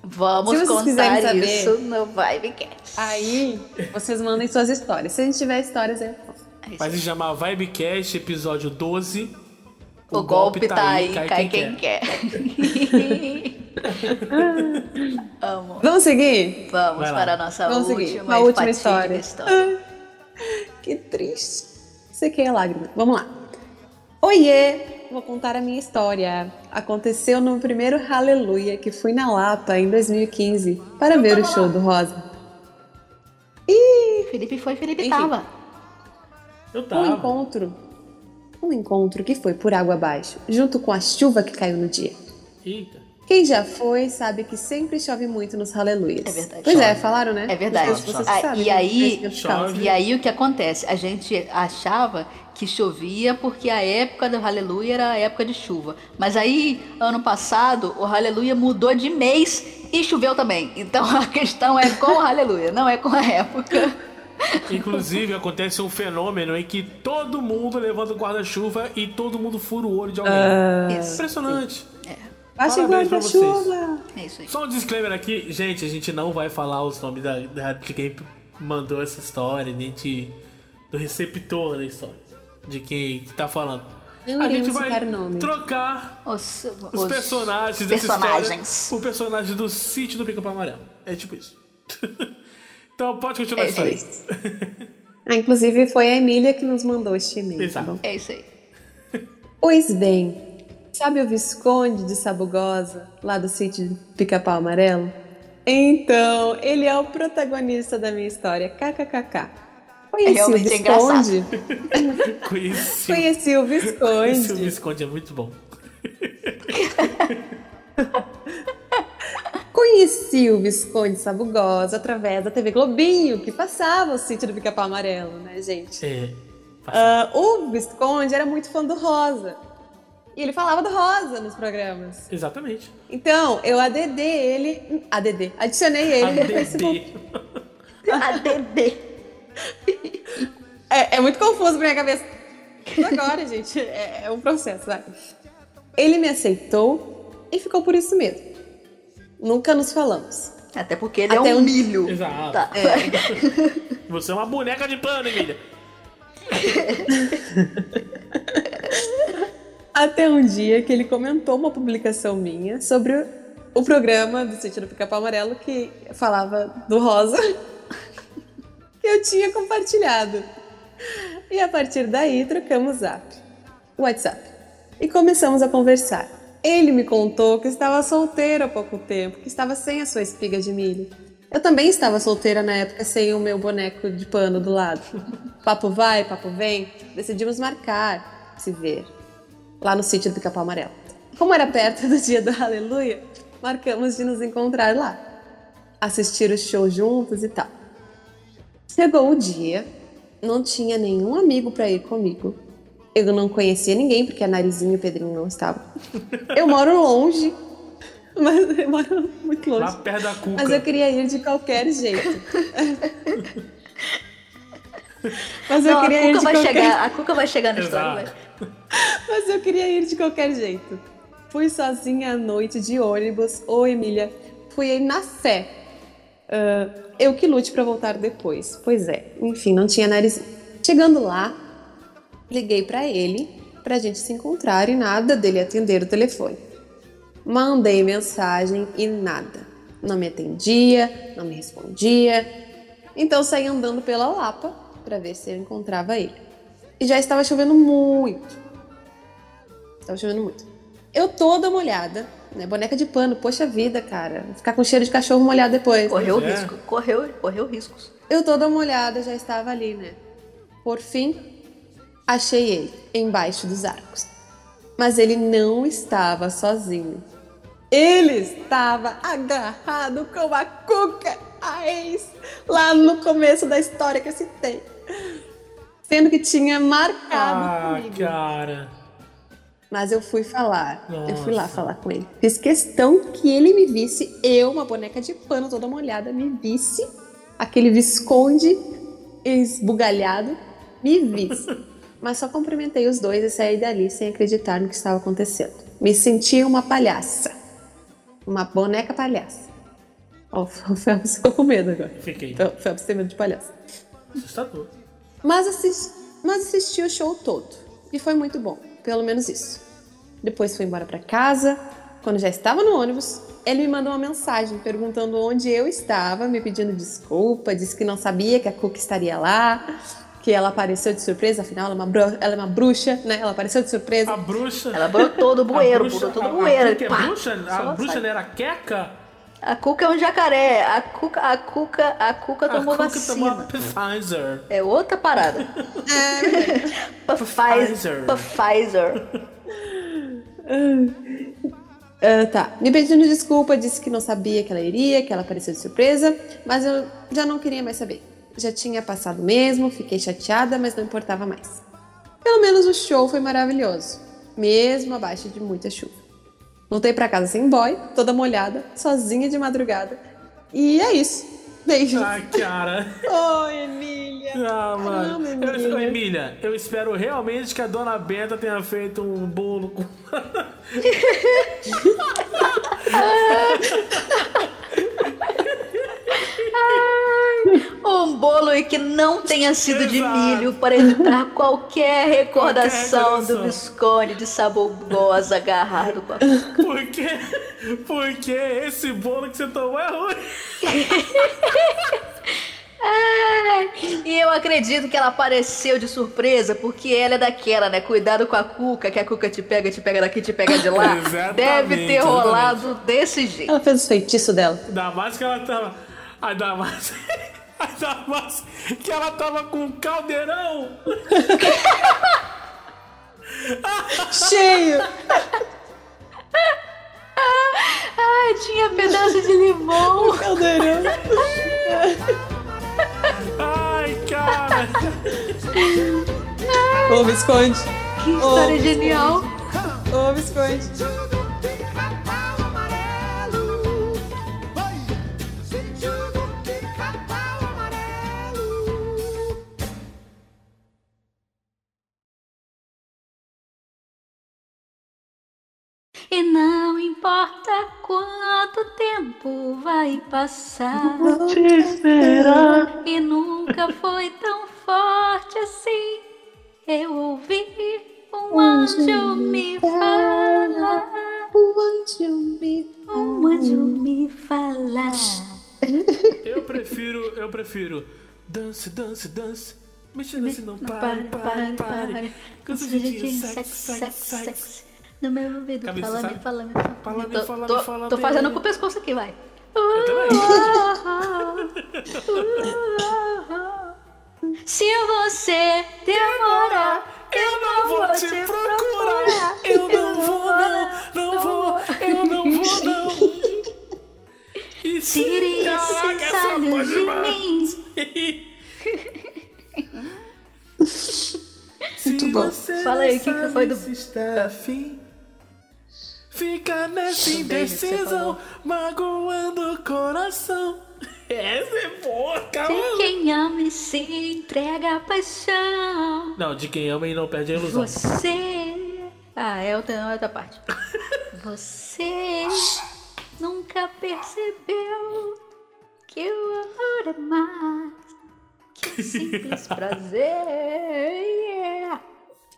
Vamos Se vocês contar saber- isso no Vibecast. Aí, vocês mandem suas histórias. Se a gente tiver histórias, eu. Vai se chamar Vibecast, episódio 12. O, golpe, tá aí, cai, quem, quer. Amo. Vamos seguir? Vamos lá. para a nossa Vamos última, e última história. história. Que triste. Sequei a lágrima. Vamos lá. Oiê! Vou contar a minha história. Aconteceu no primeiro Hallelujah, que fui na Lapa em 2015, para ver o show do Rosa. Felipe foi, Felipe Enfim. tava. Eu Um tava. encontro. Um encontro que foi por água abaixo, junto com a chuva que caiu no dia. Eita. Quem já foi sabe que sempre chove muito nos Aleluias. É verdade. Pois é, Chove. falaram, né? É verdade. Vocês, vocês Ah, sabem, e aí-. E aí o que acontece? A gente achava que chovia porque a época do Aleluia era a época de chuva. Mas aí, ano passado, o Aleluia mudou de mês e choveu também. Então a questão é com o Aleluia, não é com a época. Inclusive, acontece um fenômeno em que todo mundo levanta o guarda-chuva e todo mundo fura o olho de alguém. Isso. Impressionante. Baixa o Parabéns pra guarda-chuva. É isso aí. Só um disclaimer aqui, gente, a gente não vai falar os nomes da, da- de quem mandou essa história, nem de, do receptor da história, de quem tá falando. Não a gente vai trocar Os, os, os personagens dessa história personagens. por personagens do sítio do Pica-Pau Amarelo. É tipo isso. então pode continuar É isso Ah, inclusive foi a Emília que nos mandou este e-mail. tá Exato. bom? É isso aí. Pois bem, sabe o Visconde de Sabugosa, lá do sítio de Pica-Pau Amarelo? Então, ele é o protagonista da minha história, kkkk. Conheci realmente o é Visconde. Conheci, Conheci o Visconde. Visconde é muito bom. Conheci o Visconde Sabugosa através da TV Globinho, que passava o sítio do Pica-Pau Amarelo, né, gente? É, Ah, o Visconde era muito fã do Rosa. E ele falava do Rosa nos programas. exatamente. Então, eu ADD ele. ADD. Adicionei ele no Facebook. ADD. ADD. É, é muito confuso pra minha cabeça. Agora, gente, é, é um processo, vai. Ele me aceitou e ficou por isso mesmo. Nunca nos falamos. Até porque ele Até é um um- milho. Exato. Tá. Você é uma boneca de pano, Emília. Até um dia que ele comentou uma publicação minha sobre o, o programa do Sítio do Pica-Pau Amarelo que falava do Rosa, que eu tinha compartilhado. E a partir daí trocamos zap, WhatsApp, e começamos a conversar. Ele me contou que estava solteiro há pouco tempo, que estava sem a sua espiga de milho. Eu também estava solteira na época sem o meu boneco de pano do lado. Papo vai, papo vem, decidimos marcar, se ver lá no sítio do Pica-Pau Amarelo. Como era perto do dia do Aleluia, marcamos de nos encontrar lá, assistir o show juntos e tal. Chegou o dia, não tinha nenhum amigo para ir comigo. Eu não conhecia ninguém porque a Narizinho e o Pedrinho não estavam. Eu moro longe, mas eu moro muito longe. Lá perto da cuca. Mas eu queria ir de qualquer jeito. Mas eu Não, a queria ir Cuca de vai qualquer chegar, a Cuca vai chegar na história. Exato. vai. Mas eu queria ir de qualquer jeito. Fui sozinha à noite de ônibus. Ô, Emília, fui aí na fé. Ah, eu que lute pra voltar depois. Pois é, enfim, não tinha nariz. Chegando lá, liguei pra ele pra gente se encontrar e nada dele atender o telefone. Mandei mensagem e nada. Não me atendia, não me respondia. Então saí andando pela Lapa pra ver se eu encontrava ele. E já estava chovendo muito. Estava chovendo muito. Eu toda molhada, né? Boneca de pano, poxa vida, cara. Ficar com cheiro de cachorro molhado depois. Correu é. risco. Correu, correu riscos. Eu toda molhada já estava ali, né? Por fim, achei ele embaixo dos arcos. Mas ele não estava sozinho. Ele estava agarrado com a Cuca, a ex, lá no começo da história que eu citei. Sendo que tinha marcado Ah, comigo. cara. Mas eu fui falar. Eu fui lá Nossa. falar com ele. Fiz questão que ele me visse, eu, uma boneca de pano toda molhada, me visse. Aquele visconde esbugalhado, me visse. Mas só cumprimentei os dois e saí dali sem acreditar no que estava acontecendo. Me senti uma palhaça. Uma boneca palhaça. Ó, o Phelps ficou com medo agora. Fiquei. O Phelps tem medo de palhaça. Assustador. Mas, assis- mas assisti o show todo. E foi muito bom. Pelo menos isso. Depois fui embora pra casa. Quando já estava no ônibus, ele me mandou uma mensagem perguntando onde eu estava, me pedindo desculpa, disse que não sabia que a Cook estaria lá, que ela apareceu de surpresa, afinal ela é uma, bru- ela é uma bruxa, né? Ela apareceu de surpresa. A bruxa. Ela brotou do bueiro, a bruxa, brotou a, do bueiro. A, Cuca é pá, bruxa? A bruxa era Queca? A Cuca é um jacaré. A Cuca, a Cuca, a Cuca tomou a Cuca vacina. tomou a Pfizer. É outra parada. Pfizer. Pfizer. Pfizer. Ah, tá. Me pedindo desculpa, disse que não sabia que ela iria, que ela apareceu de surpresa, mas eu já não queria mais saber. Já tinha passado mesmo, fiquei chateada, mas não importava mais. Pelo menos o show foi maravilhoso, mesmo abaixo de muita chuva. Voltei pra casa sem boy, toda molhada, sozinha de madrugada. E é isso. Beijos. Ai, cara. Oi, Emília. Ah, mano. Caramba, Eu, Emília. Emília, eu espero realmente que a dona Benta tenha feito um bolo com. Um bolo e que não tenha sido de Exato. milho para evitar qualquer recordação Qualquer do. Visconde de sabor goza agarrado com a Porque, porque esse bolo que você tomou é ruim. Ai, E eu acredito que ela apareceu de surpresa, porque ela é daquela, né? Cuidado com a cuca, que a cuca te pega, te pega daqui, te pega de lá. Exatamente, Deve ter exatamente. rolado desse jeito. Ela fez os feitiços dela. Ainda mais que ela tava. Ainda mais. Ainda mais que ela tava com um caldeirão. Cheio! Ai, tinha pedaço de limão. Caldeirão. Ai, cara. Ô, Visconde. Que história genial. Ô, Visconde. E não importa quanto tempo vai passar. E nunca foi tão forte assim. Eu ouvi um anjo me falar. O anjo me Um anjo me falar. Eu prefiro. Eu prefiro. Dance, dance, dance. Mexe nesse não pare, pare, pare. Canso de dia, sexo, sexo, sexo. No meu ouvido, Cabeça, fala-me, sabe? fala-me, Fala-me, Tô- fala-me, tô- fala-me. Tô fazendo com o pescoço aqui, vai. Eu também. Se você demorar, Eu não vou te procurar. Eu não vou, não, não vou. Eu não vou, não. E se Tire Caraca, esses essa olhos foi de demais. Muito bom. Você Fala aí, o que que foi do- se está afim, Fica nessa indecisão, magoando o coração. Essa é boa, De calma. quem ama e se entrega à paixão. Não, de quem ama e não perde a ilusão. Você. Ah, é outra, é outra parte. Você nunca percebeu que o amor é mais que um simples prazer.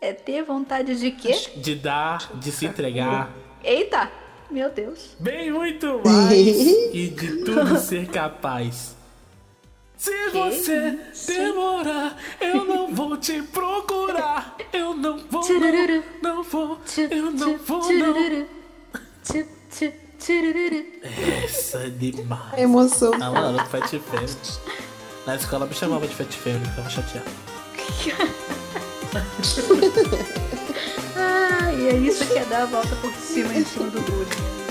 É ter vontade de quê? De dar, de se entregar. Eita! Meu Deus. Bem muito mais e de tudo ser capaz. Se você demorar, eu não vou te procurar. Eu não vou, não, não vou, eu não vou, não. Essa é demais. Emoção. Ah, mano, Fat Family. Na escola me chamava de Fat Family, ficava chateado. Ah, e é isso que é dar a volta por cima em cima do bullying.